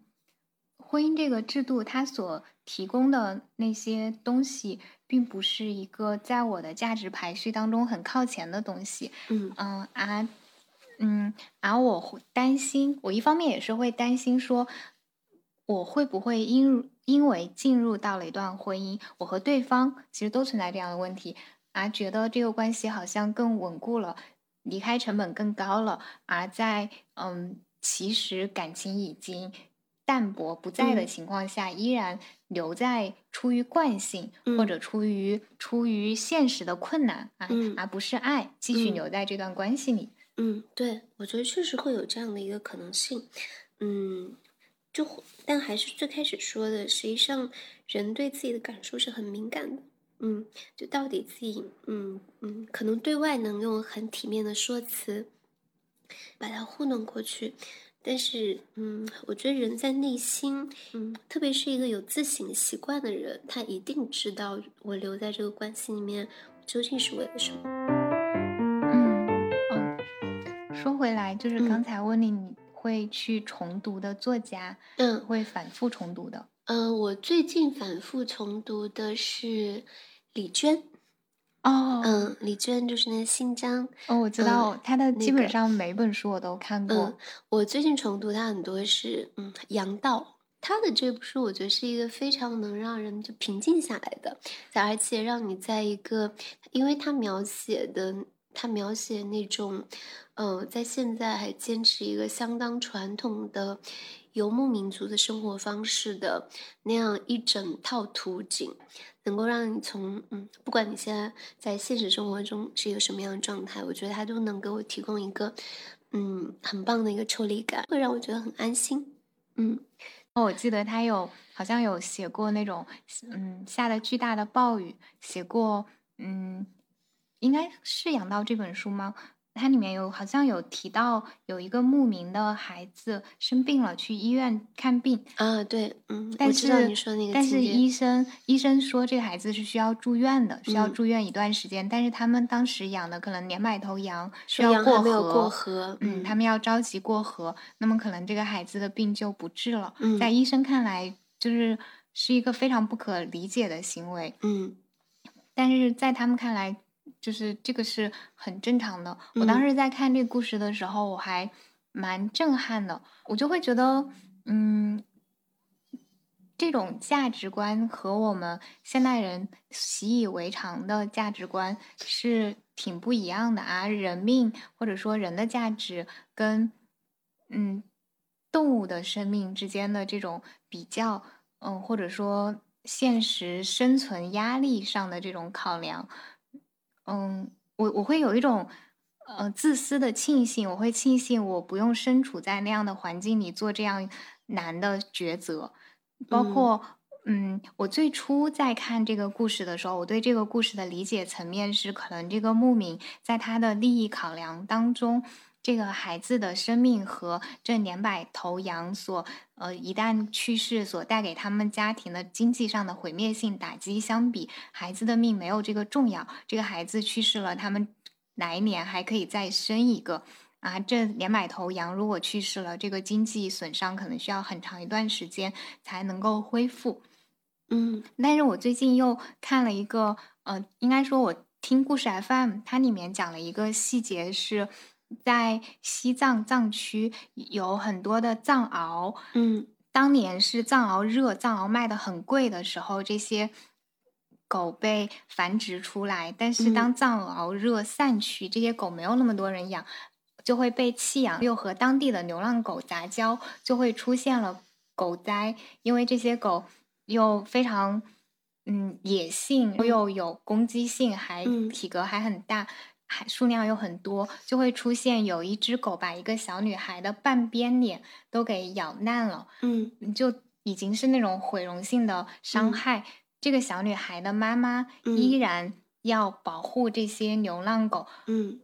婚姻这个制度，它所提供的那些东西，并不是一个在我的价值排序当中很靠前的东西。嗯嗯而嗯而我担心，我一方面也是会担心说，我会不会因因为进入到了一段婚姻，我和对方其实都存在这样的问题，而觉得这个关系好像更稳固了，离开成本更高了，而在嗯其实感情已经。淡薄不在的情况下，依然留在出于惯性或者出于出于现实的困难啊，而不是爱，继续留在这段关系里。嗯，对，我觉得确实会有这样的一个可能性。嗯，就但还是最开始说的，实际上人对自己的感受是很敏感的。嗯，就到底自己，嗯嗯，可能对外能用很体面的说辞把它糊弄过去。但是，嗯，我觉得人在内心，嗯，特别是一个有自省习惯的人，他一定知道我留在这个关系里面究竟是为了什么。嗯嗯，说回来，就是刚才问你，你会去重读的作家，嗯，会反复重读的。嗯，我最近反复重读的是李娟。哦，嗯，李娟就是那个新疆哦，我知道她的基本上每本书我都看过。我最近重读她很多是，嗯，杨道，他的这部书，我觉得是一个非常能让人就平静下来的，而且让你在一个，因为他描写的，他描写那种，呃，在现在还坚持一个相当传统的游牧民族的生活方式的那样一整套图景，能够让你从，嗯，不管你现在在现实生活中是一个什么样的状态，我觉得他都能给我提供一个，嗯，很棒的一个抽离感，会让我觉得很安心，嗯。哦我记得他有好像有写过那种，嗯，下了巨大的暴雨，写过，嗯，应该是养到这本书吗？它里面有好像有提到有一个牧民的孩子生病了，去医院看病啊，对，嗯，但是你说那个，但是医生医生说这个孩子是需要住院的，需要住院一段时间。但是他们当时养的可能两百头羊需要过河，嗯，他们要着急过河，那么可能这个孩子的病就不治了。嗯，在医生看来，就是是一个非常不可理解的行为。嗯，但是在他们看来。就是这个是很正常的。我当时在看这个故事的时候，我还蛮震撼的。我就会觉得，嗯，这种价值观和我们现代人习以为常的价值观是挺不一样的啊。人命或者说人的价值跟嗯动物的生命之间的这种比较，嗯，或者说现实生存压力上的这种考量。嗯，我我会有一种呃自私的庆幸，我会庆幸我不用身处在那样的环境里做这样难的抉择。包括嗯，我最初在看这个故事的时候，我对这个故事的理解层面是，可能这个牧民在他的利益考量当中。这个孩子的生命和这两百头羊所呃一旦去世所带给他们家庭的经济上的毁灭性打击相比，孩子的命没有这个重要。这个孩子去世了，他们来年还可以再生一个啊。这两百头羊如果去世了，这个经济损伤可能需要很长一段时间才能够恢复。嗯，但是我最近又看了一个呃，应该说我听故事 FM，它里面讲了一个细节是。在西藏藏区有很多的藏獒，嗯，当年是藏獒热，藏獒卖的很贵的时候，这些狗被繁殖出来。但是当藏獒热散去，这些狗没有那么多人养，就会被弃养，又和当地的流浪狗杂交，就会出现了狗灾。因为这些狗又非常嗯野性，又有攻击性，还体格还很大。还数量又很多，就会出现有一只狗把一个小女孩的半边脸都给咬烂了，嗯，就已经是那种毁容性的伤害。这个小女孩的妈妈依然要保护这些流浪狗，嗯。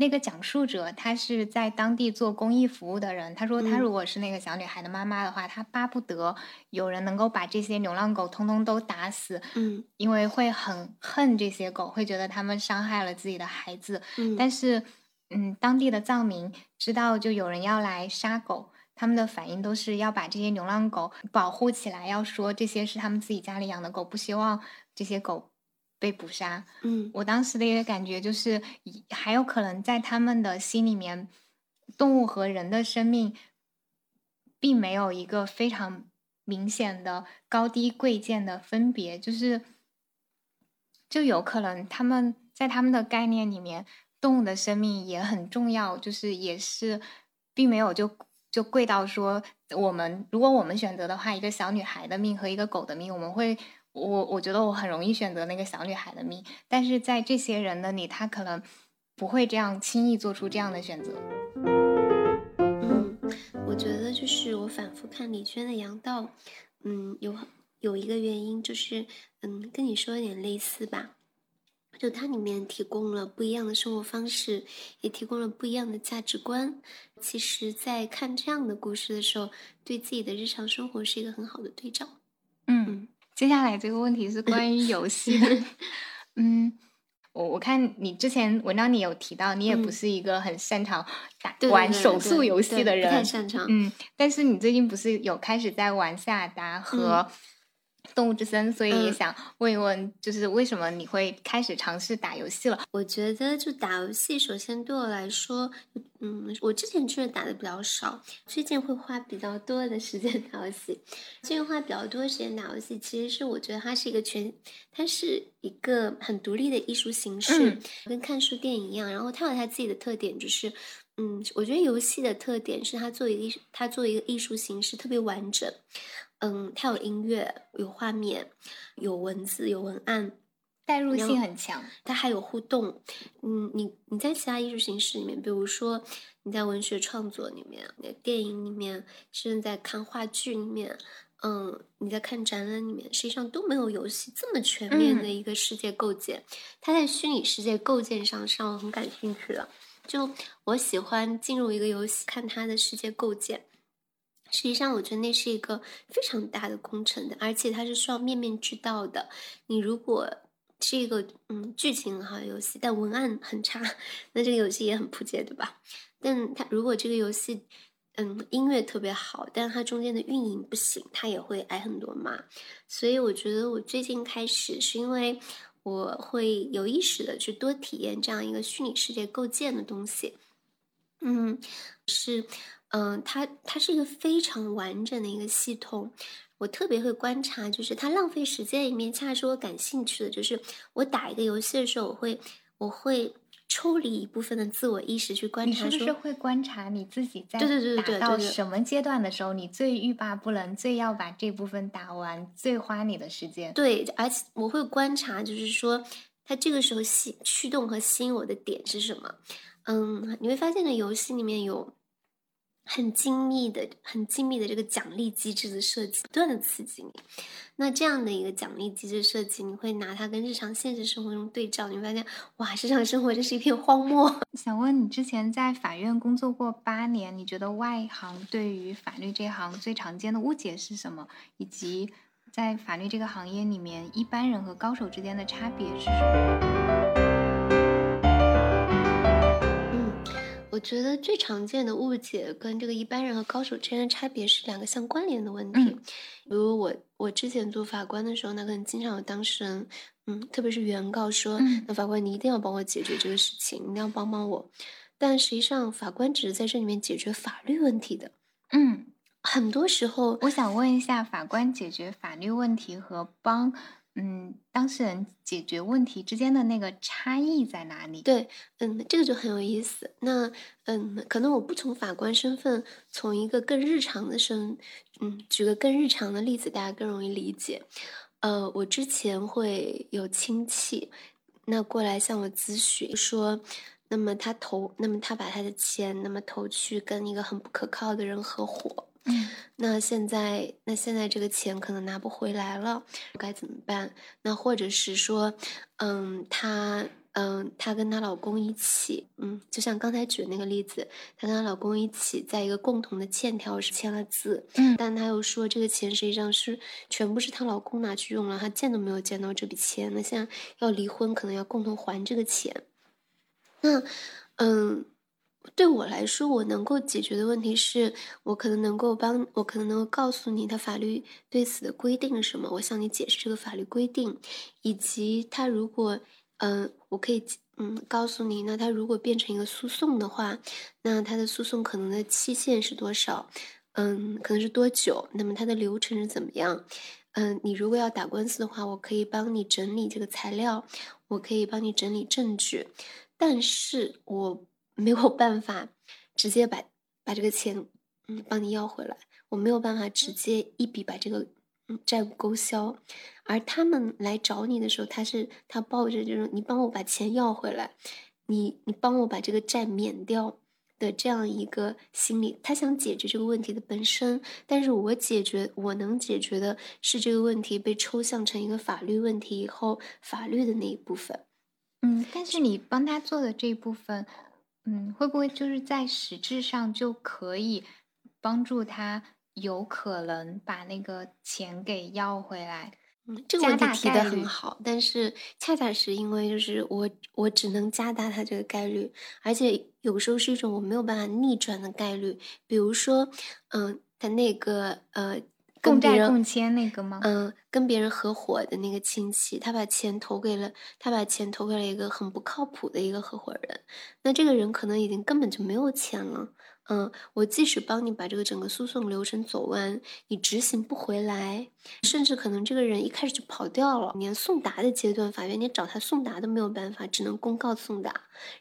那个讲述者，他是在当地做公益服务的人。他说，他如果是那个小女孩的妈妈的话，他巴不得有人能够把这些流浪狗通通都打死。嗯，因为会很恨这些狗，会觉得他们伤害了自己的孩子。嗯，但是，嗯，当地的藏民知道就有人要来杀狗，他们的反应都是要把这些流浪狗保护起来，要说这些是他们自己家里养的狗，不希望这些狗。被捕杀，嗯，我当时的一个感觉就是，还有可能在他们的心里面，动物和人的生命，并没有一个非常明显的高低贵贱的分别，就是，就有可能他们在他们的概念里面，动物的生命也很重要，就是也是，并没有就就贵到说，我们如果我们选择的话，一个小女孩的命和一个狗的命，我们会。我我觉得我很容易选择那个小女孩的命，但是在这些人的里，他可能不会这样轻易做出这样的选择。嗯，我觉得就是我反复看李娟的《杨道》，嗯，有有一个原因就是，嗯，跟你说有点类似吧，就它里面提供了不一样的生活方式，也提供了不一样的价值观。其实，在看这样的故事的时候，对自己的日常生活是一个很好的对照。嗯。接下来这个问题是关于游戏的，嗯，我我看你之前文章里有提到，你也不是一个很擅长打玩手速游戏的人，不太擅长，嗯，但是你最近不是有开始在玩塞尔达和动物之森，所以也嗯想问一问，就是为什么你会开始尝试打游戏了？我觉得就打游戏，首先对我来说，嗯，我之前确实打的比较少，最近会花比较多的时间打游戏。最近花比较多时间打游戏，其实是我觉得它是一个全，它是一个很独立的艺术形式，嗯跟看书、电影一样。然后它有它自己的特点，就是，嗯，我觉得游戏的特点是它作为一它作为一个艺术形式特别完整。嗯，它有音乐，有画面，有文字，有文案。代入性很强。它还有互动。嗯，你你在其他艺术形式里面，比如说你在文学创作里面、你在电影里面，甚至在看话剧里面，嗯，你在看展览里面，实际上都没有游戏这么全面的嗯一个世界构建。它在虚拟世界构建上是让我很感兴趣的。就我喜欢进入一个游戏，看它的世界构建。实际上，我觉得那是一个非常大的工程的，而且它是需要面面俱到的。你如果是一个嗯剧情很好游戏，但文案很差，那这个游戏也很扑街，对吧？但它如果这个游戏嗯音乐特别好，但是它中间的运营不行，它也会挨很多骂。所以我觉得我最近开始是因为我会有意识的去多体验这样一个虚拟世界构建的东西。嗯，是，嗯、它它是一个非常完整的一个系统。我特别会观察，就是它浪费时间里面，恰恰是我感兴趣的。就是我打一个游戏的时候，我会我会抽离一部分的自我意识去观察说，是不是会观察你自己在对对对对到什么阶段的时候，你最欲罢不能，最要把这部分打完，最花你的时间？对，而且我会观察，就是说它这个时候吸驱动和吸引我的点是什么。嗯，你会发现呢，游戏里面有很精密的、很精密的这个奖励机制的设计，不断的刺激你。那这样的一个奖励机制设计，你会拿它跟日常现实生活中对照，你会发现，哇，日常生活真是一片荒漠。想问你之前在法院工作过八年，你觉得外行对于法律这行最常见的误解是什么？以及在法律这个行业里面，一般人和高手之间的差别是什么？觉得最常见的误解跟这个一般人和高手之间的差别是两个相关联的问题。嗯比如我我之前做法官的时候，那可能经常有当事人，嗯，特别是原告说，嗯那法官你一定要帮我解决这个事情，你一定要帮帮我。但实际上，法官只是在这里面解决法律问题的。嗯，很多时候，我想问一下，法官解决法律问题和帮嗯当事人解决问题之间的那个差异在哪里？对，嗯，这个就很有意思。那，嗯，可能我不从法官身份，从一个更日常的身，嗯，举个更日常的例子，大家更容易理解。呃，我之前会有亲戚，那过来向我咨询说，那么他投，那么他把他的钱，那么投去跟一个很不可靠的人合伙，嗯那现在，那现在这个钱可能拿不回来了，该怎么办？那或者是说，嗯，她，嗯，她跟她老公一起，嗯，就像刚才举的那个例子，她跟她老公一起在一个共同的欠条上签了字，嗯但她又说这个钱实际上是全部是她老公拿去用了，她见都没有见到这笔钱，那现在要离婚，可能要共同还这个钱。那，嗯，对我来说，我能够解决的问题是，我可能能够帮我可能能够告诉你，他法律对此的规定是什么，我向你解释这个法律规定，以及他如果，嗯、我可以，嗯，告诉你，那他如果变成一个诉讼的话，那他的诉讼可能的期限是多少？嗯，可能是多久？那么它的流程是怎么样？嗯，你如果要打官司的话，我可以帮你整理这个材料，我可以帮你整理证据，但是我没有办法直接把把这个钱嗯帮你要回来，我没有办法直接一笔把这个嗯债务勾销。而他们来找你的时候，他是他抱着这种你帮我把钱要回来，你你帮我把这个债免掉。的这样一个心理，他想解决这个问题的本身，但是我解决我能解决的是这个问题被抽象成一个法律问题以后，法律的那一部分。嗯，但是你帮他做的这一部分，嗯，会不会就是在实质上就可以帮助他有可能把那个钱给要回来？嗯，这个问题提的很好，但是恰恰是因为就是我我只能加大它这个概率，而且有时候是一种我没有办法逆转的概率。比如说，嗯，他那个呃共债共签那个吗？嗯，跟别人合伙的那个亲戚，他把钱投给了他把钱投给了一个很不靠谱的一个合伙人，那这个人可能已经根本就没有钱了。嗯，我即使帮你把这个整个诉讼流程走完，你执行不回来，甚至可能这个人一开始就跑掉了，连送达的阶段，法院连找他送达都没有办法，只能公告送达。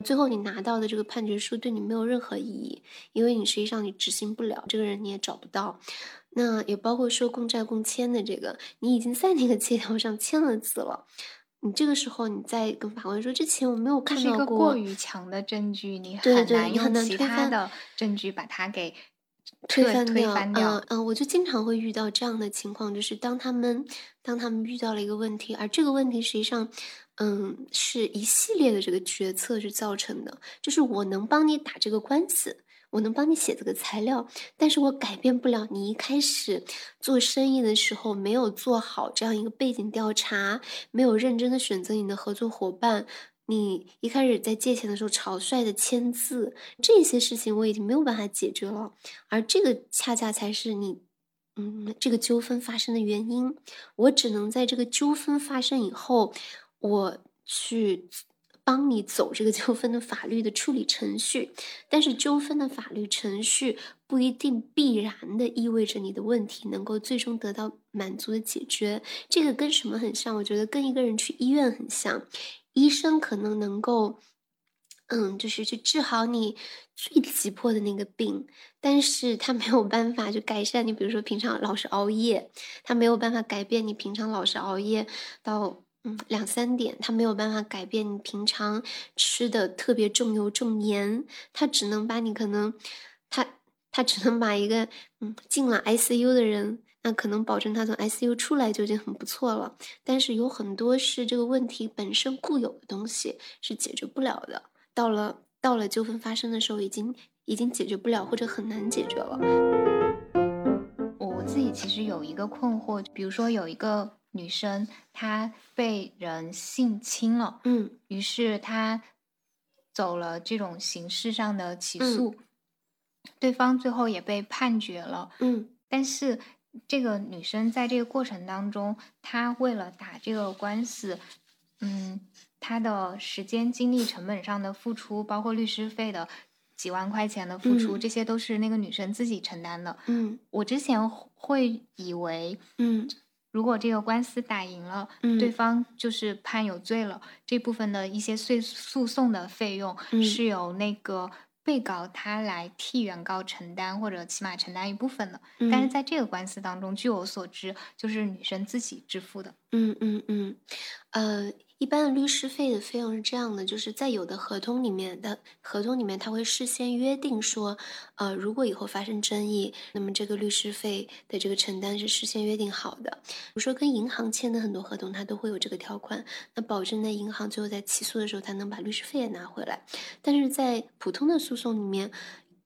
最后你拿到的这个判决书对你没有任何意义，因为你实际上你执行不了，这个人你也找不到。那也包括说共债共签的这个，你已经在那个借条上签了字了。你这个时候，你再跟法官说，之前我没有看是一个到过，过于强的证据，你很难用其他的证据把它给推翻掉，翻掉。嗯嗯，我就经常会遇到这样的情况，就是当他们当他们遇到了一个问题，而这个问题实际上，嗯，是一系列的这个决策是造成的，就是我能帮你打这个官司。我能帮你写这个材料，但是我改变不了你一开始做生意的时候没有做好这样一个背景调查，没有认真的选择你的合作伙伴，你一开始在借钱的时候草率的签字，这些事情我已经没有办法解决了，而这个恰恰才是你，嗯，这个纠纷发生的原因。我只能在这个纠纷发生以后，我去帮你走这个纠纷的法律的处理程序，但是纠纷的法律程序不一定必然的意味着你的问题能够最终得到满足的解决。这个跟什么很像？我觉得跟一个人去医院很像。医生可能能够，嗯，就是去治好你最急迫的那个病，但是他没有办法去改善你，比如说平常老是熬夜，他没有办法改变你平常老是熬夜到嗯两三点，他没有办法改变你平常吃的特别重油重盐，他只能把你可能他他只能把一个嗯进了 ICU 的人。那可能保证他从 ICU 出来就已经很不错了，但是有很多是这个问题本身固有的东西是解决不了的。到了到了纠纷发生的时候，已经已经解决不了或者很难解决了。我自己其实有一个困惑，比如说有一个女生，她被人性侵了，嗯。于是她走了这种刑事上的起嗯。诉，对方最后也被判决了，嗯。但是这个女生在这个过程当中，她为了打这个官司，嗯，她的时间、精力、成本上的付出，包括律师费的几万块钱的付出，嗯。这些都是那个女生自己承担的。嗯。我之前会以为，嗯如果这个官司打赢了，嗯对方就是判有罪了，这部分的一些诉诉讼的费用嗯是由那个被告他来替原告承担，或者起码承担一部分的。但是嗯在这个官司当中，据我所知，就是女生自己支付的。嗯嗯嗯，呃，一般的律师费的费用是这样的，就是在有的合同里面的合同里面，他会事先约定说，呃，如果以后发生争议，那么这个律师费的这个承担是事先约定好的。比如说跟银行签的很多合同，它都会有这个条款，那保证在银行最后在起诉的时候，他能把律师费也拿回来。但是在普通的诉讼里面，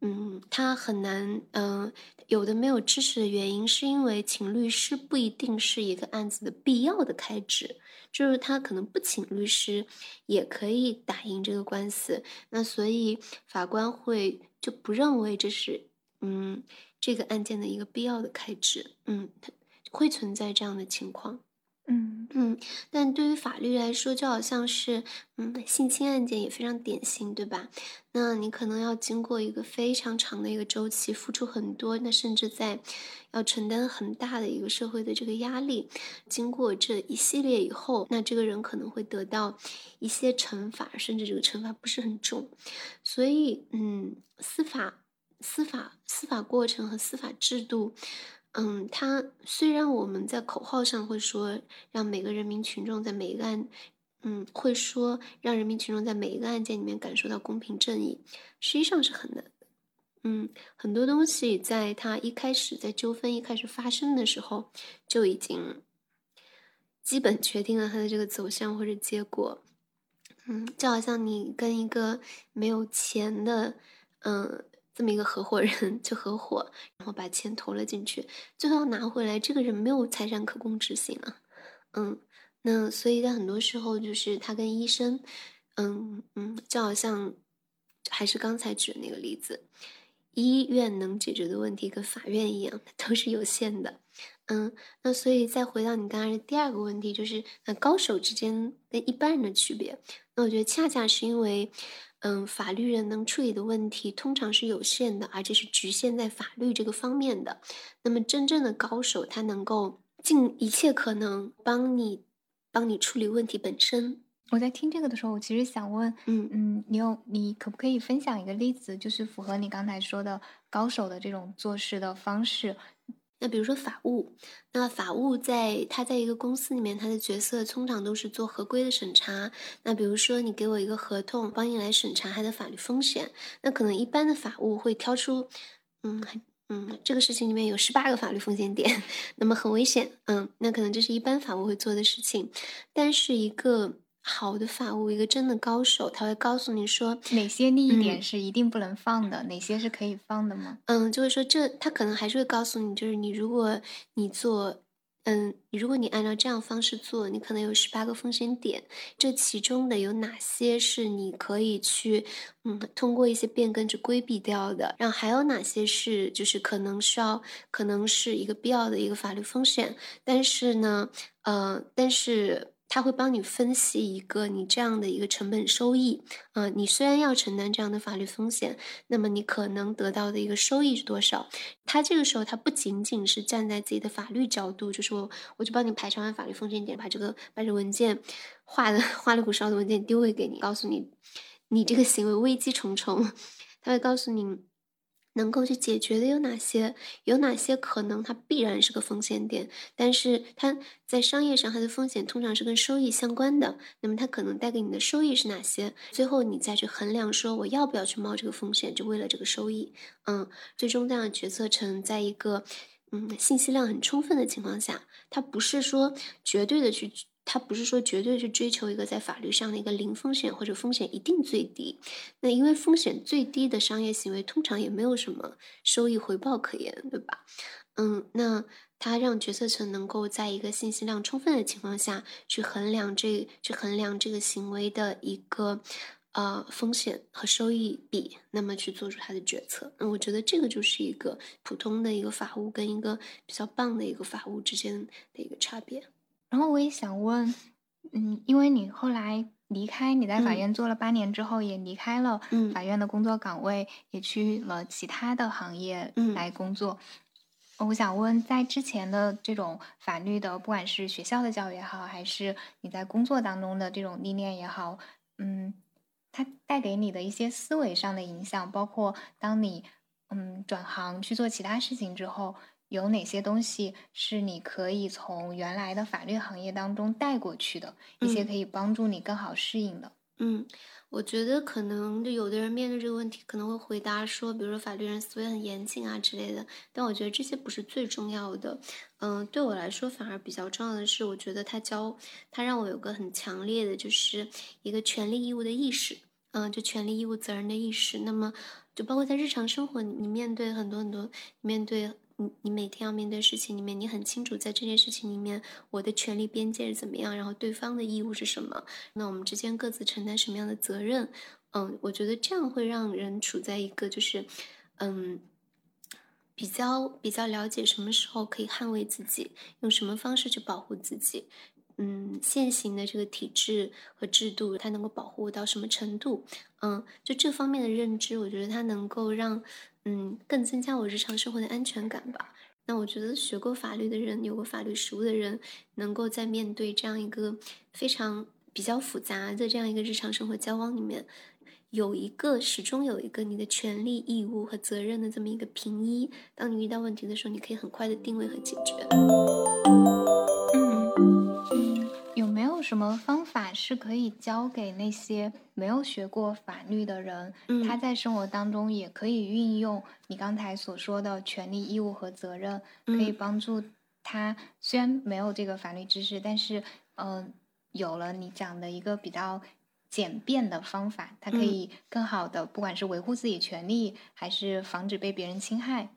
嗯，他很难，嗯、有的没有支持的原因，是因为请律师不一定是一个案子的必要的开支，就是他可能不请律师也可以打赢这个官司，那所以法官会就不认为这是，嗯，这个案件的一个必要的开支，嗯，它会存在这样的情况。嗯嗯，但对于法律来说，就好像是，嗯，性侵案件也非常典型，对吧？那你可能要经过一个非常长的一个周期，付出很多，那甚至在要承担很大的一个社会的这个压力。经过这一系列以后，那这个人可能会得到一些惩罚，甚至这个惩罚不是很重。所以，嗯，司法、司法、司法过程和司法制度。嗯，他虽然我们在口号上会说让每个人民群众在每一个案，嗯，会说让人民群众在每一个案件里面感受到公平正义，实际上是很难的。嗯，很多东西在它一开始在纠纷一开始发生的时候就已经基本决定了它的这个走向或者结果。嗯，就好像你跟一个没有钱的，嗯。这么一个合伙人 就合伙，然后把钱投了进去，最后拿回来，这个人没有财产可供执行啊。嗯，那所以在很多时候，就是他跟医生，嗯嗯，就好像还是刚才举的那个例子，医院能解决的问题跟法院一样，都是有限的。嗯，那所以再回到你刚才的第二个问题，就是那高手之间跟一般人的区别。那我觉得恰恰是因为，嗯，法律人能处理的问题通常是有限的，而且是局限在法律这个方面的。那么真正的高手，他能够尽一切可能帮你，帮你处理问题本身。我在听这个的时候，我其实想问，嗯嗯，你有你可不可以分享一个例子，就是符合你刚才说的高手的这种做事的方式？那比如说法务，那法务在他在一个公司里面，他的角色通常都是做合规的审查。那比如说你给我一个合同，帮你来审查它的法律风险，那可能一般的法务会挑出，嗯嗯，这个事情里面有十八个法律风险点，那么很危险，嗯，那可能这是一般法务会做的事情，但是一个。好的法务，一个真的高手，他会告诉你说哪些利益点是一定不能放的，哪些是可以放的吗？嗯，就是说这他可能还是会告诉你，就是你如果你做，嗯，如果你按照这样方式做，你可能有十八个风险点，这其中的有哪些是你可以去，嗯，通过一些变更去规避掉的，然后还有哪些是就是可能需要，可能是一个必要的一个法律风险，但是呢，呃，但是。他会帮你分析一个你这样的一个成本收益，嗯，你虽然要承担这样的法律风险，那么你可能得到的一个收益是多少？他这个时候他不仅仅是站在自己的法律角度，就是我我就帮你排查完法律风险点，把这个把这文件画的花里胡哨的文件丢回给你，告诉你你这个行为危机重重，他会告诉你。能够去解决的有哪些？有哪些可能它必然是个风险点？但是它在商业上它的风险通常是跟收益相关的。那么它可能带给你的收益是哪些？最后你再去衡量说我要不要去冒这个风险，就为了这个收益。嗯，最终这样决策成在一个嗯信息量很充分的情况下，它不是说绝对的去。他不是说绝对去追求一个在法律上的一个零风险或者风险一定最低，那因为风险最低的商业行为通常也没有什么收益回报可言，对吧？嗯，那他让决策层能够在一个信息量充分的情况下去衡量这去衡量这个行为的一个呃风险和收益比，那么去做出他的决策。那我觉得这个就是一个普通的一个法务跟一个比较棒的一个法务之间的一个差别。然后我也想问，嗯，因为你后来离开，你在法院做了八年之后，也离开了法院的工作岗位，也去了其他的行业来工作。我想问，在之前的这种法律的，不管是学校的教育也好，还是你在工作当中的这种历练也好，嗯，它带给你的一些思维上的影响，包括当你嗯转行去做其他事情之后。有哪些东西是你可以从原来的法律行业当中带过去的？一些可以帮助你更好适应的？嗯，我觉得可能就有的人面对这个问题，可能会回答说，比如说法律人思维很严谨啊之类的。但我觉得这些不是最重要的。嗯，对我来说反而比较重要的是，我觉得他教他让我有个很强烈的，就是一个权利义务的意识。嗯，就权利义务责任的意识。那么就包括在日常生活，你面对很多很多面对。你你每天要面对事情里面，你很清楚在这件事情里面，我的权利边界是怎么样，然后对方的义务是什么，那我们之间各自承担什么样的责任？嗯，我觉得这样会让人处在一个就是，嗯，比较比较了解什么时候可以捍卫自己，用什么方式去保护自己。嗯，现行的这个体制和制度，它能够保护到什么程度？嗯，就这方面的认知，我觉得它能够让。嗯，更增加我日常生活的安全感吧。那我觉得学过法律的人，有过法律实务的人，能够在面对这样一个非常比较复杂的这样一个日常生活交往里面，有一个始终有一个你的权利、义务和责任的这么一个平一。当你遇到问题的时候，你可以很快的定位和解决。什么方法是可以教给那些没有学过法律的人？他在生活当中也可以运用你刚才所说的权利、义务和责任，可以帮助他。虽然没有这个法律知识，但是嗯，有了你讲的一个比较简便的方法，他可以更好的，不管是维护自己权利，还是防止被别人侵害。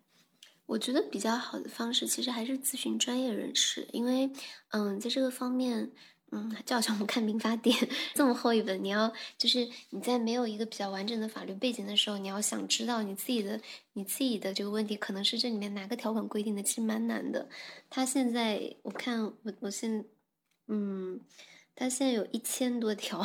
我觉得比较好的方式，其实还是咨询专业人士，因为嗯，在这个方面。嗯，就好像我们看民法典这么厚一本，你要就是你在没有一个比较完整的法律背景的时候，你要想知道你自己的你自己的这个问题，可能是这里面哪个条款规定的，其实蛮难的。他现在我看我我现嗯，他现在有一千多条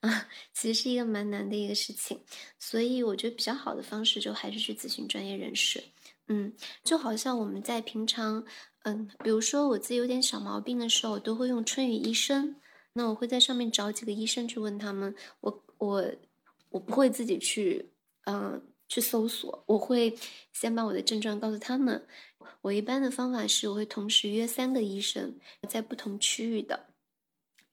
啊，其实是一个蛮难的一个事情。所以我觉得比较好的方式就还是去咨询专业人士。嗯，就好像我们在平常。嗯，比如说我自己有点小毛病的时候，我都会用春雨医生。那我会在上面找几个医生去问他们。我我我不会自己去嗯去搜索，我会先把我的症状告诉他们。我一般的方法是，我会同时约三个医生，在不同区域的，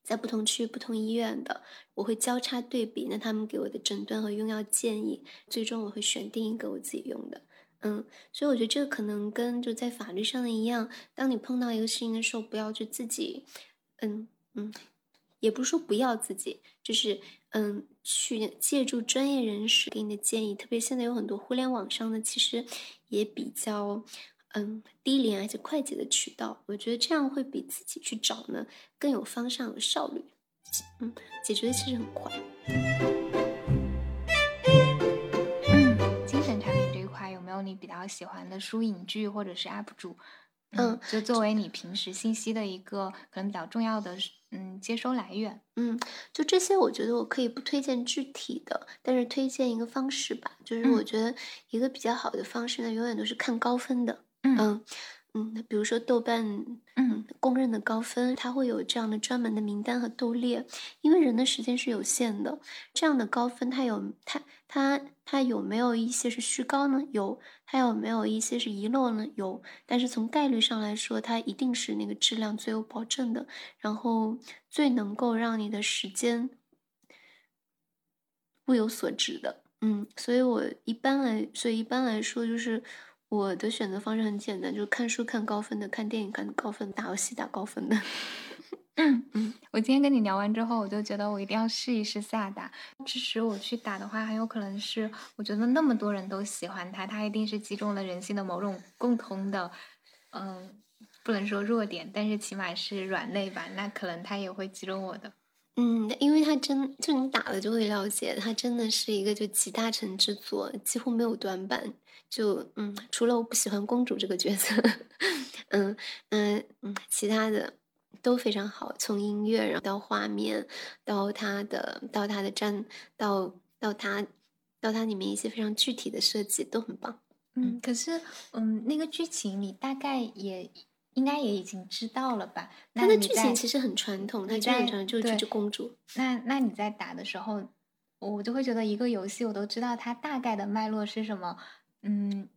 在不同区域、不同医院的，我会交叉对比，那他们给我的诊断和用药建议，最终我会选定一个我自己用的。嗯，所以我觉得这个可能跟就在法律上的一样，当你碰到一个事情的时候，不要去自己，嗯嗯，也不是说不要自己，就是嗯，去借助专业人士给你的建议。特别现在有很多互联网上的，其实也比较嗯低廉而且快捷的渠道，我觉得这样会比自己去找呢更有方向、有效率，嗯，解决的其实很快。你比较喜欢的书影剧或者是 UP 主，嗯，就作为你平时信息的一个可能比较重要的嗯接收来源，嗯，就这些，我觉得我可以不推荐具体的，但是推荐一个方式吧，就是我觉得一个比较好的方式呢，永远都是看高分的，嗯。嗯，比如说豆瓣，嗯，公认的高分，它会有这样的专门的名单和豆列，因为人的时间是有限的，这样的高分，它有它它它有没有一些是虚高呢？有，它有没有一些是遗漏呢？有，但是从概率上来说，它一定是那个质量最有保证的，然后最能够让你的时间物有所值的，嗯，所以我一般来，所以一般来说就是。我的选择方式很简单，就是看书看高分的，看电影看高分，打游戏打高分的。嗯，我今天跟你聊完之后，我就觉得我一定要试一试塞尔达。支持我去打的话，很有可能是我觉得那么多人都喜欢他，他一定是击中了人性的某种共通的，嗯，不能说弱点，但是起码是软肋吧。那可能他也会击中我的。嗯，因为他真就你打了就会了解，他真的是一个就集大成之作，几乎没有短板。就嗯，除了我不喜欢公主这个角色，嗯嗯嗯，其他的都非常好，从音乐然后到画面，到它的到它的战，到到它到它里面一些非常具体的设计都很棒。嗯，可是嗯，那个剧情你大概也应该也已经知道了吧？它的剧情其实很传统，它基本上就是这只公主。那那你在打的时候，我就会觉得一个游戏我都知道它大概的脉络是什么。嗯，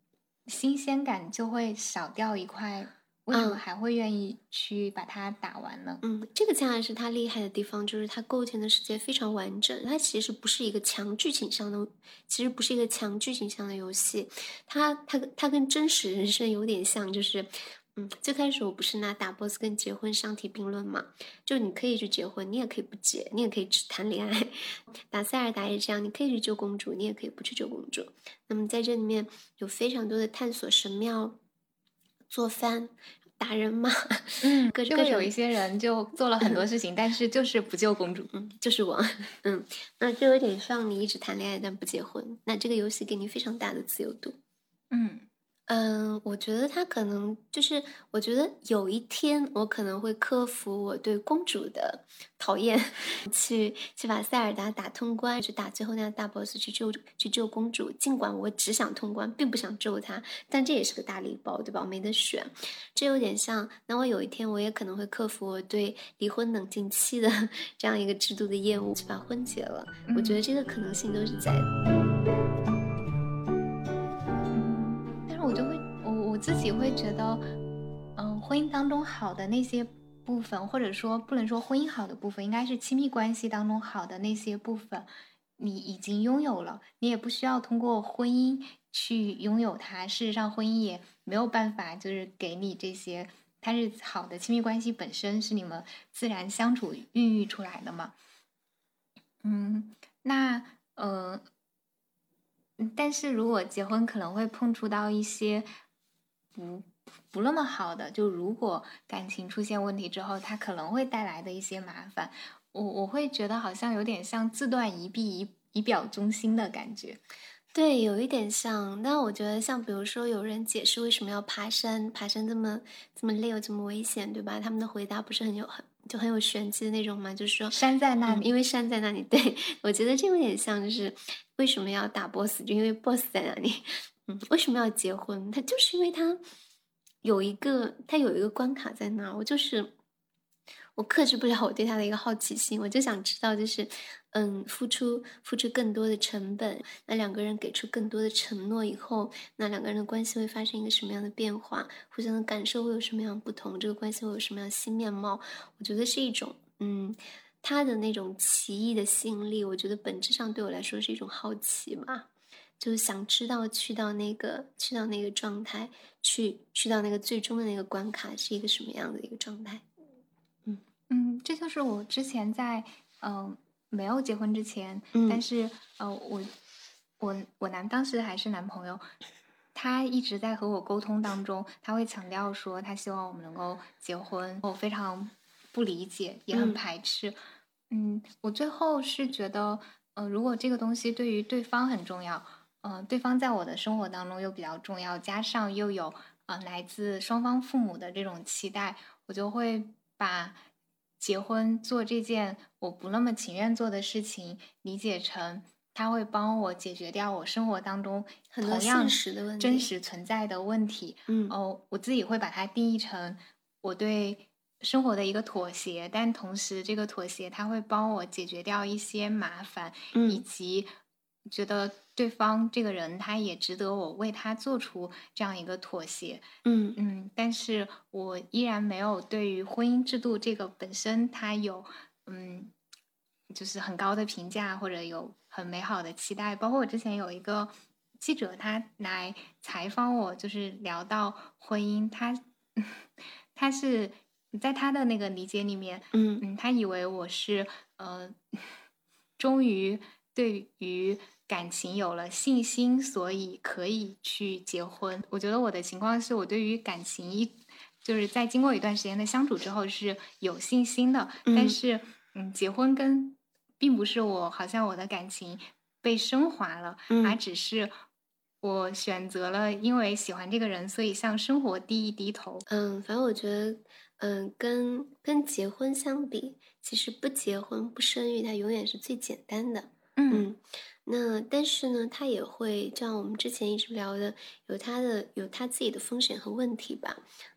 新鲜感就会少掉一块，为什么还会愿意去把它打完呢？嗯，这个恰恰是它厉害的地方，就是它构建的世界非常完整。它其实不是一个强剧情向的，其实不是一个强剧情向的游戏。它它它跟真实人生有点像，就是。嗯，最开始我不是拿打 boss 跟结婚相提并论嘛？就你可以去结婚，你也可以不结，你也可以只谈恋爱。打塞尔达也是这样，你可以去救公主，你也可以不去救公主。那么在这里面有非常多的探索神庙、做饭、打人嘛。嗯，就会有一些人就做了很多事情，但是就是不救公主。嗯，就是我。嗯，那就有点像你一直谈恋爱但不结婚。那这个游戏给你非常大的自由度。嗯。嗯，我觉得他可能就是，我觉得有一天我可能会克服我对公主的 讨厌，去去把塞尔达打通关，去打最后那个大 boss，去救去救公主。尽管我只想通关，并不想救她，但这也是个大礼包，对吧？我没得选，这有点像。那我有一天我也可能会克服我对离婚冷静期的 这样一个制度的厌恶，去把婚结了。我觉得这个可能性都是在的。我就会，我我自己会觉得，嗯，婚姻当中好的那些部分，或者说不能说婚姻好的部分，应该是亲密关系当中好的那些部分，你已经拥有了，你也不需要通过婚姻去拥有它。事实上，婚姻也没有办法就是给你这些，它是好的亲密关系本身是你们自然相处孕育出来的嘛。嗯，那呃，但是如果结婚可能会碰触到一些。不不那么好的，就如果感情出现问题之后，它可能会带来的一些麻烦，我我会觉得好像有点像自断一臂以以表忠心的感觉。对，有一点像。但我觉得，像比如说有人解释为什么要爬山，爬山这么这么累又这么危险，对吧？他们的回答不是很有很就很有玄机的那种嘛，就是说山在那里，因为山在那里。对我觉得这有点像，就是为什么要打 boss，就因为 boss 在那里。嗯，为什么要结婚？他就是因为他。有一个，他有一个关卡在那儿，我就是我克制不了我对他的一个好奇心，我就想知道，就是嗯，付出付出更多的成本，那两个人给出更多的承诺以后，那两个人的关系会发生一个什么样的变化？互相的感受会有什么样不同？这个关系会有什么样新面貌？我觉得是一种嗯，他的那种奇异的吸引力，我觉得本质上对我来说是一种好奇吧。就是想知道去到那个去到那个状态，去去到那个最终的那个关卡是一个什么样的一个状态？嗯嗯，这就是我之前在嗯没有结婚之前，但是呃我我我男当时还是男朋友，他一直在和我沟通当中，他会强调说他希望我们能够结婚，我非常不理解，也很排斥。嗯，我最后是觉得，呃，如果这个东西对于对方很重要。嗯，对方在我的生活当中又比较重要，加上又有呃来自双方父母的这种期待，我就会把结婚做这件我不那么情愿做的事情理解成他会帮我解决掉我生活当中同样真实存在的问题。嗯，哦，我自己会把它定义成我对生活的一个妥协，但同时这个妥协它会帮我解决掉一些麻烦，以及。觉得对方这个人，他也值得我为他做出这样一个妥协。嗯嗯，但是我依然没有对于婚姻制度这个本身，它有嗯，就是很高的评价或者有很美好的期待。包括我之前有一个记者，他来采访我，就是聊到婚姻，他 他是在他的那个理解里面，嗯嗯，他以为我是呃，终于对于。感情有了信心，所以可以去结婚。我觉得我的情况是我对于感情一就是在经过一段时间的相处之后是有信心的，但是嗯，结婚跟并不是我好像我的感情被升华了，而只是我选择了因为喜欢这个人，所以向生活低一低头。嗯，反正我觉得，嗯，跟跟结婚相比，其实不结婚不生育，它永远是最简单的。嗯。那但是呢，它也会像我们之前一直聊的，有它的有它自己的风险和问题吧。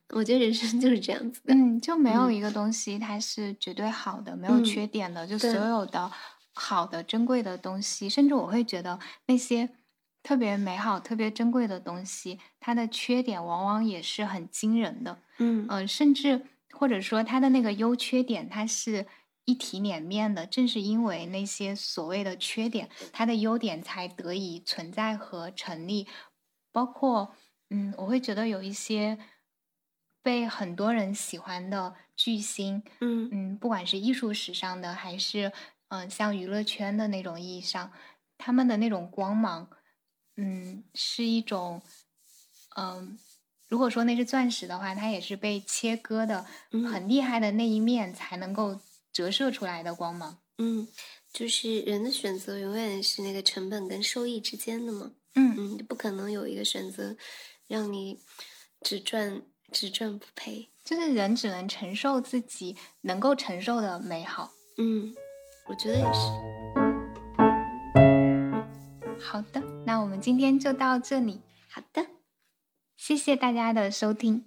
我觉得人生就是这样子的，嗯，就没有一个东西它是绝对好的，没有缺点的。就所有的好的、珍贵的东西，甚至我会觉得那些特别美好、特别珍贵的东西，它的缺点往往也是很惊人的。嗯嗯，甚至或者说它的那个优缺点，它是。一体两面的，正是因为那些所谓的缺点，它的优点才得以存在和成立。包括，嗯，我会觉得有一些被很多人喜欢的巨星，嗯嗯，不管是艺术史上的，还是嗯像娱乐圈的那种意义上，他们的那种光芒，嗯，是一种，嗯，如果说那是钻石的话，它也是被切割的很厉害的那一面才能够。折射出来的光芒，嗯，就是人的选择永远是那个成本跟收益之间的嘛，嗯嗯，不可能有一个选择让你只赚只赚不赔，就是人只能承受自己能够承受的美好，嗯，我觉得也是。好的，那我们今天就到这里，好的，谢谢大家的收听。